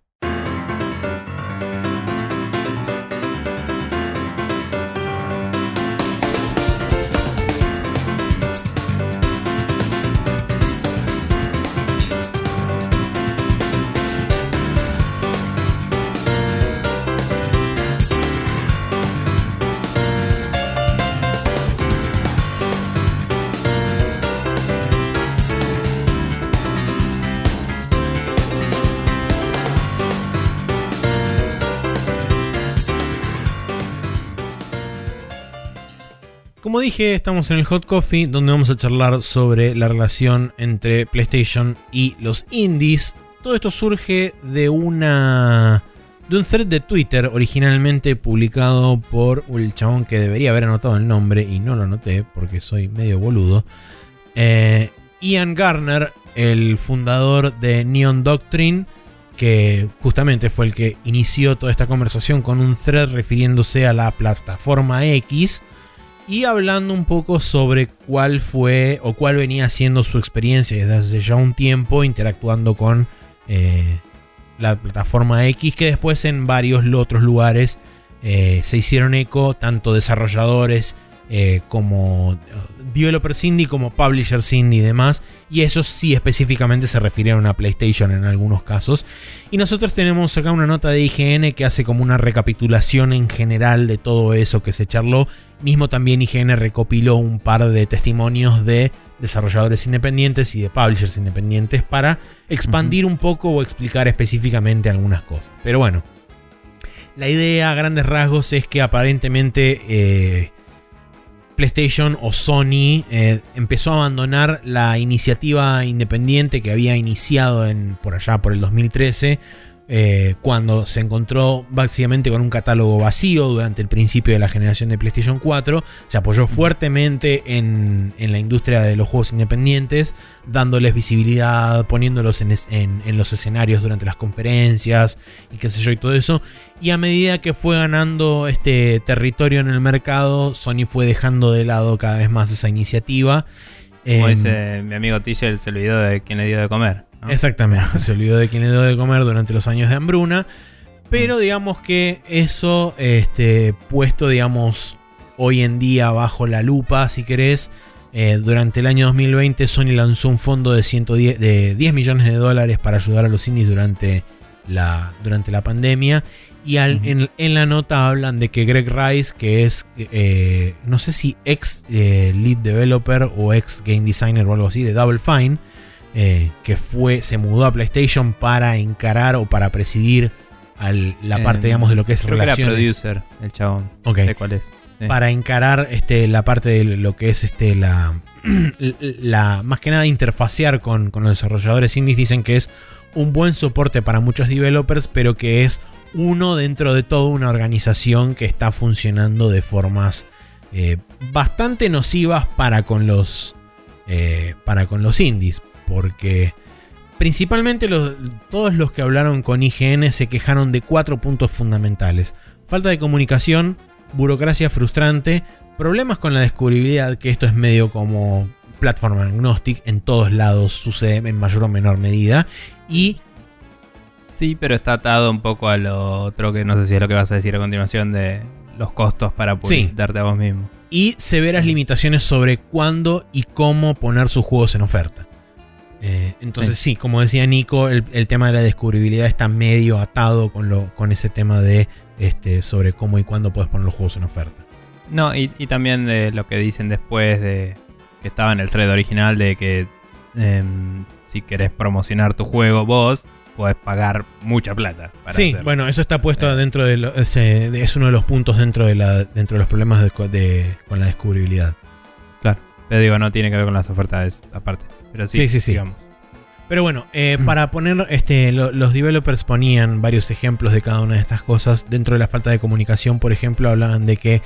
Como dije, estamos en el Hot Coffee, donde vamos a charlar sobre la relación entre PlayStation y los indies. Todo esto surge de una. de un thread de Twitter originalmente publicado por el chabón que debería haber anotado el nombre y no lo anoté porque soy medio boludo. Eh, Ian Garner, el fundador de Neon Doctrine, que justamente fue el que inició toda esta conversación con un thread refiriéndose a la plataforma X y hablando un poco sobre cuál fue o cuál venía siendo su experiencia desde hace ya un tiempo interactuando con eh, la plataforma X, que después en varios otros lugares eh, se hicieron eco, tanto desarrolladores eh, como eh, developers indie, como publishers indie y demás, y eso sí específicamente se refirieron a PlayStation en algunos casos. Y nosotros tenemos acá una nota de IGN que hace como una recapitulación en general de todo eso que se charló. Mismo también IGN recopiló un par de testimonios de desarrolladores independientes y de publishers independientes para expandir un poco o explicar específicamente algunas cosas. Pero bueno, la idea a grandes rasgos es que aparentemente eh, PlayStation o Sony eh, empezó a abandonar la iniciativa independiente que había iniciado en, por allá por el 2013. Eh, cuando se encontró básicamente con un catálogo vacío durante el principio de la generación de PlayStation 4, se apoyó fuertemente en, en la industria de los juegos independientes, dándoles visibilidad, poniéndolos en, es- en- en los escenarios durante las conferencias y qué sé yo y todo eso. Y a medida que fue ganando este territorio en el mercado, Sony fue dejando de lado cada vez más esa iniciativa. Como Em, dice mi amigo Tishel, se olvidó de quién le dio de comer. ¿No? Exactamente, se olvidó de quién le dio de comer durante los años de hambruna. Pero digamos que eso, este, puesto, digamos, hoy en día bajo la lupa, si querés, eh, durante el año 2020 Sony lanzó un fondo de, 110, de 10 millones de dólares para ayudar a los indies durante la, durante la pandemia. Y al- Ujú. en, en la nota hablan de que Greg Rice, que es, eh, no sé si ex eh, lead developer o ex game designer o algo así de Double Fine, eh, que fue, se mudó a PlayStation para encarar o para presidir al- la parte, Eh, digamos, de lo que es Creo que era relaciones. producer, el chabón. Ok. Sé cuál es. Sí. para encarar este, la parte de lo que es este, la, la más que nada interfacear con, con los desarrolladores indies dicen que es un buen soporte para muchos developers pero que es uno dentro de toda una organización que está funcionando de formas eh, bastante nocivas para con los eh, para con los indies porque principalmente los- todos los que hablaron con IGN se quejaron de cuatro puntos fundamentales falta de comunicación burocracia frustrante, problemas con la descubribilidad, que esto es medio como platform agnostic, en todos lados sucede en mayor o menor medida, y Sí, pero está atado un poco a lo otro que no sé si es lo que vas a decir a continuación de los costos para publicitarte a vos mismo. y severas limitaciones sobre cuándo y cómo poner sus juegos en oferta. Eh, entonces sí. como decía Nico, el, el tema de la descubribilidad está medio atado con, lo, con ese tema de este, sobre cómo y cuándo puedes poner los juegos en oferta. No, y, y también de lo que dicen después de que estaba en el thread original de que em, si querés promocionar tu juego vos, podés pagar mucha plata. Para Sí, hacerlo. bueno, eso está puesto Eh. dentro de, lo- este, es uno de los puntos dentro de la dentro de los problemas de, de- con la descubribilidad. Pero digo, no tiene que ver con las ofertas aparte. Pero sí, Sí, sí, sí. digamos. Pero bueno, eh, para poner, este, lo- los developers ponían varios ejemplos de cada una de estas cosas. Dentro de la falta de comunicación, por ejemplo, hablaban de que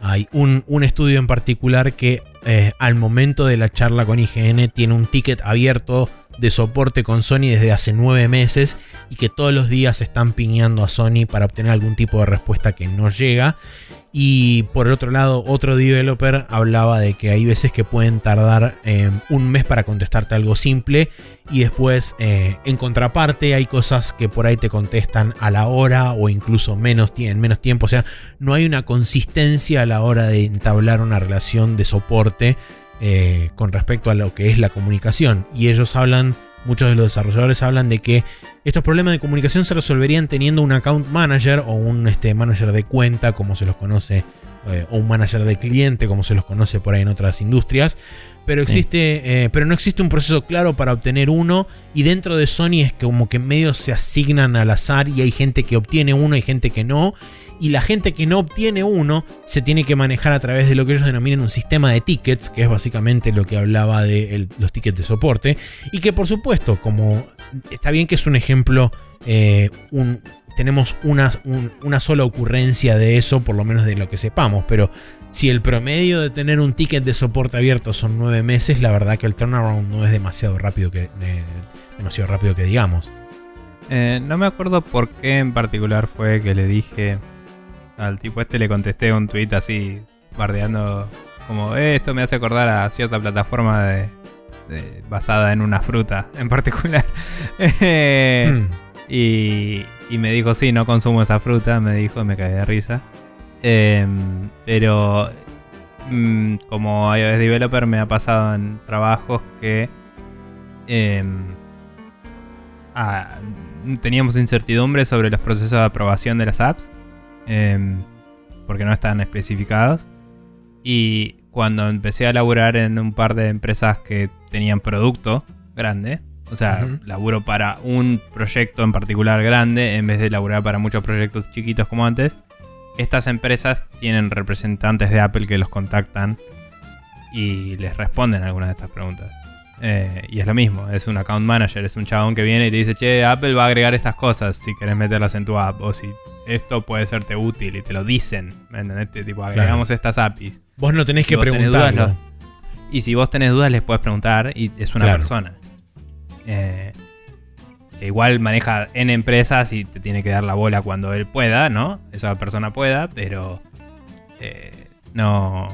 hay un, un estudio en particular que eh, al momento de la charla con IGN tiene un ticket abierto de soporte con Sony desde hace nueve meses y que todos los días están piñando a Sony para obtener algún tipo de respuesta que no llega. Y por el otro lado, otro developer hablaba de que hay veces que pueden tardar eh, un mes para contestarte algo simple y después eh, en contraparte hay cosas que por ahí te contestan a la hora o incluso menos, en menos tiempo. O sea, no hay una consistencia a la hora de entablar una relación de soporte eh, con respecto a lo que es la comunicación. Y ellos hablan, muchos de los desarrolladores hablan de que estos problemas de comunicación se resolverían teniendo un account manager o un este, manager de cuenta, como se los conoce, eh, o un manager de cliente, como se los conoce por ahí en otras industrias. Pero Sí. existe, eh, pero no existe un proceso claro para obtener uno. Y dentro de Sony es como que medios se asignan al azar y hay gente que obtiene uno y gente que no. Y la gente que no obtiene uno se tiene que manejar a través de lo que ellos denominan un sistema de tickets, que es básicamente lo que hablaba de los tickets de soporte. Y que por supuesto, como está bien que es un ejemplo, eh, tenemos una, un- una sola ocurrencia de eso, por lo menos de lo que sepamos, pero si el promedio de tener un ticket de soporte abierto son nueve meses, la verdad que el turnaround no es demasiado rápido que, eh, demasiado rápido que digamos. Eh, no me acuerdo por qué en particular fue que le dije al tipo este, le contesté un tweet así, bardeando como, "Eh, esto me hace acordar a cierta plataforma de, de- basada en una fruta en particular. Eh, Hmm. y, y me dijo, sí, no consumo esa fruta, me dijo, me caí de risa. Em, pero mm, como iOS developer me ha pasado en trabajos que em, ah, teníamos incertidumbre sobre los procesos de aprobación de las apps em, porque no estaban especificados. Y cuando empecé a laburar en un par de empresas que tenían producto grande, o sea, Ujú. laburo para un proyecto en particular grande en vez de laburar para muchos proyectos chiquitos como antes, estas empresas tienen representantes de Apple que los contactan y les responden algunas de estas preguntas. Eh, y es lo mismo, es un account manager, es un chabón que viene y te dice, che, Apple va a agregar estas cosas si querés meterlas en tu app, o si esto puede serte útil y te lo dicen, ¿me entendés? Te- Tipo, agregamos estas APIs. Vos no tenés Si que preguntarlo. Y si vos tenés dudas, les puedes preguntar y es una Claro. persona. Eh, que igual maneja en empresas y te tiene que dar la bola cuando él pueda, ¿no? Esa persona pueda, pero eh, no.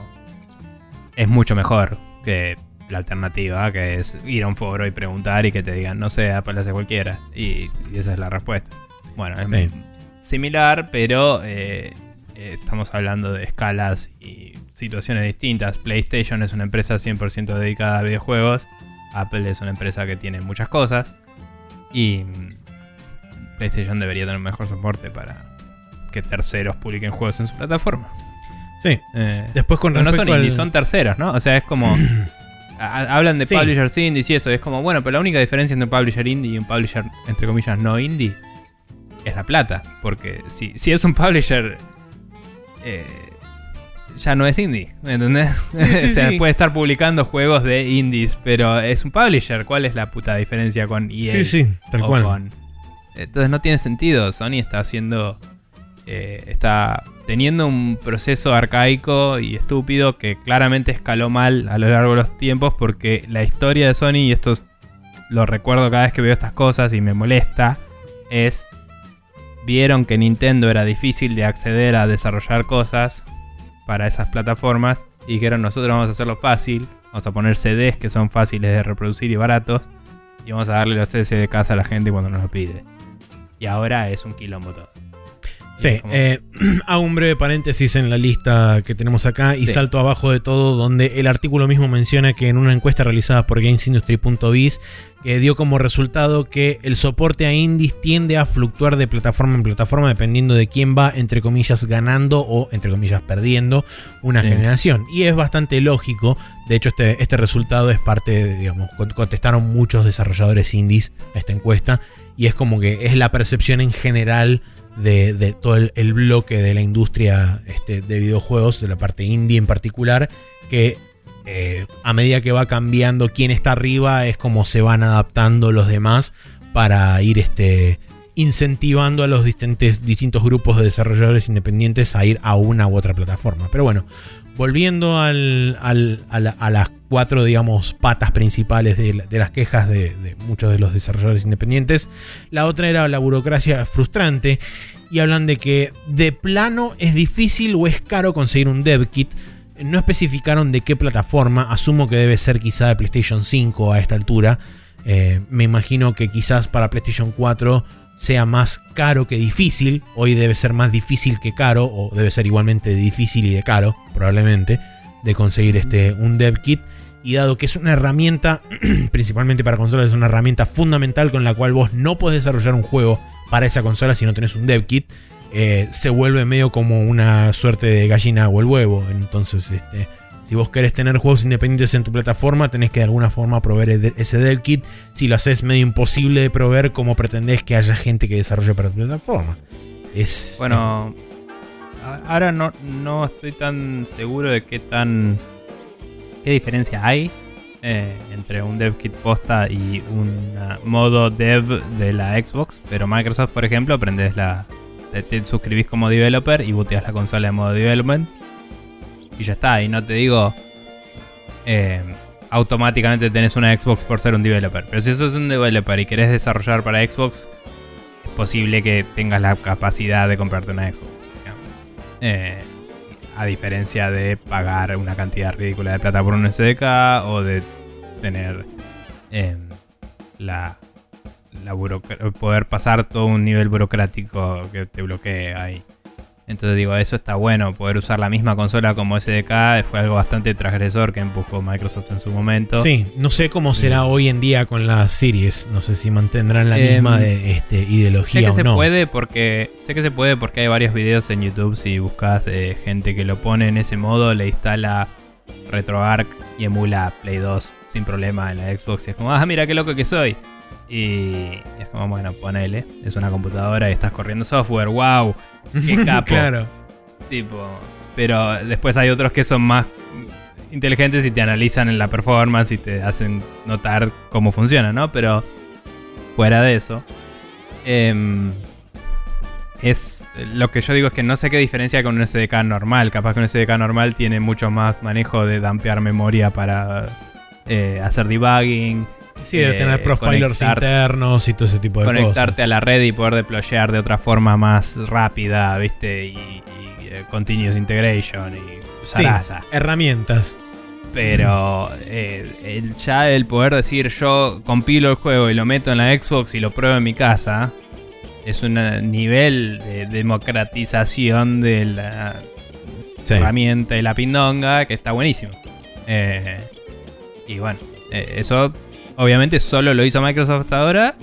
Es mucho mejor que la alternativa, que es ir a un foro y preguntar y que te digan, no sé, Apple hace cualquiera. Y, y esa es la respuesta. Bueno, es Sí. similar, pero eh, eh, estamos hablando de escalas y situaciones distintas. PlayStation es una empresa 100% dedicada a videojuegos. Apple es una empresa que tiene muchas cosas. Y mm, PlayStation debería tener un mejor soporte para que terceros publiquen juegos en su plataforma. Sí. Eh, Después con pero no son respecto al- indies, son terceros, ¿no? O sea, es como. a- hablan de Sí. publishers indies y eso. Es como, bueno, pero la única diferencia entre un publisher indie y un publisher, entre comillas, no indie es la plata. Porque si, si es un publisher. eh, ya no es indie, ¿me entendés? Sí, sí, o sea, sí. puede estar publicando juegos de indies, pero es un publisher. ¿Cuál es la puta diferencia con EA? Sí, sí, tal o cual. con- Entonces no tiene sentido. Sony está haciendo. Eh, está teniendo un proceso arcaico y estúpido que claramente escaló mal a lo largo de los tiempos porque la historia de Sony, y esto es- lo recuerdo cada vez que veo estas cosas y me molesta, es. Vieron que Nintendo era difícil de acceder a desarrollar cosas para esas plataformas y dijeron nosotros vamos a hacerlo fácil, vamos a poner CDs que son fáciles de reproducir y baratos y vamos a darle los CDs de casa a la gente cuando nos lo pide. Y ahora es un quilombo todo. Sí, eh, hago un breve paréntesis en la lista que tenemos acá y Sí. salto abajo de todo donde el artículo mismo menciona que en una encuesta realizada por GamesIndustry.biz que dio como resultado que el soporte a indies tiende a fluctuar de plataforma en plataforma dependiendo de quién va entre comillas ganando o entre comillas perdiendo una Sí. generación y es bastante lógico de hecho este, este resultado es parte de, digamos con- contestaron muchos desarrolladores indies a esta encuesta y es como que es la percepción en general de, todo el, el bloque de la industria este, de videojuegos, de la parte indie en particular, que eh, a medida que va cambiando quién está arriba es como se van adaptando los demás para ir este, incentivando a los distintos, distintos grupos de desarrolladores independientes a ir a una u otra plataforma. Pero bueno, volviendo a, la- a las cuatro, patas principales de, la- de las quejas de, de muchos de los desarrolladores independientes, la otra era la burocracia frustrante y hablan de que de plano es difícil o es caro conseguir un dev kit. No especificaron de qué plataforma, asumo que debe ser quizá de PlayStation 5 a esta altura. Eh, me imagino que quizás para PlayStation 4 sea más caro que difícil. Hoy debe ser más difícil que caro, o debe ser igualmente difícil y de caro, probablemente, de conseguir este, un dev kit. Y dado que es una herramienta, principalmente para consolas, es una herramienta fundamental con la cual vos no podés desarrollar un juego para esa consola si no tenés un dev kit, eh, se vuelve medio como una suerte de gallina o el huevo. Entonces, este, si vos querés tener juegos independientes en tu plataforma, tenés que de alguna forma proveer ese dev kit. Si lo haces medio imposible de proveer, ¿cómo pretendés que haya gente que desarrolle para tu plataforma? Es. Bueno, ahora no, no estoy tan seguro de qué tan. qué diferencia hay eh, entre un dev kit posta y un ah, modo dev de la Xbox. Pero Microsoft, por ejemplo, aprendes la. Te, te suscribís como developer y booteas la consola en modo development. Y ya está. Y no te digo. eh, automáticamente tenés una Xbox por ser un developer. Pero si sos un developer y querés desarrollar para Xbox, es posible que tengas la capacidad de comprarte una Xbox. Eh, a diferencia de pagar una cantidad ridícula de plata por un SDK o de tener eh, la, la poder pasar todo un nivel burocrático que te bloquee ahí. Entonces digo, eso está bueno, poder usar la misma consola como SDK fue algo bastante transgresor que empujó Microsoft en su momento. Sí, no sé cómo será hoy en día con las series. No sé si mantendrán la Em, misma de, este, Sé ideología que o se no. puede porque sé que se puede porque hay varios videos en YouTube si buscas de gente que lo pone en ese modo, le instala RetroArch y emula Play 2 sin problema en la Xbox y es como, ah, mira qué loco que soy. Y es como, bueno, ponele, es una computadora y estás corriendo software, wow, qué capo. claro. Tipo, pero después hay otros que son más inteligentes y te analizan en la performance y te hacen notar cómo funciona, ¿no? Pero fuera de eso, em, es lo que yo digo es que no sé qué diferencia con un SDK normal. Capaz que un SDK normal tiene mucho más manejo de dampear memoria para eh, hacer debugging, Sí, debe eh, tener profilers conectar- internos y todo ese tipo de conectarte cosas. a la red y poder deployar de otra forma más rápida, ¿viste? Y, y, eh, continuous integration y Sí, zaraza. herramientas. Pero eh, el, ya el poder decir yo compilo el juego y lo meto en la Xbox y lo pruebo en mi casa es un eh, nivel de democratización de la Sí. herramienta y la pindonga que está buenísimo. Eh, y bueno, eh, eso obviamente solo lo hizo Microsoft hasta ahora.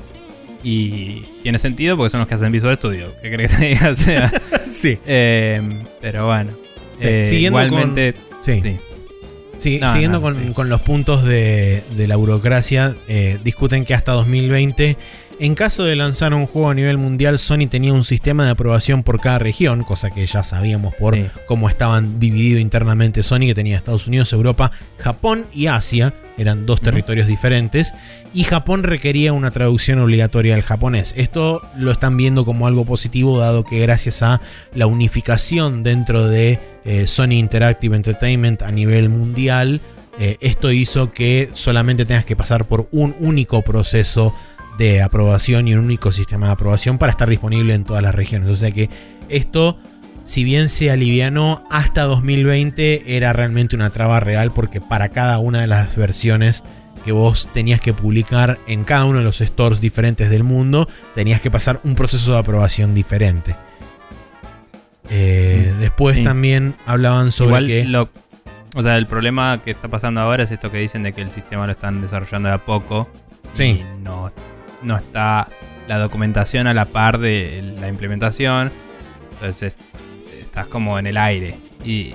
Y tiene sentido porque son los que hacen Visual Studio. ¿Qué crees que te diga? O sea, Sí. eh, pero bueno. Sí, Eh, siguiendo igualmente, Sí. sí. Sí, No, siguiendo no, con, con los puntos de, de la burocracia, eh, discuten que hasta 2020, en caso de lanzar un juego a nivel mundial, Sony tenía un sistema de aprobación por cada región, cosa que ya sabíamos por cómo estaban divididos internamente Sony, que tenía Estados Unidos, Europa, Japón y Asia, eran dos territorios diferentes, y Japón requería una traducción obligatoria al japonés. Esto lo están viendo como algo positivo, dado que gracias a la unificación dentro de eh, Sony Interactive Entertainment a nivel mundial, eh, esto hizo que solamente tengas que pasar por un único proceso de aprobación y un único sistema de aprobación para estar disponible en todas las regiones. O sea que esto, si bien se alivianó hasta 2020, era realmente una traba real porque para cada una de las versiones que vos tenías que publicar en cada uno de los stores diferentes del mundo, tenías que pasar un proceso de aprobación diferente. Eh, Mm, después sí. también hablaban sobre Igual que... lo- o sea, el problema que está pasando ahora es esto que dicen de que el sistema lo están desarrollando de a poco. Sí. Y no, no está la documentación a la par de la implementación. Entonces estás como en el aire. Y,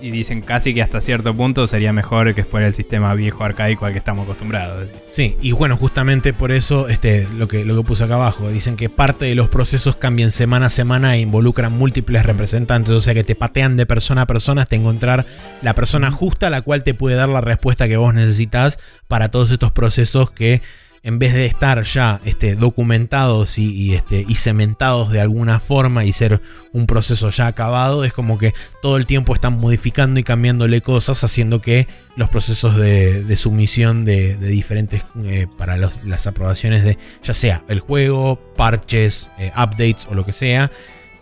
y dicen casi que hasta cierto punto sería mejor que fuera el sistema viejo arcaico al que estamos acostumbrados. Sí, y bueno, justamente por eso este, lo, que, lo que puse acá abajo. Dicen que parte de los procesos cambian semana a semana e involucran múltiples representantes. O sea que te patean de persona a persona hasta encontrar la persona justa a la cual te puede dar la respuesta que vos necesitas para todos estos procesos que en vez de estar ya este, documentados y, este, y cementados de alguna forma y ser un proceso ya acabado, es como que todo el tiempo están modificando y cambiándole cosas, haciendo que los procesos de, sumisión de, diferentes eh, para las aprobaciones de ya sea el juego, parches, eh, updates o lo que sea,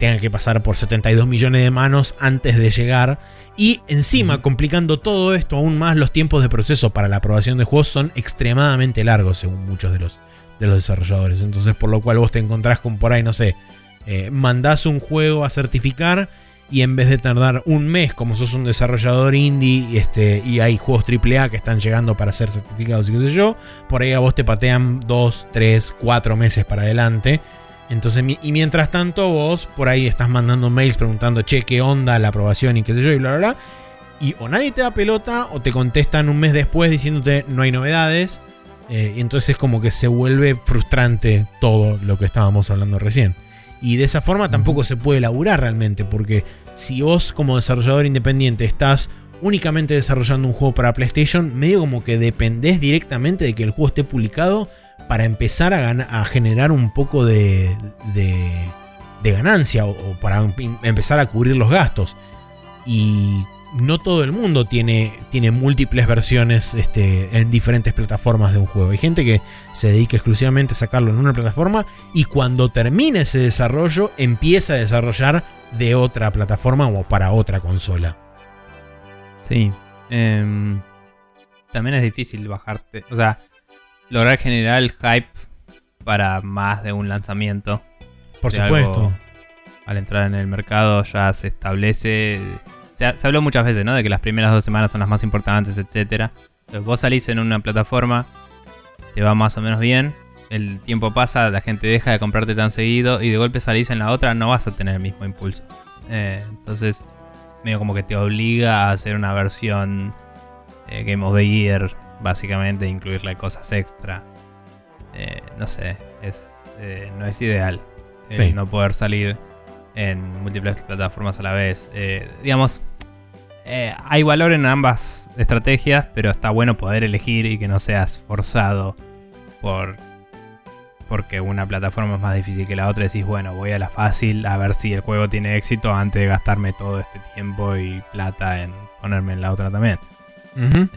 tengan que pasar por 72 millones de manos antes de llegar. Y encima, complicando todo esto aún más, los tiempos de proceso para la aprobación de juegos son extremadamente largos, según muchos de los, de los desarrolladores. Entonces, por lo cual vos te encontrás con por ahí, no sé, eh, mandás un juego a certificar y en vez de tardar un mes, como sos un desarrollador indie y, este, y hay juegos AAA que están llegando para ser certificados y qué sé yo, por ahí a vos te patean 2, 3, 4 meses para adelante. Entonces, y mientras tanto, vos por ahí estás mandando mails preguntando, che, qué onda la aprobación y qué sé yo, y bla, bla, bla. Y o nadie te da pelota o te contestan un mes después diciéndote no hay novedades. Eh, y entonces, como que se vuelve frustrante todo lo que estábamos hablando recién. Y de esa forma tampoco se puede laburar realmente, porque si vos como desarrollador independiente estás únicamente desarrollando un juego para PlayStation, medio como que dependés directamente de que el juego esté publicado para empezar a, a generar un poco de, ganancia o, para em- empezar a cubrir los gastos. Y no todo el mundo tiene, tiene múltiples versiones este, en diferentes plataformas de un juego. Hay gente que se dedica exclusivamente a sacarlo en una plataforma y cuando termine ese desarrollo empieza a desarrollar de otra plataforma o para otra consola. Sí. Em, también es difícil bajarte. O sea, lograr generar el hype para más de un lanzamiento. Por de supuesto. algo al entrar en el mercado ya se establece. Se habló muchas veces, ¿no? De que las primeras dos semanas son las más importantes, etcétera. Entonces vos salís en una plataforma, te va más o menos bien. El tiempo pasa, la gente deja de comprarte tan seguido y de golpe salís en la otra, no vas a tener el mismo impulso. Eh, entonces, medio como que te obliga a hacer una versión eh, Game of the Year, básicamente, incluirle cosas extra. Eh, no sé, es, eh, no es ideal eh, Sí. no poder salir en múltiples plataformas a la vez. Eh, digamos, eh, hay valor en ambas estrategias, pero está bueno poder elegir y que no seas forzado por porque una plataforma es más difícil que la otra. Decís, bueno, voy a la fácil a ver si el juego tiene éxito antes de gastarme todo este tiempo y plata en ponerme en la otra también. Eh,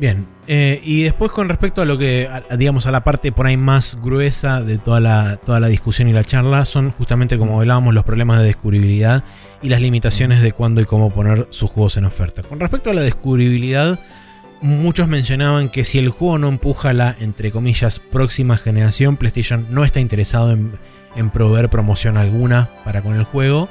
Bien, eh, y después con respecto a lo que, digamos, a la parte por ahí más gruesa de toda la, toda la discusión y la charla, son justamente como hablábamos los problemas de descubribilidad y las limitaciones de cuándo y cómo poner sus juegos en oferta. Con respecto a la descubribilidad, muchos mencionaban que si el juego no empuja la, entre comillas, próxima generación, PlayStation no está interesado en, en proveer promoción alguna para con el juego.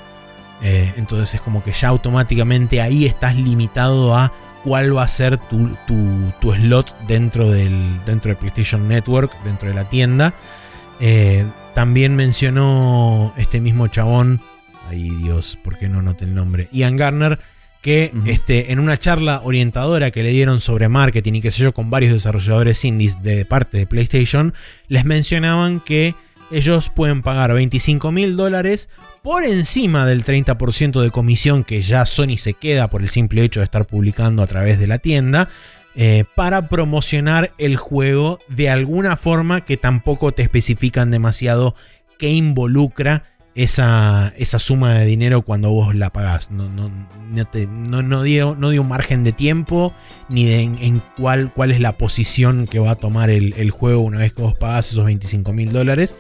Eh, entonces es como que ya automáticamente ahí estás limitado a cuál va a ser tu, tu- tu slot dentro del, dentro de PlayStation Network, dentro de la tienda. Eh, también mencionó este mismo chabón, ay Dios, ¿por qué no noté el nombre? Ian Garner, que este, en una charla orientadora que le dieron sobre marketing y qué sé yo con varios desarrolladores indies de parte de PlayStation, les mencionaban que ellos pueden pagar 25 mil dólares por encima del 30% de comisión que ya Sony se queda por el simple hecho de estar publicando a través de la tienda. eh, para promocionar el juego de alguna forma que tampoco te especifican demasiado qué involucra esa, esa suma de dinero cuando vos la pagás. No, no, no, te- no- dio, dio margen de tiempo ni de en, en cuál, cuál es la posición que va a tomar el, el juego una vez que vos pagás esos 25 mil dólares.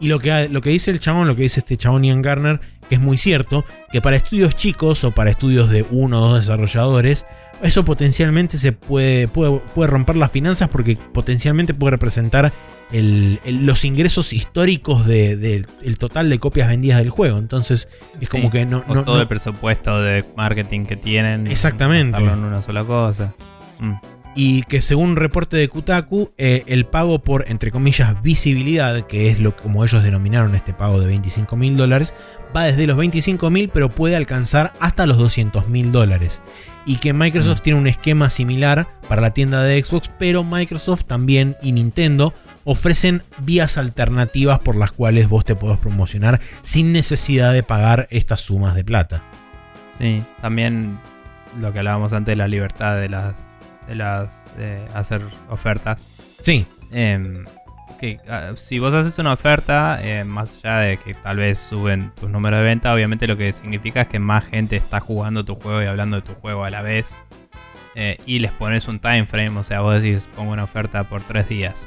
Y lo que, lo que dice el chabón, lo que dice este chabón Ian Garner, que es muy cierto, que para estudios chicos o para estudios de uno o dos desarrolladores, eso potencialmente se puede, puede, puede romper las finanzas porque potencialmente puede representar el- el- los ingresos históricos del de, el total de copias vendidas del juego. Entonces es como Sí, que no... O no- todo no- el presupuesto de marketing que tienen. Exactamente. en una sola cosa. Mm. Y que según un reporte de Kutaku, eh, el pago por, entre comillas, visibilidad, que es lo como ellos denominaron este pago de 25 mil dólares, va desde los 25 mil, pero puede alcanzar hasta los 200 mil dólares. Y que Microsoft tiene un esquema similar para la tienda de Xbox, pero Microsoft también y Nintendo ofrecen vías alternativas por las cuales vos te podés promocionar sin necesidad de pagar estas sumas de plata. Sí, también lo que hablábamos antes de la libertad de las. De las. de hacer ofertas. Sí, Em, que ah, si vos haces una oferta, eh, más allá de que tal vez suben tus números de venta, obviamente lo que significa es que más gente está jugando tu juego y hablando de tu juego a la vez. Eh, y les pones un time frame, o sea, vos decís, pongo una oferta por tres días.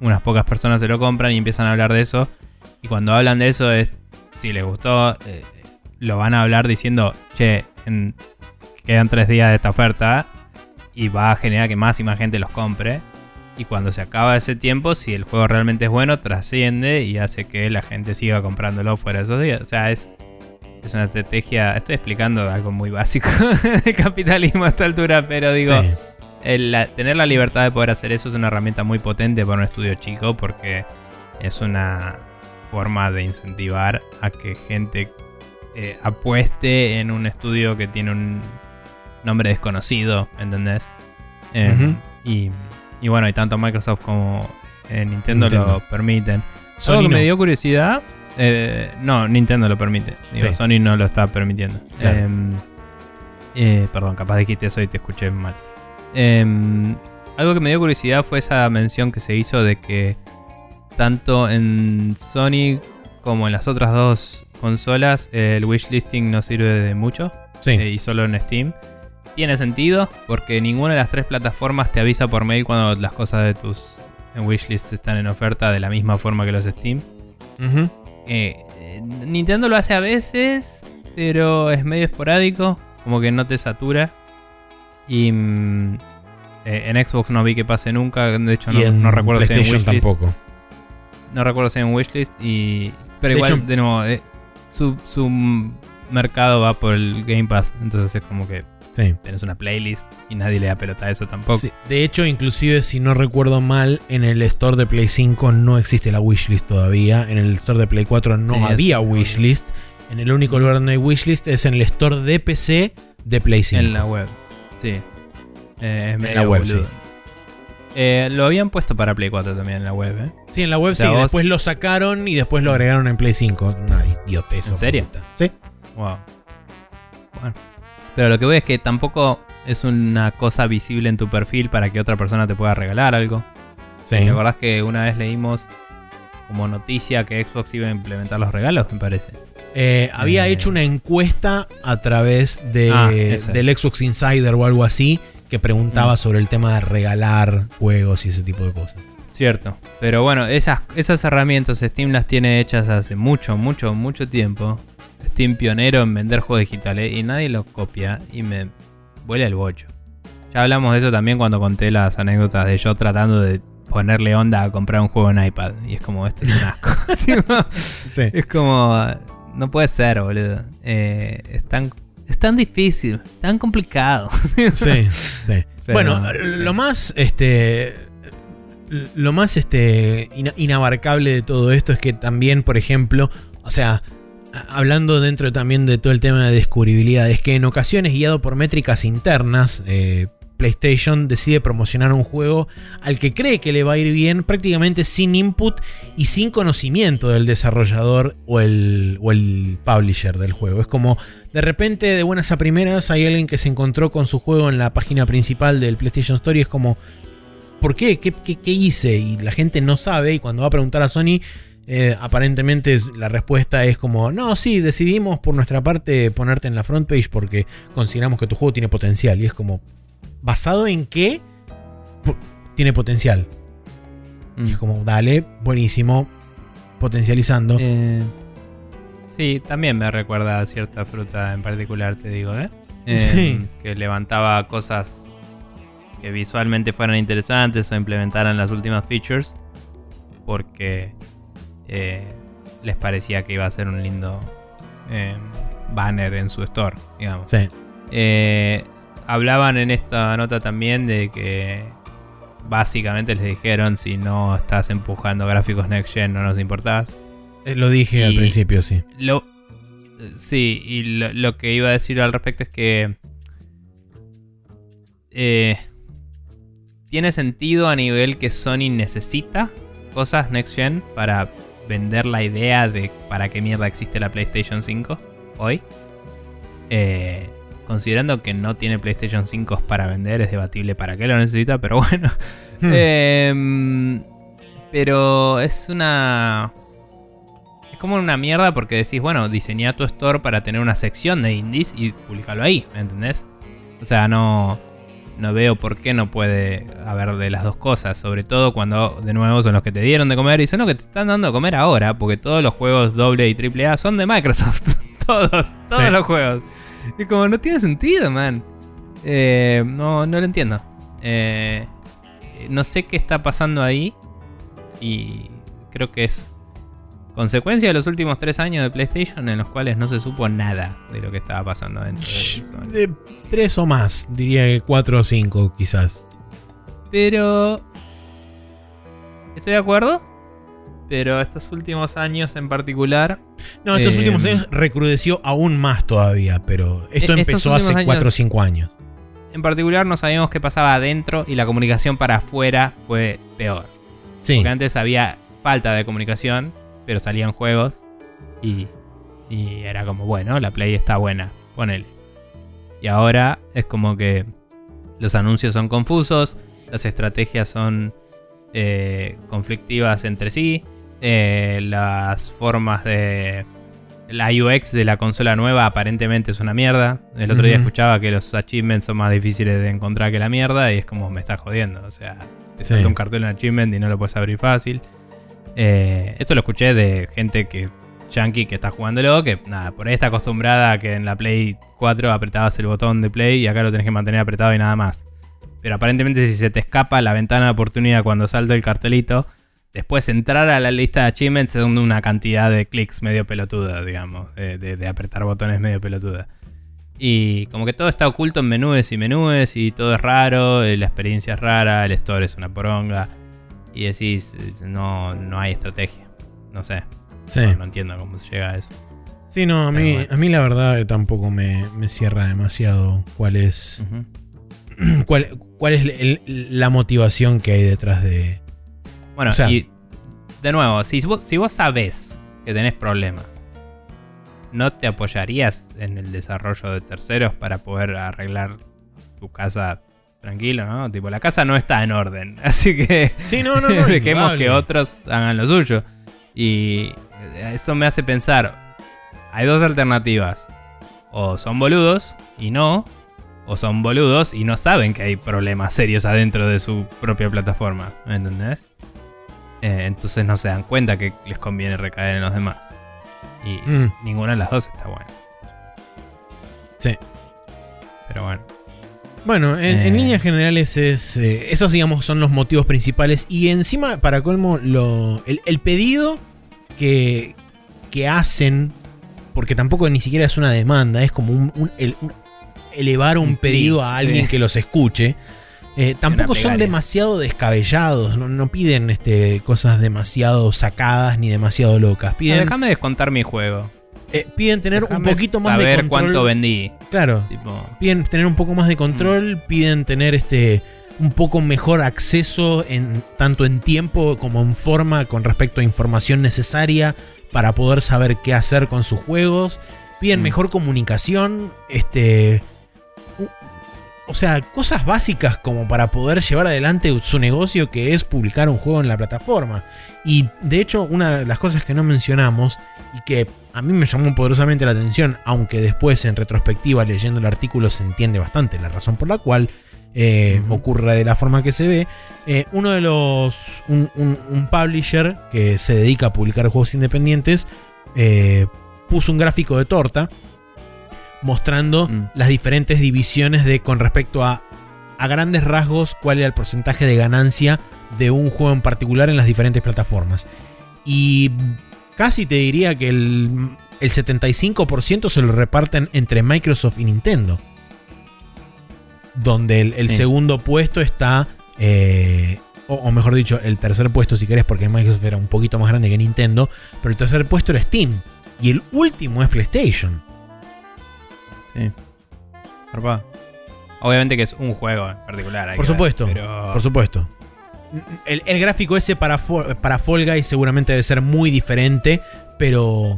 Unas pocas personas se lo compran y empiezan a hablar de eso. Y cuando hablan de eso es, si les gustó, eh, lo van a hablar diciendo, che, en- quedan tres días de esta oferta y va a generar que más y más gente los compre. Y cuando se acaba ese tiempo, si el juego realmente es bueno, trasciende y hace que la gente siga comprándolo fuera de esos días. O sea, es, es una estrategia. Estoy explicando algo muy básico de capitalismo a esta altura, pero digo, sí. el- la- tener la libertad de poder hacer eso es una herramienta muy potente para un estudio chico porque es una forma de incentivar a que gente eh, apueste en un estudio que tiene un nombre desconocido, ¿entendés? Eh, Ujú. y, y bueno, y tanto Microsoft como eh, Nintendo, Nintendo. lo permiten. Sony Algo que no. me dio curiosidad, eh, no, Nintendo lo permite. Digo, Sí. Sony no lo está permitiendo. Claro. Em, eh, perdón, capaz dijiste eso y te escuché mal. Em, algo que me dio curiosidad fue esa mención que se hizo de que tanto en Sony como en las otras dos consolas el wishlisting no sirve de mucho Sí. eh, y solo en Steam. Tiene sentido porque ninguna de las tres plataformas te avisa por mail cuando las cosas de tus en wishlist están en oferta de la misma forma que los Steam. Eh, eh, Nintendo lo hace a veces, pero es medio esporádico, como que no te satura. Y mm, eh, en Xbox no vi que pase nunca, de hecho no, y en no recuerdo si en wishlist. tampoco. No recuerdo si en wishlist y pero De igual hecho- de nuevo eh, su, su mercado va por el Game Pass, entonces es como que Sí. tenés una playlist y nadie le da pelota a eso tampoco. Sí, De hecho, inclusive si no recuerdo mal, en el store de Play 5 no existe la wishlist todavía. En el store de Play 4 no Sí, había wishlist. En el único lugar donde hay wishlist es en el store de PC de Play 5. En la web. Sí. Eh, medio la web, boludo. sí. Eh, lo habían puesto para Play 4 también en la web, ¿eh? Sí, en la web O sea, sí. vos- Después lo sacaron y después lo agregaron en Play 5. Una idiotez. ¿En serio? Sí. Wow. Bueno. Pero lo que voy es que tampoco es una cosa visible en tu perfil para que otra persona te pueda regalar algo. Sí. ¿Te acordás que una vez leímos como noticia que Xbox iba a implementar los regalos, me parece? Eh, había Eh. hecho una encuesta a través de, Ah, del Xbox Insider o algo así que preguntaba Mm. sobre el tema de regalar juegos y ese tipo de cosas. Cierto. Pero bueno, esas, esas herramientas Steam las tiene hechas hace mucho, mucho, mucho tiempo. Steam pionero en vender juegos digitales y nadie lo copia y me huele el bocho. Ya hablamos de eso también cuando conté las anécdotas de yo tratando de ponerle onda a comprar un juego en iPad. Y es como, esto es un asco. Tipo, Sí. es como, no puede ser, boludo. Eh, Es tan difícil, tan complicado. Sí, sí. Pero- bueno, lo más, este, lo más, este, ina- inabarcable de todo esto es que también, por ejemplo, o sea, hablando dentro también de todo el tema de descubribilidad, es que en ocasiones guiado por métricas internas, eh, PlayStation decide promocionar un juego al que cree que le va a ir bien prácticamente sin input y sin conocimiento del desarrollador o el, o el publisher del juego. Es como de repente de buenas a primeras hay alguien que se encontró con su juego en la página principal del PlayStation Store y es como, ¿por qué? ¿Qué, qué- qué hice? Y la gente no sabe y cuando va a preguntar a Sony... eh, aparentemente la respuesta es como, no, sí, decidimos por nuestra parte ponerte en la front page porque consideramos que tu juego tiene potencial. Y es como, ¿basado en qué? Tiene potencial. Y es como, dale, buenísimo, potencializando. Eh, sí, también me recuerda a cierta fruta en particular, te digo, ¿eh? Eh, Sí. Que levantaba cosas que visualmente fueran interesantes o implementaran las últimas features porque eh, les parecía que iba a ser un lindo eh, banner en su store, digamos. Sí. Eh, hablaban en esta nota también de que básicamente les dijeron si no estás empujando gráficos next gen no nos importás. Lo dije al principio, sí. Lo, sí, y lo, lo que iba a decir al respecto es que eh, tiene sentido a nivel que Sony necesita cosas next gen para vender la idea de para qué mierda existe la PlayStation 5 hoy. Eh, considerando que no tiene PlayStation 5 para vender, es debatible para qué lo necesita, pero bueno. Hmm. Em, pero es una. Es como una mierda porque decís, bueno, diseñá tu store para tener una sección de indies y publicarlo ahí, ¿me entendés? O sea, no. No veo por qué no puede haber de las dos cosas. Sobre todo cuando, de nuevo, son los que te dieron de comer y son los que te están dando de comer ahora. Porque todos los juegos doble y triple A son de Microsoft. todos, todos Sí. los juegos. Y como no tiene sentido, man. Eh, no, no lo entiendo. Eh, no sé qué está pasando ahí. Y creo que es consecuencia de los últimos tres años de PlayStation en los cuales no se supo nada de lo que estaba pasando dentro de. De tres o más, diría que cuatro o cinco, quizás. Pero. Estoy de acuerdo. Pero estos últimos años en particular. No, estos Eh, últimos años recrudeció aún más todavía, pero esto estos empezó hace años- cuatro o cinco años. En particular no sabíamos qué pasaba adentro y la comunicación para afuera fue peor. Sí, Porque antes había falta de comunicación, pero salían juegos y, y era como, bueno, la Play está buena, ponele. Y ahora es como que los anuncios son confusos, las estrategias son eh, conflictivas entre sí, eh, las formas de... La UX de la consola nueva aparentemente es una mierda. El otro día escuchaba que los achievements son más difíciles de encontrar que la mierda y es como me está jodiendo. O sea, te Sí. salta un cartel en achievement y no lo puedes abrir fácil. Eh, esto lo escuché de gente que yankee que está jugándolo, que nada, por ahí está acostumbrada a que en la Play 4 apretabas el botón de play y acá lo tenés que mantener apretado y nada más. Pero aparentemente si se te escapa la ventana de oportunidad cuando salta el cartelito, después entrar a la lista de achievements es una cantidad de clics medio pelotuda, digamos, de, de- apretar botones medio pelotuda. Y como que todo está oculto en menúes y menúes y todo es raro, la experiencia es rara, el store es una poronga. Y decís, no, no hay estrategia. No sé, sí. no, no entiendo cómo se llega a eso. Sí, no, a Pero mí, bueno. a mí la verdad eh, tampoco me, me cierra demasiado cuál es, cuál, cuál es el- la motivación que hay detrás de... Bueno, O sea- y de nuevo, si vos, si vos sabés que tenés problemas, ¿no te apoyarías en el desarrollo de terceros para poder arreglar tu casa tranquilo, no? Tipo, la casa no está en orden, así que Sí, no, no, no. dejemos que otros hagan lo suyo. Y esto me hace pensar, hay dos alternativas. O son boludos y no, o son boludos y no saben que hay problemas serios adentro de su propia plataforma, ¿me entendés? Eh, entonces no se dan cuenta que les conviene recaer en los demás. Y Mm, ninguna de las dos está buena. sí. Pero bueno. Bueno, en, en Eh. líneas generales es, eh, esos digamos son los motivos principales y encima para colmo lo, el, el pedido que, que hacen porque tampoco ni siquiera es una demanda, es como un, un- el- un- elevar un pedido a alguien que los escuche. Eh, tampoco son demasiado descabellados, no, no piden este, cosas demasiado sacadas ni demasiado locas. No, Piden, déjame descontar mi juego. Eh, piden tener un poquito más de saber control. cuánto vendí. Claro, Tipo, piden tener un poco más de control, piden tener este un poco mejor acceso en tanto en tiempo como en forma con respecto a información necesaria para poder saber qué hacer con sus juegos. Piden Mm. mejor comunicación, este o sea, cosas básicas como para poder llevar adelante su negocio que es publicar un juego en la plataforma. Y de hecho, una de las cosas que no mencionamos y que a mí me llamó poderosamente la atención, aunque después en retrospectiva leyendo el artículo se entiende bastante la razón por la cual eh, de la forma que se ve, eh, uno de los, un, un- un publisher que se dedica a publicar juegos independientes, eh, puso un gráfico de torta mostrando Mm. las diferentes divisiones de con respecto a a grandes rasgos cuál era el porcentaje de ganancia de un juego en particular en las diferentes plataformas. Y casi te diría que el, el 75% se lo reparten entre Microsoft y Nintendo. Donde el, el Sí. segundo puesto está, eh, o, o mejor dicho, el tercer puesto si querés, porque Microsoft era un poquito más grande que Nintendo, pero el tercer puesto era Steam. Y el último es PlayStation. sí. Zarpado. Obviamente que es un juego en particular. Por ver, supuesto, pero- por supuesto. El, el gráfico ese para, para Fall Guys seguramente debe ser muy diferente, pero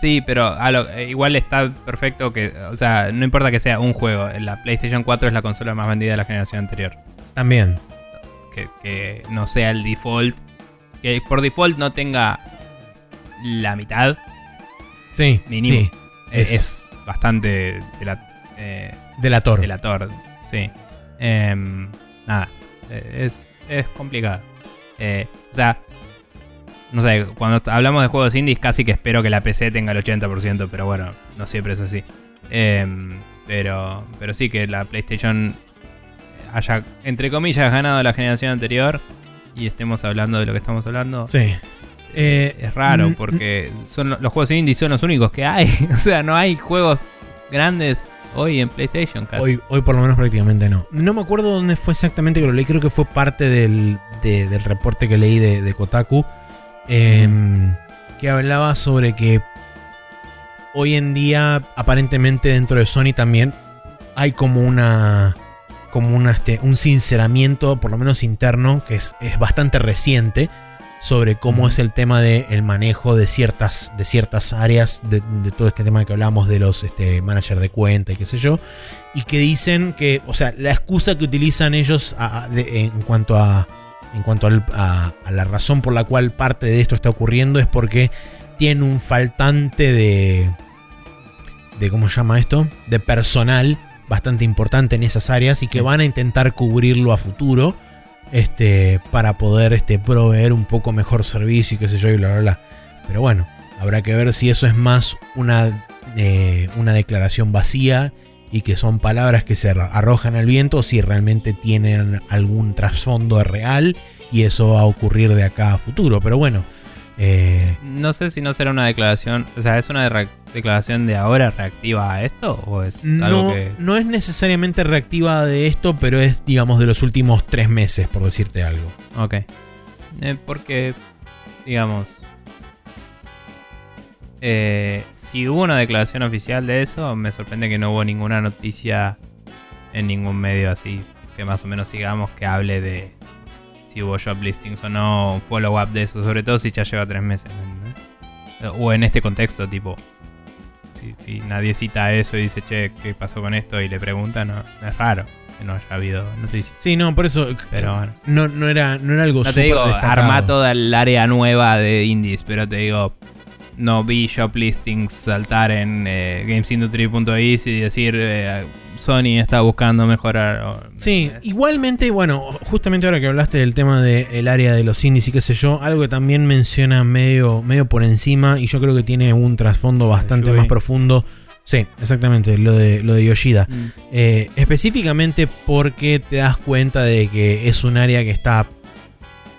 Sí, pero a lo- eh, igual está perfecto que. O sea, no importa que sea un juego. La PlayStation 4 es la consola más vendida de la generación anterior. también. Que, que no sea el default. Que por default no tenga la mitad. Sí, Mínimo. sí, eh, Es- Es, bastante de la, eh, delator. delator. Sí. Em, nada. eh, es, es complicado. Eh, o sea. No sé, cuando hablamos de juegos indies casi que espero que la PC tenga el 80%, pero bueno, no siempre es así. Em, pero, pero sí que la PlayStation haya, entre comillas, ganado la generación anterior y estemos hablando de lo que estamos hablando. Sí. Eh, es raro porque son lo- los juegos indies son los únicos que hay. o sea, no hay juegos grandes hoy en PlayStation casi. Hoy, hoy por lo menos prácticamente no. No me acuerdo dónde fue exactamente que lo leí, creo que fue parte del, de- del reporte que leí de, de Kotaku, em, que hablaba sobre que hoy en día aparentemente dentro de Sony también hay como una como una, este, un sinceramiento, por lo menos interno, que es, es bastante reciente, sobre cómo es el tema del manejo de ciertas, de ciertas áreas, de, de todo este tema que hablamos de los este, managers de cuenta y qué sé yo, y que dicen que, o sea, la excusa que utilizan ellos a- de- en cuanto a en cuanto al- a, a la razón por la cual parte de esto está ocurriendo es porque tienen un faltante de de cómo se llama esto, de personal bastante importante en esas áreas y que van a intentar cubrirlo a futuro este para poder este proveer un poco mejor servicio y qué sé yo y bla bla bla. Pero bueno, habrá que ver si eso es más una eh, una declaración vacía y que son palabras que se arro- arrojan al viento o si realmente tienen algún trasfondo real y eso va a ocurrir de acá a futuro. Pero bueno, eh, No sé si no será una declaración. O sea, ¿es una declaración de ahora reactiva a esto? ¿O es algo no, que.? no es necesariamente reactiva de esto, pero es, digamos, de los últimos tres meses, por decirte algo. Ok. Eh, porque, digamos. eh, si hubo una declaración oficial de eso, me sorprende que no hubo ninguna noticia en ningún medio así que más o menos sigamos que hable de si hubo job listings o no, un follow-up de eso, sobre todo si ya lleva tres meses. ¿entendés? O en este contexto, tipo, si, si nadie cita eso y dice, che, ¿qué pasó con esto? Y le pregunta, no, es raro que no haya habido noticias. Sí, no, por eso. Pero bueno. No, no, era, no era algo No te súper digo, destacado. arma toda el área nueva de indies, pero te digo, no vi shoplistings saltar en eh, gamesindustry.is y decir eh, Sony está buscando mejorar. Sí, ¿me igualmente, bueno, justamente ahora que hablaste del tema del área de los indies y qué sé yo, algo que también menciona medio, medio por encima y yo creo que tiene un trasfondo bastante más profundo. Sí, exactamente, lo de, lo de Yoshida. Mm. Eh, específicamente porque te das cuenta de que es un área que está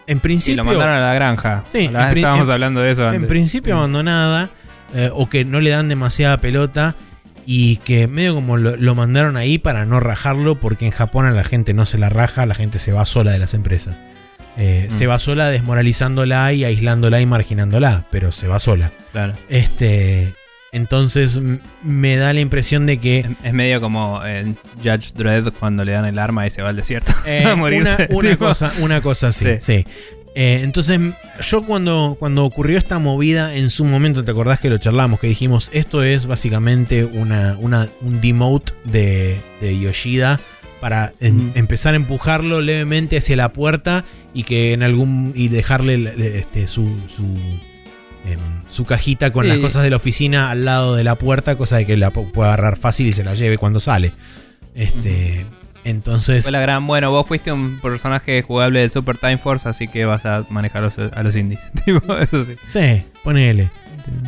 en principio, lo mandaron a la granja. Sí, La- estábamos en- hablando de eso antes. en principio abandonada. eh, o que no le dan demasiada pelota y que medio como lo, lo mandaron ahí para no rajarlo porque en Japón a la gente no se la raja, la gente se va sola de las empresas. Eh, Mm. Se va sola desmoralizándola y aislándola y marginándola, pero se va sola. Claro. Este, entonces me da la impresión de que Es, es medio como en Judge Dredd cuando le dan el arma y se va al desierto Eh, a una, morirse. una tipo. cosa, una cosa así, sí. Sí. Eh, entonces, yo cuando, cuando ocurrió esta movida, en su momento, ¿te acordás que lo charlamos? Que dijimos, esto es básicamente una, una- un demote de, de Yoshida para en- empezar a empujarlo levemente hacia la puerta y que en algún. y dejarle este, su. su em, su cajita con Sí. las cosas de la oficina al lado de la puerta, cosa de que la pu- pueda agarrar fácil y se la lleve cuando sale. Este, entonces, Fue la gran, bueno, vos fuiste un personaje jugable de Super Time Force, así que vas a manejar los- a los indies. tipo, eso sí. sí, ponele.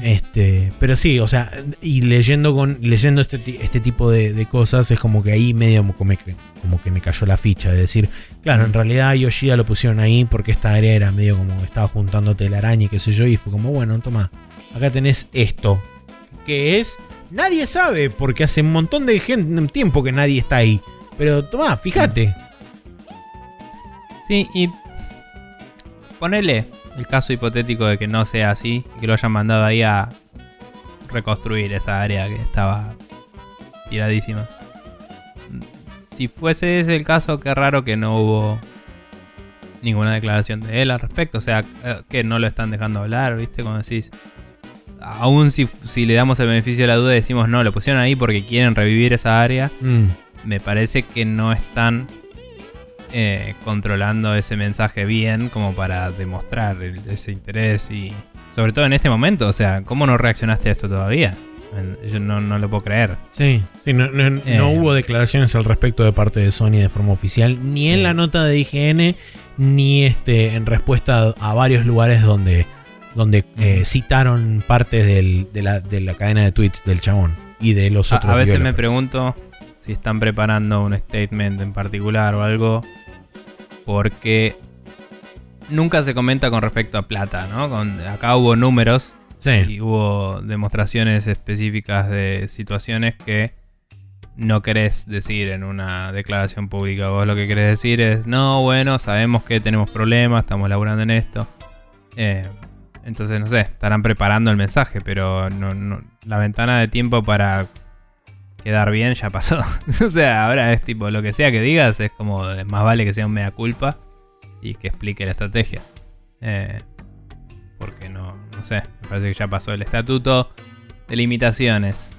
Este, pero sí, o sea, y leyendo con leyendo este, este tipo de, de cosas es como que ahí medio como que, como que me cayó la ficha de decir, claro, en realidad a Yoshida lo pusieron ahí porque esta área era medio como que estaba juntando telaraña y qué sé yo, y fue como, bueno, toma, acá tenés esto, que es, nadie sabe, porque hace un montón de gente, tiempo que nadie está ahí, pero toma, fíjate. Sí, y ponele el caso hipotético de que no sea así y que lo hayan mandado ahí a reconstruir esa área que estaba tiradísima. Si fuese ese el caso, qué raro que no hubo ninguna declaración de él al respecto. O sea, eh, que no lo están dejando hablar, ¿viste? Como decís. Aún si, si le damos el beneficio de la duda y decimos no, lo pusieron ahí porque quieren revivir esa área Mm, me parece que no están eh, controlando ese mensaje bien como para demostrar el- ese interés y sobre todo en este momento, o sea, ¿cómo no reaccionaste a esto todavía? Yo no, no lo puedo creer. Sí, sí, no, no- Eh. no hubo declaraciones al respecto de parte de Sony de forma oficial, ni en Sí. la nota de IGN, ni este en respuesta a varios lugares donde, donde eh, citaron partes del- de, la, de la cadena de tweets del chabón y de los otros. a veces me pregunto si están preparando un statement en particular o algo, porque nunca se comenta con respecto a plata, ¿no? Con, acá hubo números Sí, y hubo demostraciones específicas de situaciones que no querés decir en una declaración pública. Vos lo que querés decir es, no, bueno, sabemos que tenemos problemas, estamos laburando en esto. Eh, entonces, no sé, estarán preparando el mensaje, pero no, no- la ventana de tiempo para quedar bien ya pasó. o sea, ahora es tipo, lo que sea que digas es como, eh, más vale que sea un mea culpa y que explique la estrategia. Eh, porque no, no sé, me parece que ya pasó el estatuto de limitaciones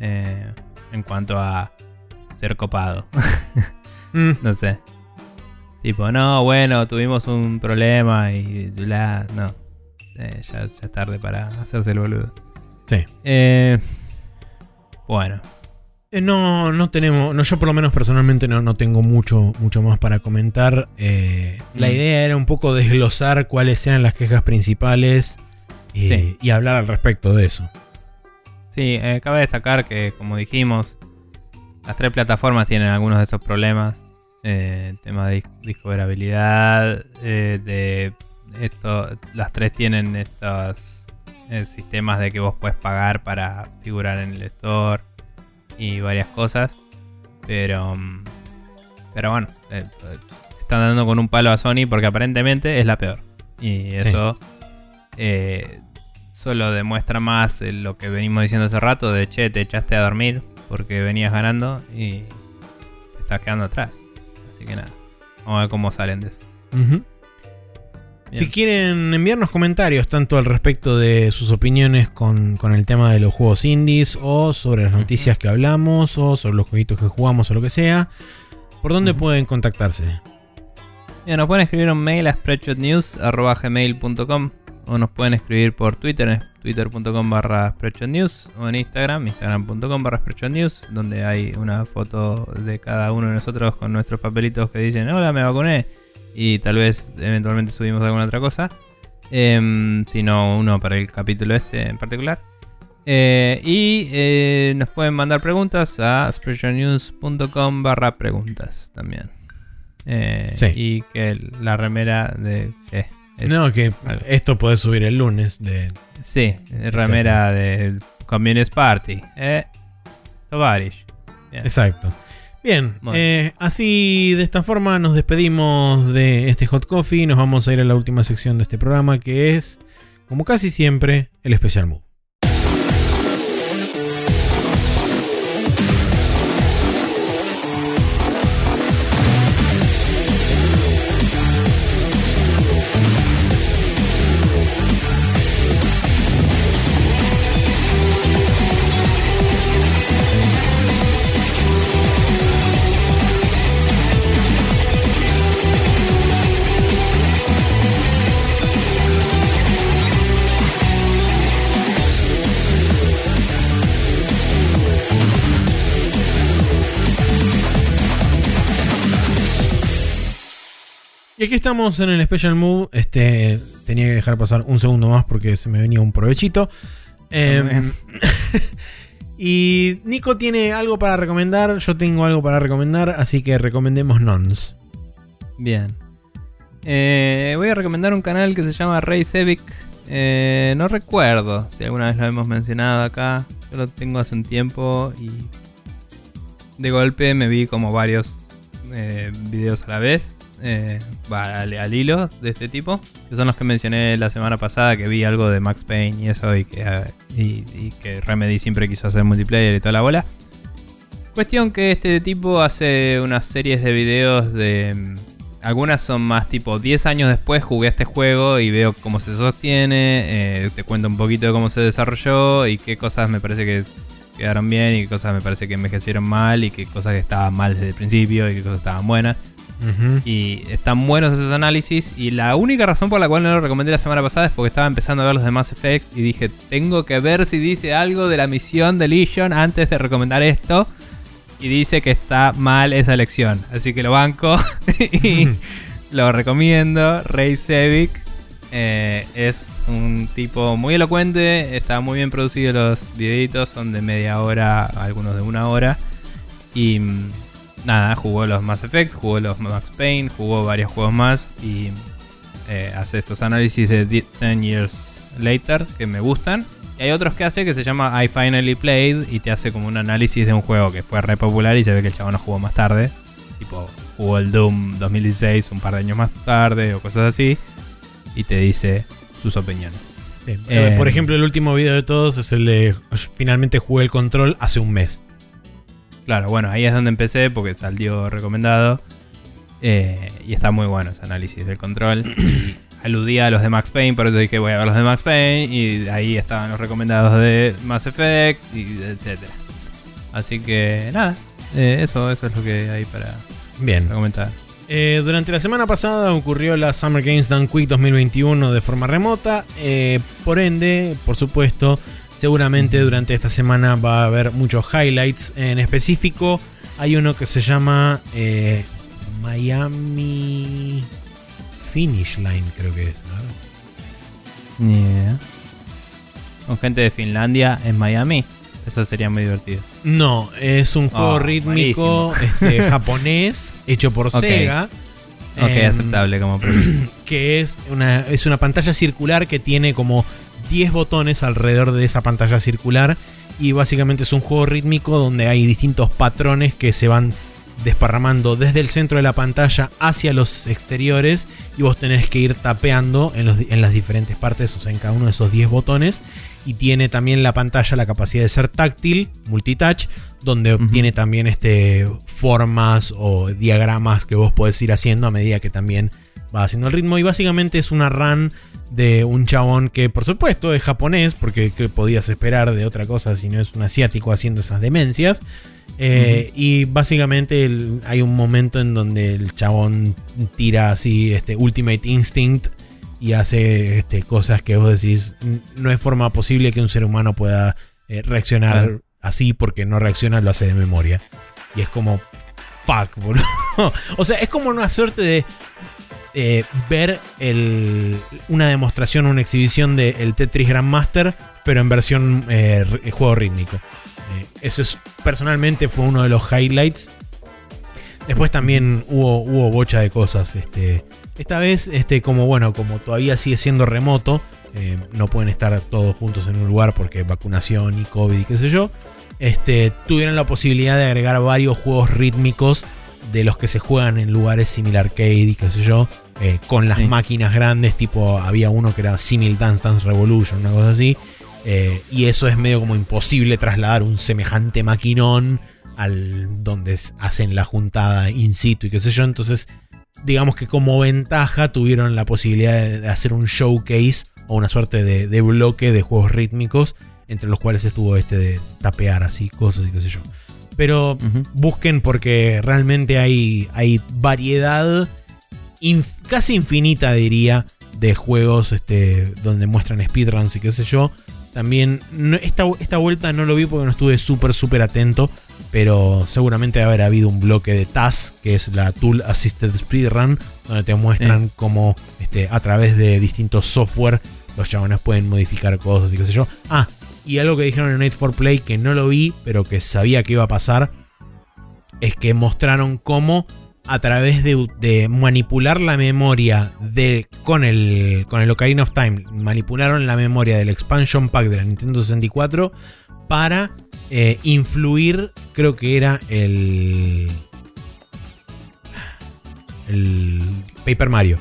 eh, en cuanto a ser copado. Mm, no sé. Tipo, no, bueno, tuvimos un problema y bla, no. Eh, ya, ya es tarde para hacerse el boludo. sí. Eh, bueno, No, no tenemos, no, yo por lo menos personalmente no, no tengo mucho, mucho más para comentar. Eh, La Mm. idea era un poco desglosar cuáles eran las quejas principales eh, y hablar al respecto de eso. sí, eh, cabe destacar que, como dijimos, las tres plataformas tienen algunos de estos problemas. Eh, tema de dis- discoverabilidad, eh, de esto, las tres tienen estos eh, sistemas de que vos puedes pagar para figurar en el store y varias cosas. Pero, mm, pero bueno, eh, eh, están dando con un palo a Sony porque aparentemente es la peor. Y eso eh, solo demuestra más lo que venimos diciendo hace rato de che, te echaste a dormir porque venías ganando y te estás quedando atrás. Así que nada, vamos a ver cómo salen de eso. Bien. Si quieren enviarnos comentarios tanto al respecto de sus opiniones con, con el tema de los juegos indies o sobre las noticias que hablamos o sobre los jueguitos que jugamos o lo que sea, ¿por dónde pueden contactarse? Bien, nos pueden escribir un mail a spreadshotnews.gmail.com o nos pueden escribir por Twitter, en twitter.com barra spreadshotnews o en Instagram, instagram.com barra spreadshotnews, donde hay una foto de cada uno de nosotros con nuestros papelitos que dicen, hola, me vacuné, y tal vez eventualmente subimos alguna otra cosa, Em, si no uno para el capítulo este en particular. Eh, y eh, nos pueden mandar preguntas a spreadshotnews.com barra preguntas también. Eh, Sí. Y que la remera de... No, que algo. esto podés subir el lunes de. Sí, remera del Communist Party. ¿eh? Tovarish. Bien. Exacto. Bien, Bueno. eh, así de esta forma nos despedimos de este Hot Coffee. Nos vamos a ir a la última sección de este programa que es, como casi siempre, el Special Move. Y aquí estamos en el Special Move. Este, tenía que dejar pasar un segundo más porque se me venía un provechito. Em, y Nico tiene algo para recomendar. Yo tengo algo para recomendar. Así que recomendemos Nons. Bien. Eh, voy a recomendar un canal que se llama Rey Sevic. Eh, no recuerdo si alguna vez lo hemos mencionado acá. Yo lo tengo hace un tiempo y de golpe me vi como varios eh, videos a la vez. Eh, al, hilo de este tipo. Que son los que mencioné la semana pasada. Que vi algo de Max Payne y eso. Y que, y, Remedy siempre quiso hacer multiplayer y toda la bola. Cuestión que este tipo hace unas series de videos de... mm, Algunas son más tipo 10 años después jugué este juego y veo cómo se sostiene, eh, te cuento un poquito de cómo se desarrolló y qué cosas me parece que quedaron bien y qué cosas me parece que envejecieron mal y qué cosas que estaban mal desde el principio y qué cosas estaban buenas. Y están buenos esos análisis. Y la única razón por la cual no lo recomendé la semana pasada es porque estaba empezando a ver los de Mass Effect. Y dije, tengo que ver si dice algo de la misión de Legion antes de recomendar esto. Y dice que está mal esa elección. Así que lo banco. y lo recomiendo. Rey Sevic. eh, es un tipo muy elocuente. Está muy bien producido los videitos. Son de media hora, algunos de una hora. Y mm, nada, jugó los Mass Effect, jugó los Max Payne, jugó varios juegos más y eh, hace estos análisis de 10 years later que me gustan. Y hay otros que hace que se llama I Finally Played y te hace como un análisis de un juego que fue re popular y se ve que el chabón no jugó más tarde. Tipo, jugó el Doom 2016 un par de años más tarde o cosas así. Y te dice sus opiniones. Sí. Eh, Por ejemplo, el último video de todos es el de finalmente jugué el control hace un mes. Claro, bueno, ahí es donde empecé porque salió recomendado. Eh, y está muy bueno ese análisis del control. Y aludía a los de Max Payne, por eso dije voy a ver los de Max Payne. Y ahí estaban los recomendados de Mass Effect, y etcétera. Así que nada, eh, eso, eso es lo que hay para Bien. comentar. Eh, durante la semana pasada ocurrió la Summer Games Done Quick 2021 de forma remota. eh, por ende, por supuesto, seguramente durante esta semana va a haber muchos highlights. En específico, hay uno que se llama eh, Miami Finish Line, creo que es. ¿no? Yeah. Con gente de Finlandia en Miami. Eso sería muy divertido. No, es un juego Oh, rítmico este, japonés hecho por. Sega. Ok, Em, aceptable como premisa. que es una, es una pantalla circular que tiene como 10 botones alrededor de esa pantalla circular. Y básicamente es un juego rítmico donde hay distintos patrones que se van desparramando desde el centro de la pantalla hacia los exteriores. Y vos tenés que ir tapeando en, los- en las diferentes partes, o sea, en cada uno de esos 10 botones. Y tiene también la pantalla la capacidad de ser táctil, multitouch, donde Ujú. tiene también este, formas o diagramas que vos podés ir haciendo a medida que también va haciendo el ritmo. Y básicamente es una run de un chabón que, por supuesto, es japonés, porque ¿qué podías esperar de otra cosa si no es un asiático haciendo esas demencias? Eh, Y básicamente el- hay un momento en donde el chabón tira así este Ultimate Instinct y hace este, cosas que vos decís, "N- no es forma posible que un ser humano pueda eh, reaccionar Claro. así porque no reacciona, lo hace de memoria. Y es como, fuck, boludo. o sea, es como una suerte de eh, ver el- una demostración, una exhibición del Tetris Grandmaster, pero en versión eh, juego rítmico. Eso es, personalmente fue uno de los highlights. Después también hubo, hubo bocha de cosas. Este, Esta vez, este, como bueno, como todavía sigue siendo remoto, eh, no pueden estar todos juntos en un lugar porque vacunación y COVID y qué sé yo. Este, tuvieron la posibilidad de agregar varios juegos rítmicos de los que se juegan en lugares similar arcade y qué sé yo, eh, con las Sí. máquinas grandes, tipo había uno que era Simil Dance Dance Revolution, una cosa así. eh, y eso es medio como imposible trasladar un semejante maquinón al donde hacen la juntada in situ y qué sé yo. Entonces, digamos que como ventaja tuvieron la posibilidad de, hacer un showcase o una suerte de, de bloque de juegos rítmicos, entre los cuales estuvo este de tapear así cosas y qué sé yo. Pero busquen porque realmente hay, hay variedad inf- casi infinita, diría, de juegos este, donde muestran speedruns y qué sé yo. También, no- esta, esta vuelta no lo vi porque no estuve súper, súper atento, pero seguramente haber habido un bloque de TAS, que es la Tool Assisted Speedrun, donde te muestran cómo este, a través de distintos software los chabones pueden modificar cosas y qué sé yo. Ah, y algo que dijeron en 8 for Play que no lo vi, pero que sabía que iba a pasar, es que mostraron cómo a través de, de manipular la memoria de, con, el, con el Ocarina of Time, manipularon la memoria del expansion pack de la Nintendo 64 para eh, influir, creo que era el... El Paper Mario.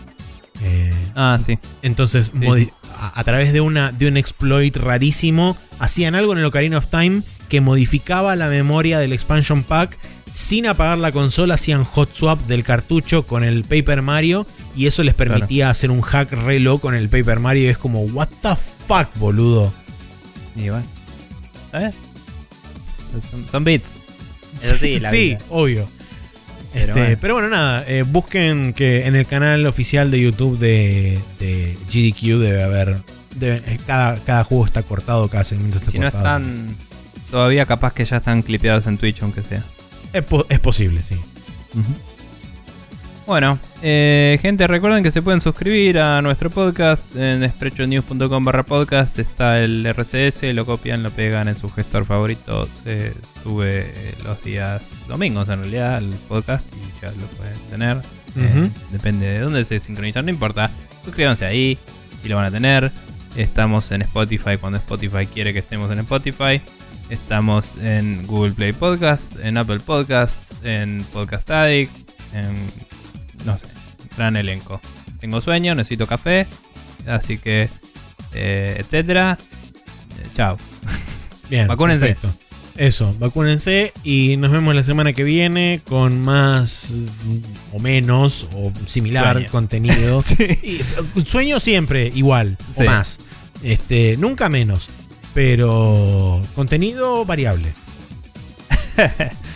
Eh, Ah, sí. entonces, Sí. a, a través de, una, de un exploit rarísimo, hacían algo en el Ocarina of Time que modificaba la memoria del expansion pack. Sin apagar la consola, hacían hot swap del cartucho con el Paper Mario. Y eso les permitía hacer un hack re loco con el Paper Mario. Y es como, what the fuck, boludo. Y bueno. Son, son bits. Eso sí, la sí, vida. obvio. Pero Este, bueno. pero bueno, nada, eh, busquen que en el canal oficial de YouTube de, de GDQ debe haber. debe- eh, cada, cada juego está cortado, cada segmento está Si no cortado. están. Todavía capaz que ya están clipeados en Twitch, aunque sea. Es, po- es posible, sí. Bueno, eh, gente, recuerden que se pueden suscribir a nuestro podcast en sprechonews.com barra podcast. Está el RCS, lo copian, lo pegan en su gestor favorito. Se sube eh, los días domingos en realidad el podcast y ya lo pueden tener. Eh, depende de dónde se sincronizan, no importa. Suscríbanse ahí y lo van a tener. Estamos en Spotify cuando Spotify quiere que estemos en Spotify. Estamos en Google Play Podcast, en Apple Podcasts, en Podcast Addict, en. No sé, gran elenco. Tengo sueño, necesito café, así que. eh, etcétera. Eh, chao. Bien. Vacúnense. perfecto. Eso, vacúnense y nos vemos la semana que viene con más mm, o menos o similar Sueño. contenido. Y, eh, sueño siempre igual Sí. o más. Este, nunca menos, pero contenido variable.